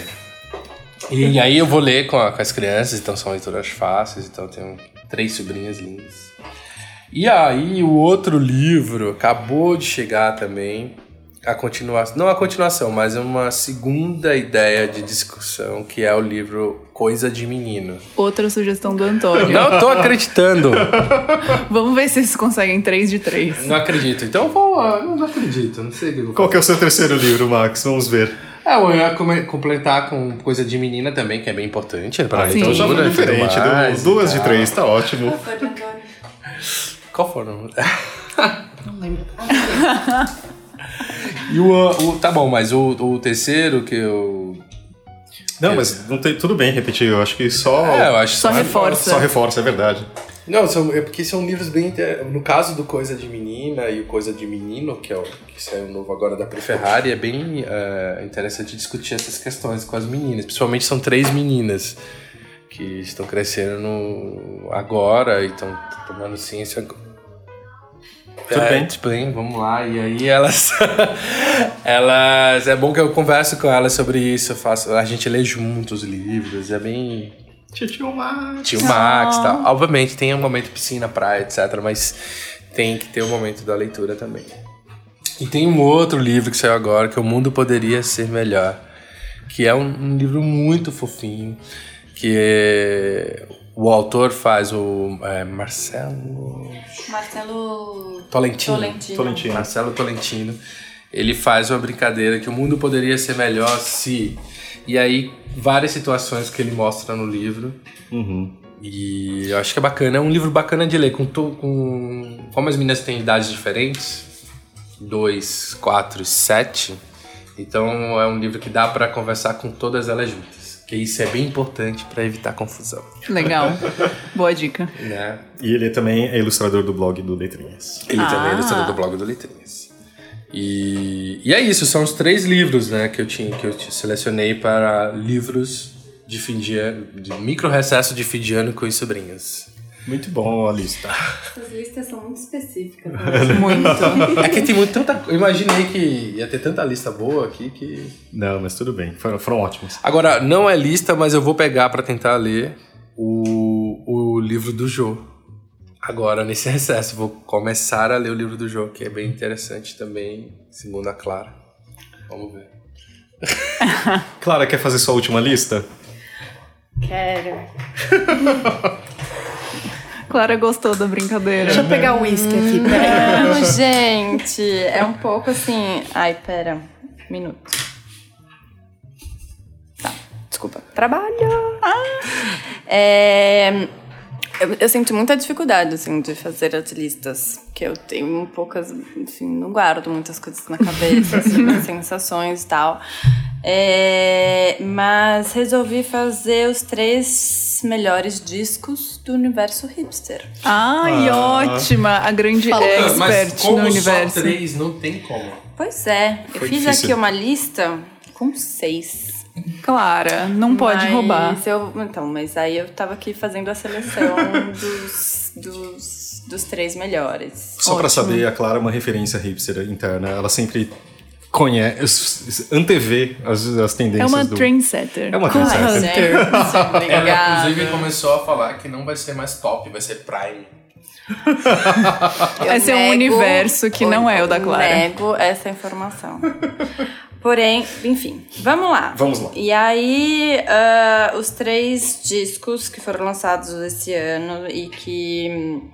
[SPEAKER 8] E aí eu vou ler com, a- com as crianças, então são leituras fáceis, então eu tenho três sobrinhas lindas. E aí o outro livro acabou de chegar também, a continuação, não a continuação, mas uma segunda ideia de discussão, que é o livro Coisa de Menino.
[SPEAKER 3] Outra sugestão do Antônio.
[SPEAKER 8] Não tô acreditando.
[SPEAKER 3] Vamos ver se eles conseguem 3 de 3.
[SPEAKER 8] Não acredito. Então eu vou, ah, não acredito, não sei
[SPEAKER 2] Qual que é o seu terceiro livro, Max? Vamos ver.
[SPEAKER 8] É, eu ia completar com coisa de menina também, que é bem importante para
[SPEAKER 2] Ah, então já foi
[SPEAKER 8] tudo
[SPEAKER 2] diferente.
[SPEAKER 8] mais
[SPEAKER 2] Deu duas de três, tá ótimo.
[SPEAKER 8] Qual foram? Não lembro. e o, o- Tá bom, mas o, o terceiro que eu.
[SPEAKER 2] Não, mas não tem, tudo bem repetir. Eu acho que só.
[SPEAKER 8] É, eu acho
[SPEAKER 3] Só reforça.
[SPEAKER 2] Só reforça, é verdade.
[SPEAKER 8] Não, são, é porque são livros bem. No caso do Coisa de Menina e o Coisa de Menino, que é o que saiu novo agora da Ferrari, é bem é, interessante discutir essas questões com as meninas. Principalmente são três meninas que estão crescendo no- agora e estão tomando ciência.
[SPEAKER 2] Tudo
[SPEAKER 8] É,
[SPEAKER 2] bem.
[SPEAKER 8] Tudo bem, vamos lá. E aí elas. elas. É bom que eu converso com elas sobre isso. Faço, a gente lê juntos livros. É bem.
[SPEAKER 2] Tio Max.
[SPEAKER 8] Tio Max e tal. Obviamente tem um momento piscina, praia, etc. Mas tem que ter o momento da leitura também. E tem um outro livro que saiu agora, que é O Mundo Poderia Ser Melhor. Que é um, um livro muito fofinho. Que é- o autor faz o é, Marcelo
[SPEAKER 7] Marcelo
[SPEAKER 8] Tolentino.
[SPEAKER 7] Tolentino.
[SPEAKER 2] Tolentino.
[SPEAKER 8] Marcelo Tolentino. Ele faz uma brincadeira que o mundo poderia ser melhor se. E aí, várias situações que ele mostra no livro. E eu acho que é bacana. É um livro bacana de ler. Com, to- com... Como as meninas têm idades diferentes 2, 4 e 7. Então é um livro que dá pra conversar com todas elas juntas. Que isso é bem importante pra evitar confusão.
[SPEAKER 3] Legal. Boa dica.
[SPEAKER 8] Né?
[SPEAKER 2] E ele também é ilustrador do blog do Letrinhas.
[SPEAKER 8] Ele também é
[SPEAKER 3] Ah.
[SPEAKER 8] ilustrador do blog do Letrinhas. E, e é isso, são os três livros né, que eu tinha, que eu te selecionei para livros de fim de ano, de micro recesso de fim de ano com os sobrinhos.
[SPEAKER 2] Muito bom a lista.
[SPEAKER 7] Essas listas são muito específicas.
[SPEAKER 3] Muito.
[SPEAKER 8] É que tem muito, tanta. Eu imaginei que ia ter tanta lista boa aqui que.
[SPEAKER 2] Não, mas tudo bem. Foram, foram ótimos.
[SPEAKER 8] Agora, não é lista, mas eu vou pegar para tentar ler o, o livro do Jô. Agora, nesse recesso, vou começar a ler o livro do Jô, que é bem interessante também, segundo a Clara. Vamos ver.
[SPEAKER 2] Clara, quer fazer sua última lista?
[SPEAKER 7] Quero.
[SPEAKER 3] Clara gostou da brincadeira.
[SPEAKER 4] Deixa eu pegar o uísque aqui, peraí.
[SPEAKER 7] Não, gente, é um pouco assim. Ai, pera. Um minuto. Tá, desculpa. Trabalho! Ah. É, eu, eu sinto muita dificuldade, assim, de fazer as listas. Que eu tenho poucas. Enfim, não guardo muitas coisas na cabeça, assim, sensações e tal. É, mas resolvi fazer os três melhores discos do universo hipster.
[SPEAKER 3] Ai, ótima! A grande expert no universo.
[SPEAKER 8] três, não tem como.
[SPEAKER 7] Pois é, eu
[SPEAKER 2] Foi
[SPEAKER 7] fiz
[SPEAKER 2] difícil.
[SPEAKER 7] aqui uma lista com seis.
[SPEAKER 3] Clara, não pode
[SPEAKER 7] Mas
[SPEAKER 3] roubar.
[SPEAKER 7] Eu, então, mas aí eu tava aqui fazendo a seleção dos, dos, dos três melhores.
[SPEAKER 2] Só pra
[SPEAKER 3] Ótimo.
[SPEAKER 2] saber, a Clara é uma referência hipster interna. Ela sempre conhece, antevê as, as
[SPEAKER 3] É
[SPEAKER 2] tendências
[SPEAKER 3] uma
[SPEAKER 2] do...
[SPEAKER 3] trendsetter.
[SPEAKER 2] É uma trendsetter.
[SPEAKER 3] hunter.
[SPEAKER 8] Ela, inclusive, começou a falar que não vai ser mais top, vai ser Prime.
[SPEAKER 7] Eu
[SPEAKER 3] Esse é um universo que não é o da Clara.
[SPEAKER 7] Nego essa informação. Porém, enfim, vamos lá.
[SPEAKER 2] Vamos lá.
[SPEAKER 7] E aí, ah, os três discos que foram lançados esse ano e que hum,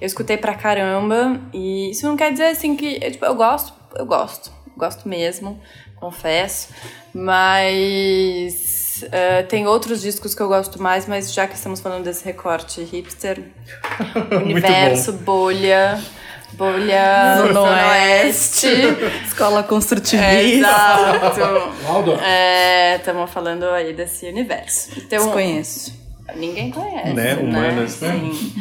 [SPEAKER 7] eu escutei pra caramba. E isso não quer dizer assim que. é, Tipo, eu gosto, eu gosto. Gosto mesmo, confesso. Mas. ah, tem outros discos que eu gosto mais, mas já que estamos falando desse recorte hipster, universo, bolha. Bolha
[SPEAKER 4] Zona
[SPEAKER 7] Oeste.
[SPEAKER 4] Escola
[SPEAKER 7] É,
[SPEAKER 4] construtivista.
[SPEAKER 7] exato.
[SPEAKER 8] Waldorf.
[SPEAKER 7] Estamos falando aí desse universo. Então,
[SPEAKER 4] Desconheço.
[SPEAKER 7] Ninguém conhece.
[SPEAKER 2] Né? Humanas, né?
[SPEAKER 7] Sim.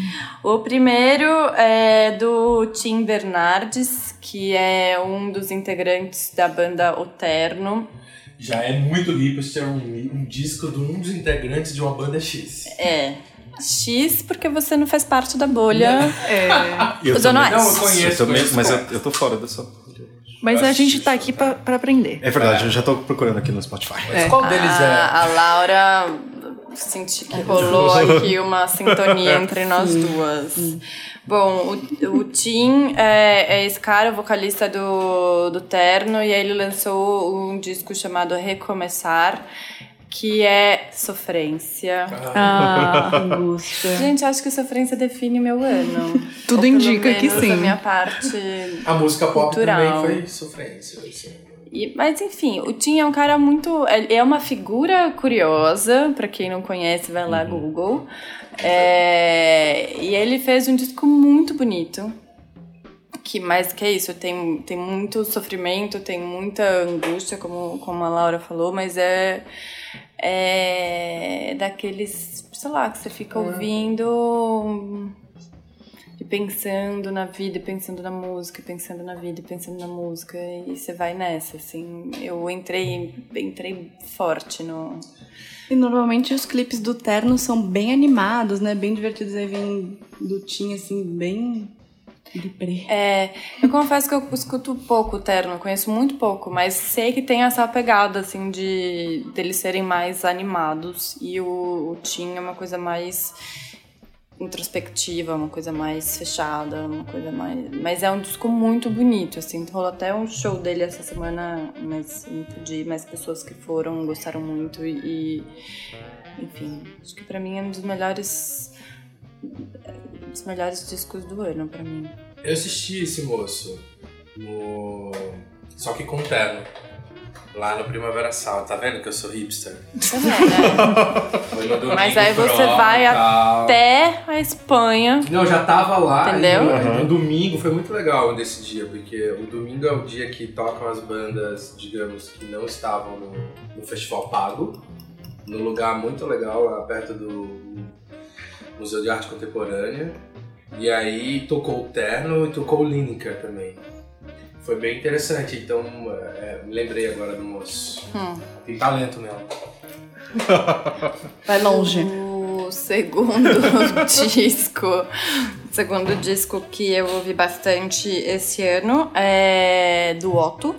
[SPEAKER 7] O primeiro é do Tim Bernardes, que é um dos integrantes da banda Oterno.
[SPEAKER 8] Já é muito hipster um, um disco de um dos integrantes de uma banda X.
[SPEAKER 7] É. X, porque você não faz parte da bolha.
[SPEAKER 2] Eu
[SPEAKER 7] O Zona
[SPEAKER 2] também-
[SPEAKER 8] Não, eu conheço.
[SPEAKER 2] Eu também, mas eu, eu tô fora dessa.
[SPEAKER 3] Mas a gente tá aqui pra, pra aprender.
[SPEAKER 2] É verdade, eu já tô procurando aqui no Spotify.
[SPEAKER 8] Mas qual deles é?
[SPEAKER 7] A, a Laura senti que rolou aqui uma sintonia entre nós duas. Bom, o, o Tim é, é esse cara, o vocalista do, do Terno, e aí ele lançou um disco chamado Recomeçar, que é sofrência.
[SPEAKER 3] Ah,
[SPEAKER 4] Angústia.
[SPEAKER 7] Gente, acho que sofrência define meu ano.
[SPEAKER 3] Tudo
[SPEAKER 7] Ou
[SPEAKER 3] indica que sim.
[SPEAKER 7] A minha parte
[SPEAKER 8] A música pop
[SPEAKER 7] Cultural.
[SPEAKER 8] também foi sofrência. Assim.
[SPEAKER 7] E- mas enfim, o Tim é um cara muito. Ele é uma figura curiosa, pra quem não conhece, vai lá Google. É, e ele fez um disco muito bonito. Que, mas que é isso, tem, tem muito sofrimento, tem muita angústia, como, como a Laura falou, mas é, é daqueles, sei lá, que você fica ouvindo e pensando na vida, pensando na música, pensando na vida, e pensando na música, e você vai nessa, assim. Eu entrei, entrei forte no.
[SPEAKER 4] E normalmente os clipes do Terno são bem animados, né? Bem divertidos. Aí vem do Tim, assim, bem
[SPEAKER 7] É, eu confesso que eu escuto pouco o Terno, conheço muito pouco, mas sei que tem essa pegada, assim, de deles serem mais animados, e o, o Tim é uma coisa mais introspectiva, uma coisa mais fechada, uma coisa mais. Mas é um disco muito bonito, assim. Rolou até um show dele essa semana, mas não pude mas pessoas que foram gostaram muito e. Enfim, acho que pra mim é um dos melhores. um dos melhores discos do ano, pra mim.
[SPEAKER 8] Eu assisti esse moço no. Só que com terno. Lá no Primavera Sound. Tá vendo que eu sou hipster?
[SPEAKER 7] Também, né?
[SPEAKER 8] Foi no domingo
[SPEAKER 7] Mas aí você
[SPEAKER 8] pro,
[SPEAKER 7] vai
[SPEAKER 8] tal.
[SPEAKER 7] até a Espanha.
[SPEAKER 8] Não, eu já tava lá.
[SPEAKER 7] Entendeu?
[SPEAKER 8] E no, no domingo foi muito legal desse dia, porque o domingo é o dia que tocam as bandas, digamos, que não estavam no, no festival pago, num lugar muito legal, lá perto do Museu de Arte Contemporânea. E aí tocou o Terno e tocou o Lineker também. Foi bem interessante, então é, me lembrei agora do moço.
[SPEAKER 7] Hum.
[SPEAKER 8] Tem talento mesmo.
[SPEAKER 4] Vai longe.
[SPEAKER 7] O segundo disco, o segundo disco que eu ouvi bastante esse ano é do Otto.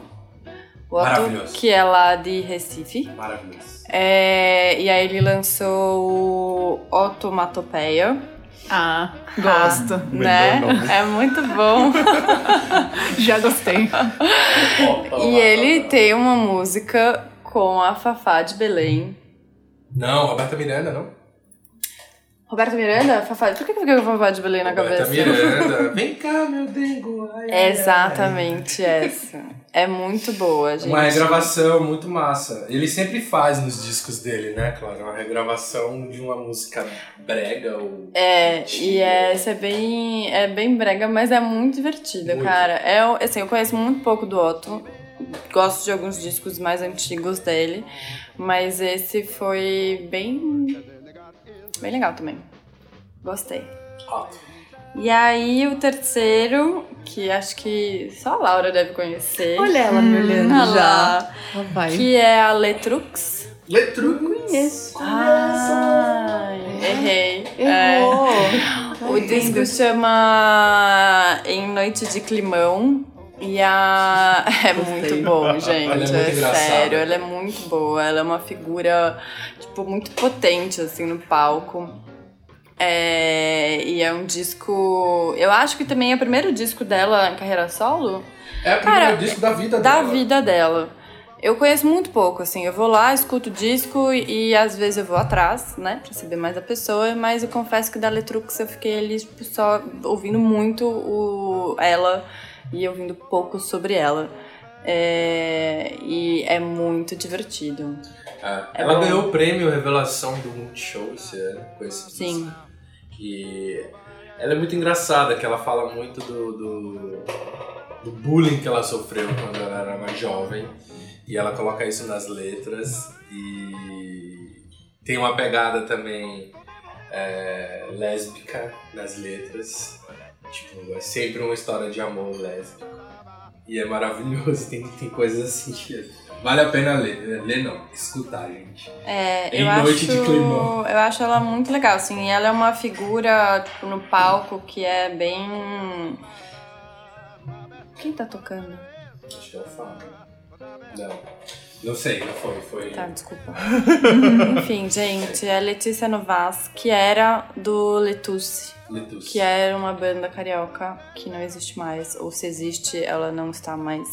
[SPEAKER 7] O Otto,
[SPEAKER 8] Maravilhoso.
[SPEAKER 7] que é lá de Recife.
[SPEAKER 8] Maravilhoso.
[SPEAKER 7] É, e aí ele lançou o Otomatopeia.
[SPEAKER 3] Ah gosto.
[SPEAKER 7] Né? É muito bom.
[SPEAKER 3] Já gostei.
[SPEAKER 7] e ele tem uma música com a Fafá de Belém.
[SPEAKER 8] Não, Roberta Miranda, não?
[SPEAKER 7] Roberto Miranda? Fafá. Por que que fica com Fafá de Belém na
[SPEAKER 8] Roberta
[SPEAKER 7] cabeça?
[SPEAKER 8] Miranda. Vem cá, meu dengo. Ai,
[SPEAKER 7] É exatamente essa. É muito boa, gente.
[SPEAKER 8] Uma regravação muito massa. Ele sempre faz nos discos dele, né, claro? Uma regravação de uma música brega ou.
[SPEAKER 7] É, e é, essa é bem, é bem brega, mas é muito divertida,
[SPEAKER 8] Muito.
[SPEAKER 7] cara. É, assim, eu conheço muito pouco do Otto. Gosto de alguns discos mais antigos dele, mas esse foi bem bem legal também. Gostei.
[SPEAKER 8] Ó,
[SPEAKER 7] E aí o terceiro, que acho que só a Laura deve conhecer.
[SPEAKER 4] Olha ela me olhando
[SPEAKER 7] Ah
[SPEAKER 4] já.
[SPEAKER 7] lá, que é a Letrux.
[SPEAKER 8] Letru.
[SPEAKER 4] Conheço.
[SPEAKER 7] Ai, errei.
[SPEAKER 4] Errou.
[SPEAKER 7] É. O disco chama Em Noite de Climão. E a. É muito bom, gente.
[SPEAKER 8] Ela é muito
[SPEAKER 7] é
[SPEAKER 8] engraçada.
[SPEAKER 7] sério, ela é muito boa. Ela é uma figura, tipo, muito potente, assim, no palco. É, e é um disco. Eu acho que também é o primeiro disco dela em carreira solo
[SPEAKER 8] É o primeiro
[SPEAKER 7] Cara,
[SPEAKER 8] disco da vida
[SPEAKER 7] da
[SPEAKER 8] dela.
[SPEAKER 7] vida dela. Eu conheço muito pouco, assim. Eu vou lá, escuto o disco e, às vezes eu vou atrás, né, pra saber mais da pessoa. Mas eu confesso que da Letrux eu fiquei ali, tipo, só ouvindo muito o, ela e ouvindo pouco sobre ela. É, e é muito divertido.
[SPEAKER 8] É,
[SPEAKER 7] É
[SPEAKER 8] ela
[SPEAKER 7] bom.
[SPEAKER 8] ganhou o prêmio Revelação do Multishow esse ano com esse
[SPEAKER 7] Sim.
[SPEAKER 8] disco. E ela é muito engraçada, que ela fala muito do, do, do bullying que ela sofreu quando ela era mais jovem. E ela coloca isso nas letras. E tem uma pegada também é, lésbica nas letras. Tipo, é sempre uma história de amor lésbico. E é maravilhoso, tem, tem coisas assim que vale a pena ler. Ler não, escutar, gente.
[SPEAKER 7] É,
[SPEAKER 8] Em
[SPEAKER 7] eu
[SPEAKER 8] Noite
[SPEAKER 7] acho,
[SPEAKER 8] de Climão.
[SPEAKER 7] Eu acho ela muito legal, assim, e ela é uma figura, tipo, no palco que é bem... Quem tá tocando?
[SPEAKER 8] Acho que é o Fábio. Não. Não sei, não foi. Foi.
[SPEAKER 7] Tá, desculpa. Enfim, gente, é Letícia Novas, que era do Letusse,
[SPEAKER 8] Letus.
[SPEAKER 7] que era uma banda carioca que não existe mais. Ou se existe, ela não está mais.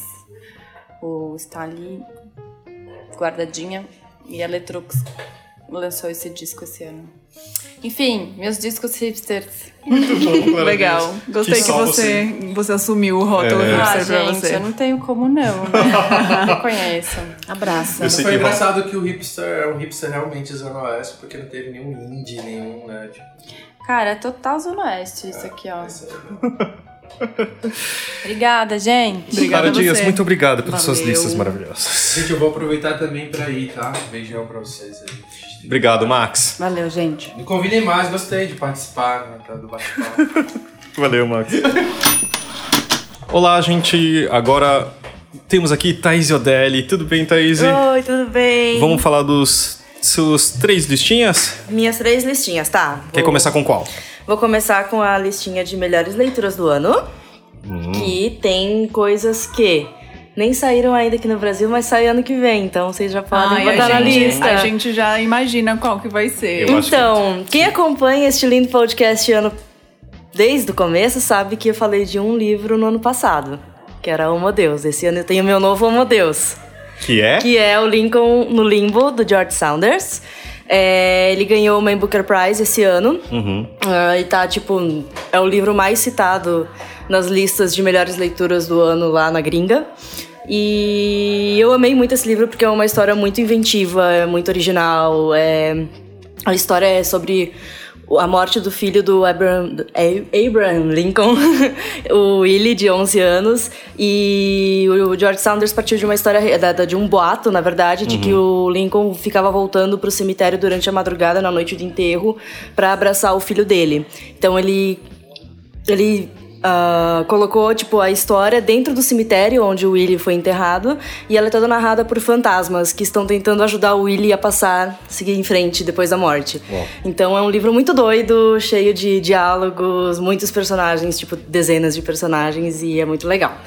[SPEAKER 7] Ou está ali guardadinha. E a Letrux lançou esse disco esse ano. Enfim, meus discos hipsters.
[SPEAKER 3] Legal. Gostei
[SPEAKER 2] Que
[SPEAKER 3] que,
[SPEAKER 2] só
[SPEAKER 3] você, você assumiu o rótulo
[SPEAKER 2] É.
[SPEAKER 7] Ah,
[SPEAKER 3] hipster pra
[SPEAKER 7] gente,
[SPEAKER 3] você.
[SPEAKER 7] eu não tenho como não, né? Reconheço.
[SPEAKER 4] Abraço.
[SPEAKER 2] Eu sei
[SPEAKER 8] Foi
[SPEAKER 2] que
[SPEAKER 8] engraçado que o hipster é um hipster realmente Zona Oeste, porque não teve nenhum indie, nenhum, né? Tipo,
[SPEAKER 7] Cara, é total Zona Oeste isso aqui, ó. Obrigada, gente.
[SPEAKER 3] Obrigada
[SPEAKER 2] Cara Dias, muito obrigado pelas suas
[SPEAKER 3] Valeu.
[SPEAKER 2] listas maravilhosas.
[SPEAKER 8] Gente, eu vou aproveitar também pra ir, tá? Beijão pra vocês aí.
[SPEAKER 2] Obrigado, Max.
[SPEAKER 4] Valeu, gente.
[SPEAKER 8] Me convidem mais, gostei de participar né, tá, do bate-papo.
[SPEAKER 2] Valeu, Max. Olá, gente. Agora temos aqui Thaís Odelli. Tudo bem, Thaís?
[SPEAKER 9] Oi, tudo bem?
[SPEAKER 2] Vamos falar dos seus três listinhas?
[SPEAKER 9] Minhas três listinhas, tá?
[SPEAKER 2] Quer
[SPEAKER 9] Vou-
[SPEAKER 2] começar com qual?
[SPEAKER 9] Vou começar com a listinha de melhores leituras do ano.
[SPEAKER 2] Hum.
[SPEAKER 9] Que tem coisas que nem saíram ainda aqui no Brasil, mas sai ano que vem. Então vocês já podem
[SPEAKER 3] Ai,
[SPEAKER 9] botar
[SPEAKER 3] a,
[SPEAKER 9] na
[SPEAKER 3] gente,
[SPEAKER 9] lista.
[SPEAKER 3] a gente já imagina qual que vai ser.
[SPEAKER 2] Eu acho que-
[SPEAKER 9] Então, quem acompanha este lindo podcast ano desde o começo sabe que eu falei de um livro no ano passado, que era Homo Deus. Esse ano eu tenho meu novo Homo Deus.
[SPEAKER 2] Que é?
[SPEAKER 9] que é o Lincoln no Limbo, do George Saunders. É, ele ganhou o Man Booker Prize esse ano.
[SPEAKER 2] Uhum.
[SPEAKER 9] Ah, e tá, tipo, é o livro mais citado nas listas de melhores leituras do ano lá na gringa. E eu amei muito esse livro porque é uma história muito inventiva, é muito original. É... A história é sobre a morte do filho do Abraham, Abraham Lincoln, o Willie, de 11 anos. E o George Saunders partiu de uma história, de um boato, na verdade, de que o Lincoln ficava voltando pro cemitério durante a madrugada, na noite do enterro, para abraçar o filho dele. Então ele ele ah, colocou tipo a história dentro do cemitério onde o Willie foi enterrado e ela é toda narrada por fantasmas que estão tentando ajudar o Willie a passar, seguir em frente depois da morte. Então é um livro muito doido, cheio de diálogos, muitos personagens, tipo dezenas de personagens e é muito legal.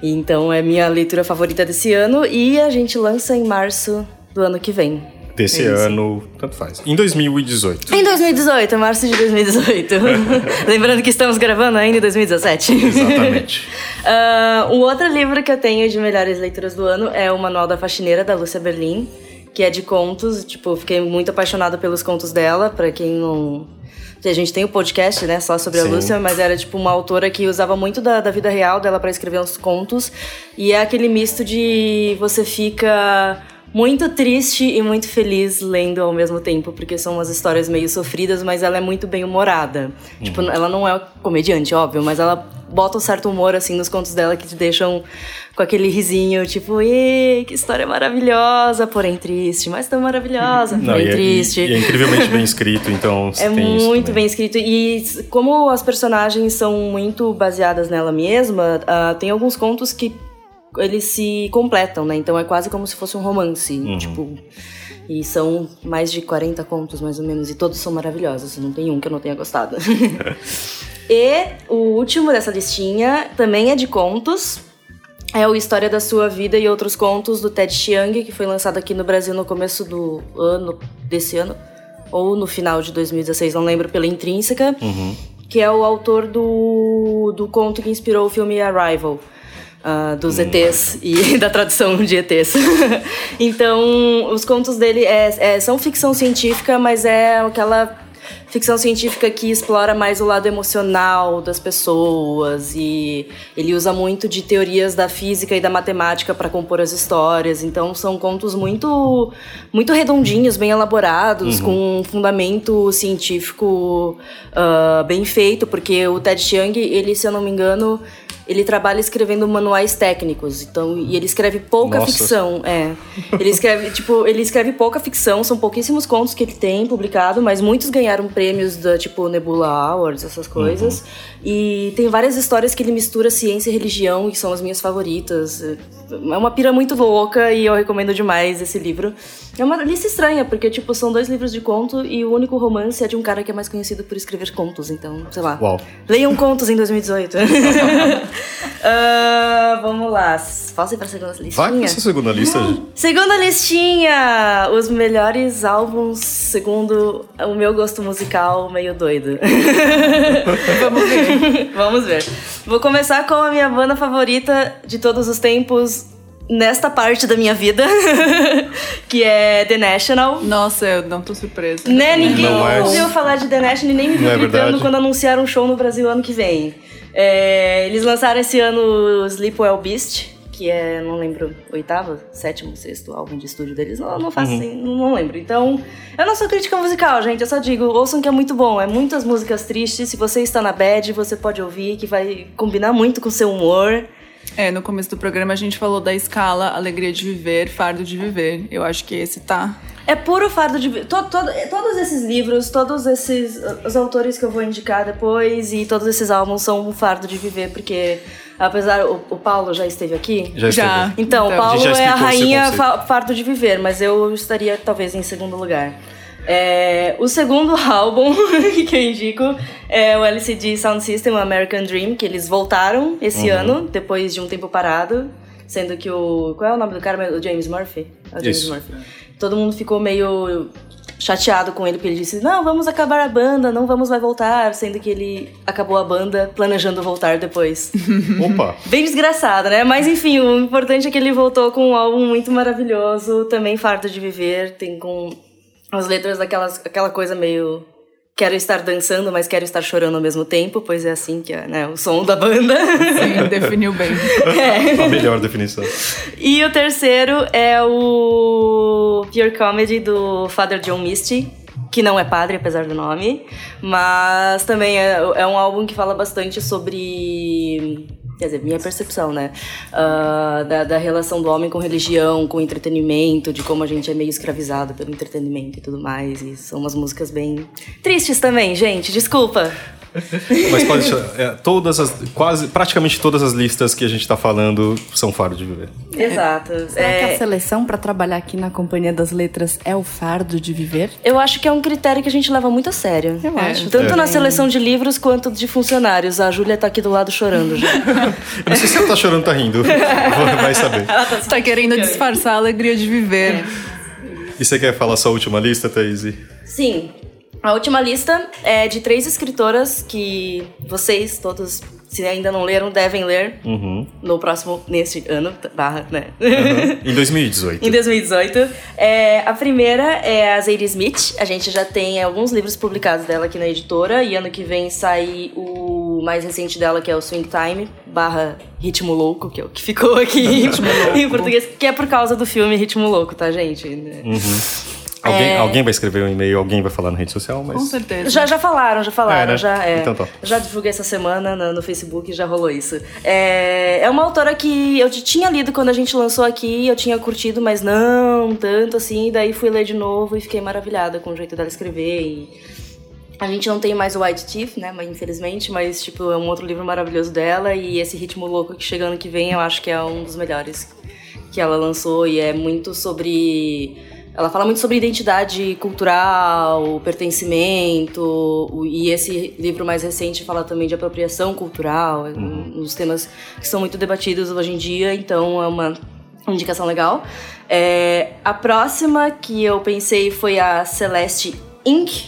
[SPEAKER 9] Então é minha leitura favorita desse ano e a gente lança em março do ano que vem.
[SPEAKER 2] Desse
[SPEAKER 9] isso.
[SPEAKER 2] ano, tanto faz. Em 2018.
[SPEAKER 9] Em 2018, março de 2018. Lembrando que estamos gravando ainda em 2017.
[SPEAKER 2] Exatamente.
[SPEAKER 9] Ah, um outro livro que eu tenho de melhores leituras do ano é o Manual da Faxineira, da Lúcia Berlim, que é de contos. Tipo, fiquei muito apaixonada pelos contos dela, pra quem não. A gente tem o podcast, né, só sobre a
[SPEAKER 2] Sim.
[SPEAKER 9] Lúcia, mas era tipo uma autora que usava muito da, da vida real dela pra escrever uns contos. E é aquele misto de você fica muito triste e muito feliz lendo ao mesmo tempo, porque são umas histórias meio sofridas, mas ela é muito bem humorada. Tipo, ela não é comediante, óbvio, mas ela bota um certo humor assim nos contos dela que te deixam com aquele risinho, tipo, "Ê, que história maravilhosa, porém triste, mas tão maravilhosa,
[SPEAKER 2] Não,
[SPEAKER 9] porém
[SPEAKER 2] e, é,
[SPEAKER 9] triste.
[SPEAKER 2] e- e é incrivelmente bem escrito, então
[SPEAKER 9] É muito bem escrito. E como as personagens são muito baseadas nela mesma, ah, tem alguns contos que eles se completam, né? Então é quase como se fosse um romance.
[SPEAKER 2] Uhum.
[SPEAKER 9] Tipo. E são mais de 40 contos, mais ou menos, e todos são maravilhosos. Não tem um que eu não tenha gostado. e o último dessa listinha também é de contos. É o História da Sua Vida e Outros Contos, do Ted Chiang, que foi lançado aqui no Brasil no começo do ano, desse ano, ou no final de 2016, não lembro, pela Intrínseca, que é o autor do, do conto que inspirou o filme Arrival. Ah, dos ETs e da tradução de ETs. então, os contos dele é, é- são ficção científica, mas é aquela ficção científica que explora mais o lado emocional das pessoas e ele usa muito de teorias da física e da matemática para compor as histórias. Então são contos muito muito redondinhos, bem elaborados, com um fundamento científico uh, bem feito, porque o Ted Chiang, ele, se eu não me engano, ele trabalha escrevendo manuais técnicos, então e ele escreve pouca
[SPEAKER 2] Nossa.
[SPEAKER 9] ficção, é. Ele escreve, tipo, ele escreve pouca ficção, são pouquíssimos contos que ele tem publicado, mas muitos ganharam prêmios da tipo Nebula Awards, essas coisas. E tem várias histórias que ele mistura ciência e religião, que são as minhas favoritas. É uma pira muito louca e eu recomendo demais esse livro. É uma lista estranha, porque tipo, são dois livros de conto e o único romance é de um cara que é mais conhecido por escrever contos, então, sei lá.
[SPEAKER 2] Uau.
[SPEAKER 9] Leiam contos em 2018. Ah, vamos lá. Posso ir pra segunda listinha?
[SPEAKER 2] Vai com essa segunda lista, gente.
[SPEAKER 9] Segunda listinha! Os melhores álbuns segundo o meu gosto musical meio doido. Vamos ver. Vamos ver. Vou começar com a minha banda favorita de todos os tempos nesta parte da minha vida, que é The National.
[SPEAKER 3] Nossa, eu não tô surpresa.
[SPEAKER 9] Né? Ninguém
[SPEAKER 2] Não é.
[SPEAKER 9] ouviu falar de The National e nem me viu
[SPEAKER 2] é
[SPEAKER 9] gritando
[SPEAKER 2] verdade.
[SPEAKER 9] quando anunciaram um show no Brasil ano que vem. É, eles lançaram esse ano o Sleepwell Beast, que é, não lembro, oitavo, sétimo, sexto álbum de estúdio deles. Não, não faço assim, não, não lembro. Então, eu não sou crítica musical, gente. Eu só digo, ouçam que é muito bom. É muitas músicas tristes. Se você está na bad, você pode ouvir, que vai combinar muito com o seu humor.
[SPEAKER 3] É, no começo do programa a gente falou da escala Alegria de Viver, Fardo de Viver. Eu acho que esse tá.
[SPEAKER 9] É puro fardo de. To, to- todos esses livros, todos esses. Os autores que eu vou indicar depois e todos esses álbuns são um fardo de viver, porque apesar. O, o Paulo já esteve aqui?
[SPEAKER 2] Já,
[SPEAKER 3] Já.
[SPEAKER 2] esteve.
[SPEAKER 9] Então, o
[SPEAKER 3] Então,
[SPEAKER 9] Paulo
[SPEAKER 2] já
[SPEAKER 9] é a rainha fardo de viver, mas eu estaria talvez em segundo lugar. É, o segundo álbum que eu indico é o LCD Sound System, American Dream, que eles voltaram esse
[SPEAKER 2] Uhum.
[SPEAKER 9] ano, depois de um tempo parado. Sendo que o. Qual é o nome do cara? O James Murphy? É o James
[SPEAKER 2] Isso.
[SPEAKER 9] Murphy. Todo mundo ficou meio chateado com ele, porque ele disse: Não, vamos acabar a banda, não vamos vai voltar. Sendo que ele acabou a banda planejando voltar depois.
[SPEAKER 2] Opa!
[SPEAKER 9] Bem desgraçado, né? Mas enfim, o importante é que ele voltou com um álbum muito maravilhoso, também farto de viver, tem com as letras daquelas aquela coisa meio quero estar dançando, mas quero estar chorando ao mesmo tempo, pois é assim que é, né, o som da banda.
[SPEAKER 3] Sim, definiu bem.
[SPEAKER 2] A melhor definição.
[SPEAKER 9] E o terceiro é o Pure Comedy do Father John Misty, que não é padre, apesar do nome, mas também é, é um álbum que fala bastante sobre. Quer dizer, minha percepção, né? Ah, da, da relação do homem com religião, com entretenimento, de como a gente é meio escravizado pelo entretenimento e tudo mais. E são umas músicas bem tristes também, gente. Desculpa.
[SPEAKER 2] Mas pode deixar, é, todas as. Quase. Praticamente todas as listas que a gente tá falando são faro de viver.
[SPEAKER 9] Exato.
[SPEAKER 4] Será
[SPEAKER 9] É,
[SPEAKER 4] que a seleção pra trabalhar aqui na Companhia das Letras é o fardo de viver?
[SPEAKER 9] Eu acho que é um critério que a gente leva muito a sério.
[SPEAKER 4] Eu acho.
[SPEAKER 9] Tanto
[SPEAKER 2] É.
[SPEAKER 9] na seleção de livros quanto de funcionários. A Júlia tá aqui do lado chorando já.
[SPEAKER 2] Eu não sei se ela tá chorando ou tá rindo. Vai saber.
[SPEAKER 3] Você tá querendo disfarçar a alegria de viver.
[SPEAKER 2] E você quer falar sua última lista, Thaís?
[SPEAKER 9] Sim. A última lista é de três escritoras que vocês todos, se ainda não leram, devem ler
[SPEAKER 2] Uhum.
[SPEAKER 9] no próximo, neste ano, barra, né?
[SPEAKER 2] Em 2018.
[SPEAKER 9] Em 2018. É, a primeira é a Zadie Smith. A gente já tem alguns livros publicados dela aqui na editora. E ano que vem sai o mais recente dela, que é o Swing Time, barra Ritmo Louco, que é o que ficou aqui em português. Que é por causa do filme Ritmo Louco, tá, gente?
[SPEAKER 2] Alguém,
[SPEAKER 9] É.
[SPEAKER 2] alguém vai escrever um e-mail, alguém vai falar na rede social, mas.
[SPEAKER 3] Com certeza.
[SPEAKER 9] Já, já falaram, já falaram,
[SPEAKER 2] É, né?
[SPEAKER 9] já é.
[SPEAKER 2] Então tá.
[SPEAKER 9] Já divulguei essa semana no, no Facebook, já rolou isso. É, é uma autora que eu tinha lido quando a gente lançou aqui, eu tinha curtido, mas não tanto assim. Daí fui ler de novo e fiquei maravilhada com o jeito dela escrever. E a gente não tem mais o White Teeth, né? Mas infelizmente, mas tipo, é um outro livro maravilhoso dela. E esse ritmo louco que chega ano que vem, eu acho que é um dos melhores que ela lançou. E é muito sobre. Ela fala muito sobre identidade cultural, pertencimento, e esse livro mais recente fala também de apropriação cultural, é um dos temas que são muito debatidos hoje em dia, então é uma indicação legal. É, a próxima que eu pensei foi a Celeste Inc.,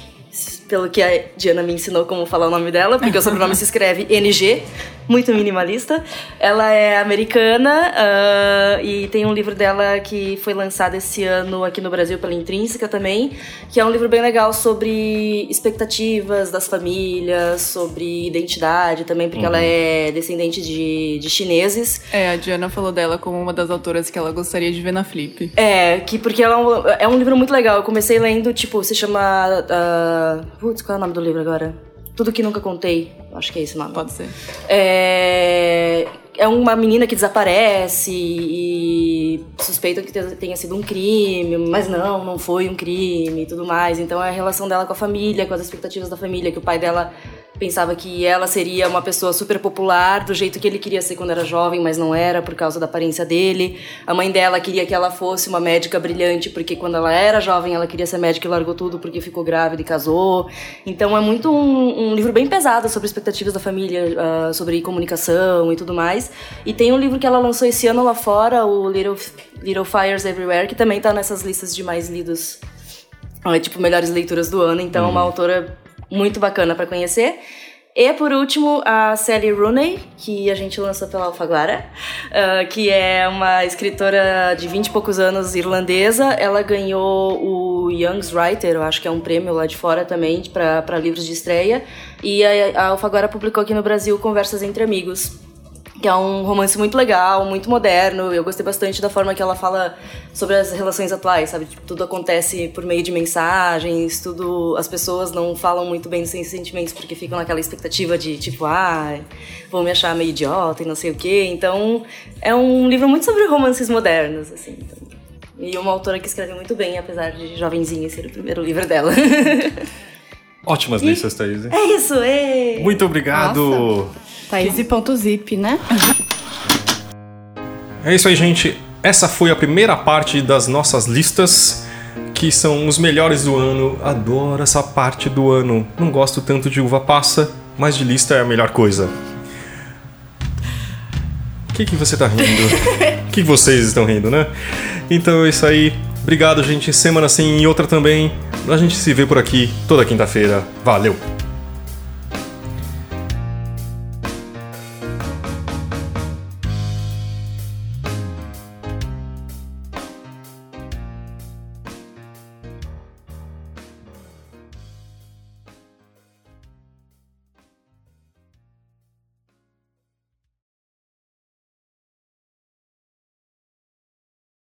[SPEAKER 9] pelo que a Diana me ensinou como falar o nome dela, porque o sobrenome se escreve NG, muito minimalista. Ela é americana uh, e tem um livro dela que foi lançado esse ano aqui no Brasil pela Intrínseca também, que é um livro bem legal sobre expectativas das famílias, sobre identidade também, porque uhum. ela é descendente de, de chineses.
[SPEAKER 3] É, a Diana falou dela como uma das autoras que ela gostaria de ver na Flip.
[SPEAKER 9] É, que porque ela é um, é um livro muito legal. Eu comecei lendo, tipo, se chama. Uh, putz, qual é o nome do livro agora? Tudo que nunca contei. Acho que é esse o nome.
[SPEAKER 3] Pode ser.
[SPEAKER 9] É, é uma menina que desaparece e suspeitam que tenha sido um crime, mas não, não foi um crime e tudo mais. Então é a relação dela com a família, com as expectativas da família, que o pai dela pensava que ela seria uma pessoa super popular, do jeito que ele queria ser quando era jovem, mas não era por causa da aparência dele. A mãe dela queria que ela fosse uma médica brilhante, porque quando ela era jovem ela queria ser médica e largou tudo porque ficou grávida e casou. Então é muito um, um livro bem pesado sobre expectativas da família, uh, sobre comunicação e tudo mais. E tem um livro que ela lançou esse ano lá fora, o Little, Little Fires Everywhere, que também tá nessas listas de mais lidos. É tipo melhores leituras do ano, então é uma uhum. autora muito bacana para conhecer. E por último, a Sally Rooney, que a gente lançou pela Alfaguara, uh, que é uma escritora de 20 e poucos anos irlandesa. Ela ganhou o Young's Writer, eu acho que é um prêmio lá de fora também para livros de estreia. E a, a Alfaguara publicou aqui no Brasil Conversas entre Amigos que é um romance muito legal, muito moderno. Eu gostei bastante da forma que ela fala sobre as relações atuais, sabe? Tipo, tudo acontece por meio de mensagens, tudo. As pessoas não falam muito bem dos seus sentimentos porque ficam naquela expectativa de tipo, ah, vão me achar meio idiota e não sei o quê. Então, é um livro muito sobre romances modernos, assim. Então, e uma autora que escreve muito bem, apesar de jovenzinha ser o primeiro livro dela.
[SPEAKER 2] Ótimas listas, Thaís.
[SPEAKER 9] É isso, é.
[SPEAKER 2] Muito obrigado.
[SPEAKER 3] Thaís.zip, né?
[SPEAKER 2] é isso aí, gente. Essa foi a primeira parte das nossas listas, que são os melhores do ano. Adoro essa parte do ano. Não gosto tanto de uva passa, mas de lista é a melhor coisa. O que, que você tá rindo? O que vocês estão rindo, né? Então é isso aí. Obrigado, gente. Semana sim e outra também. A gente se vê por aqui toda quinta-feira. Valeu!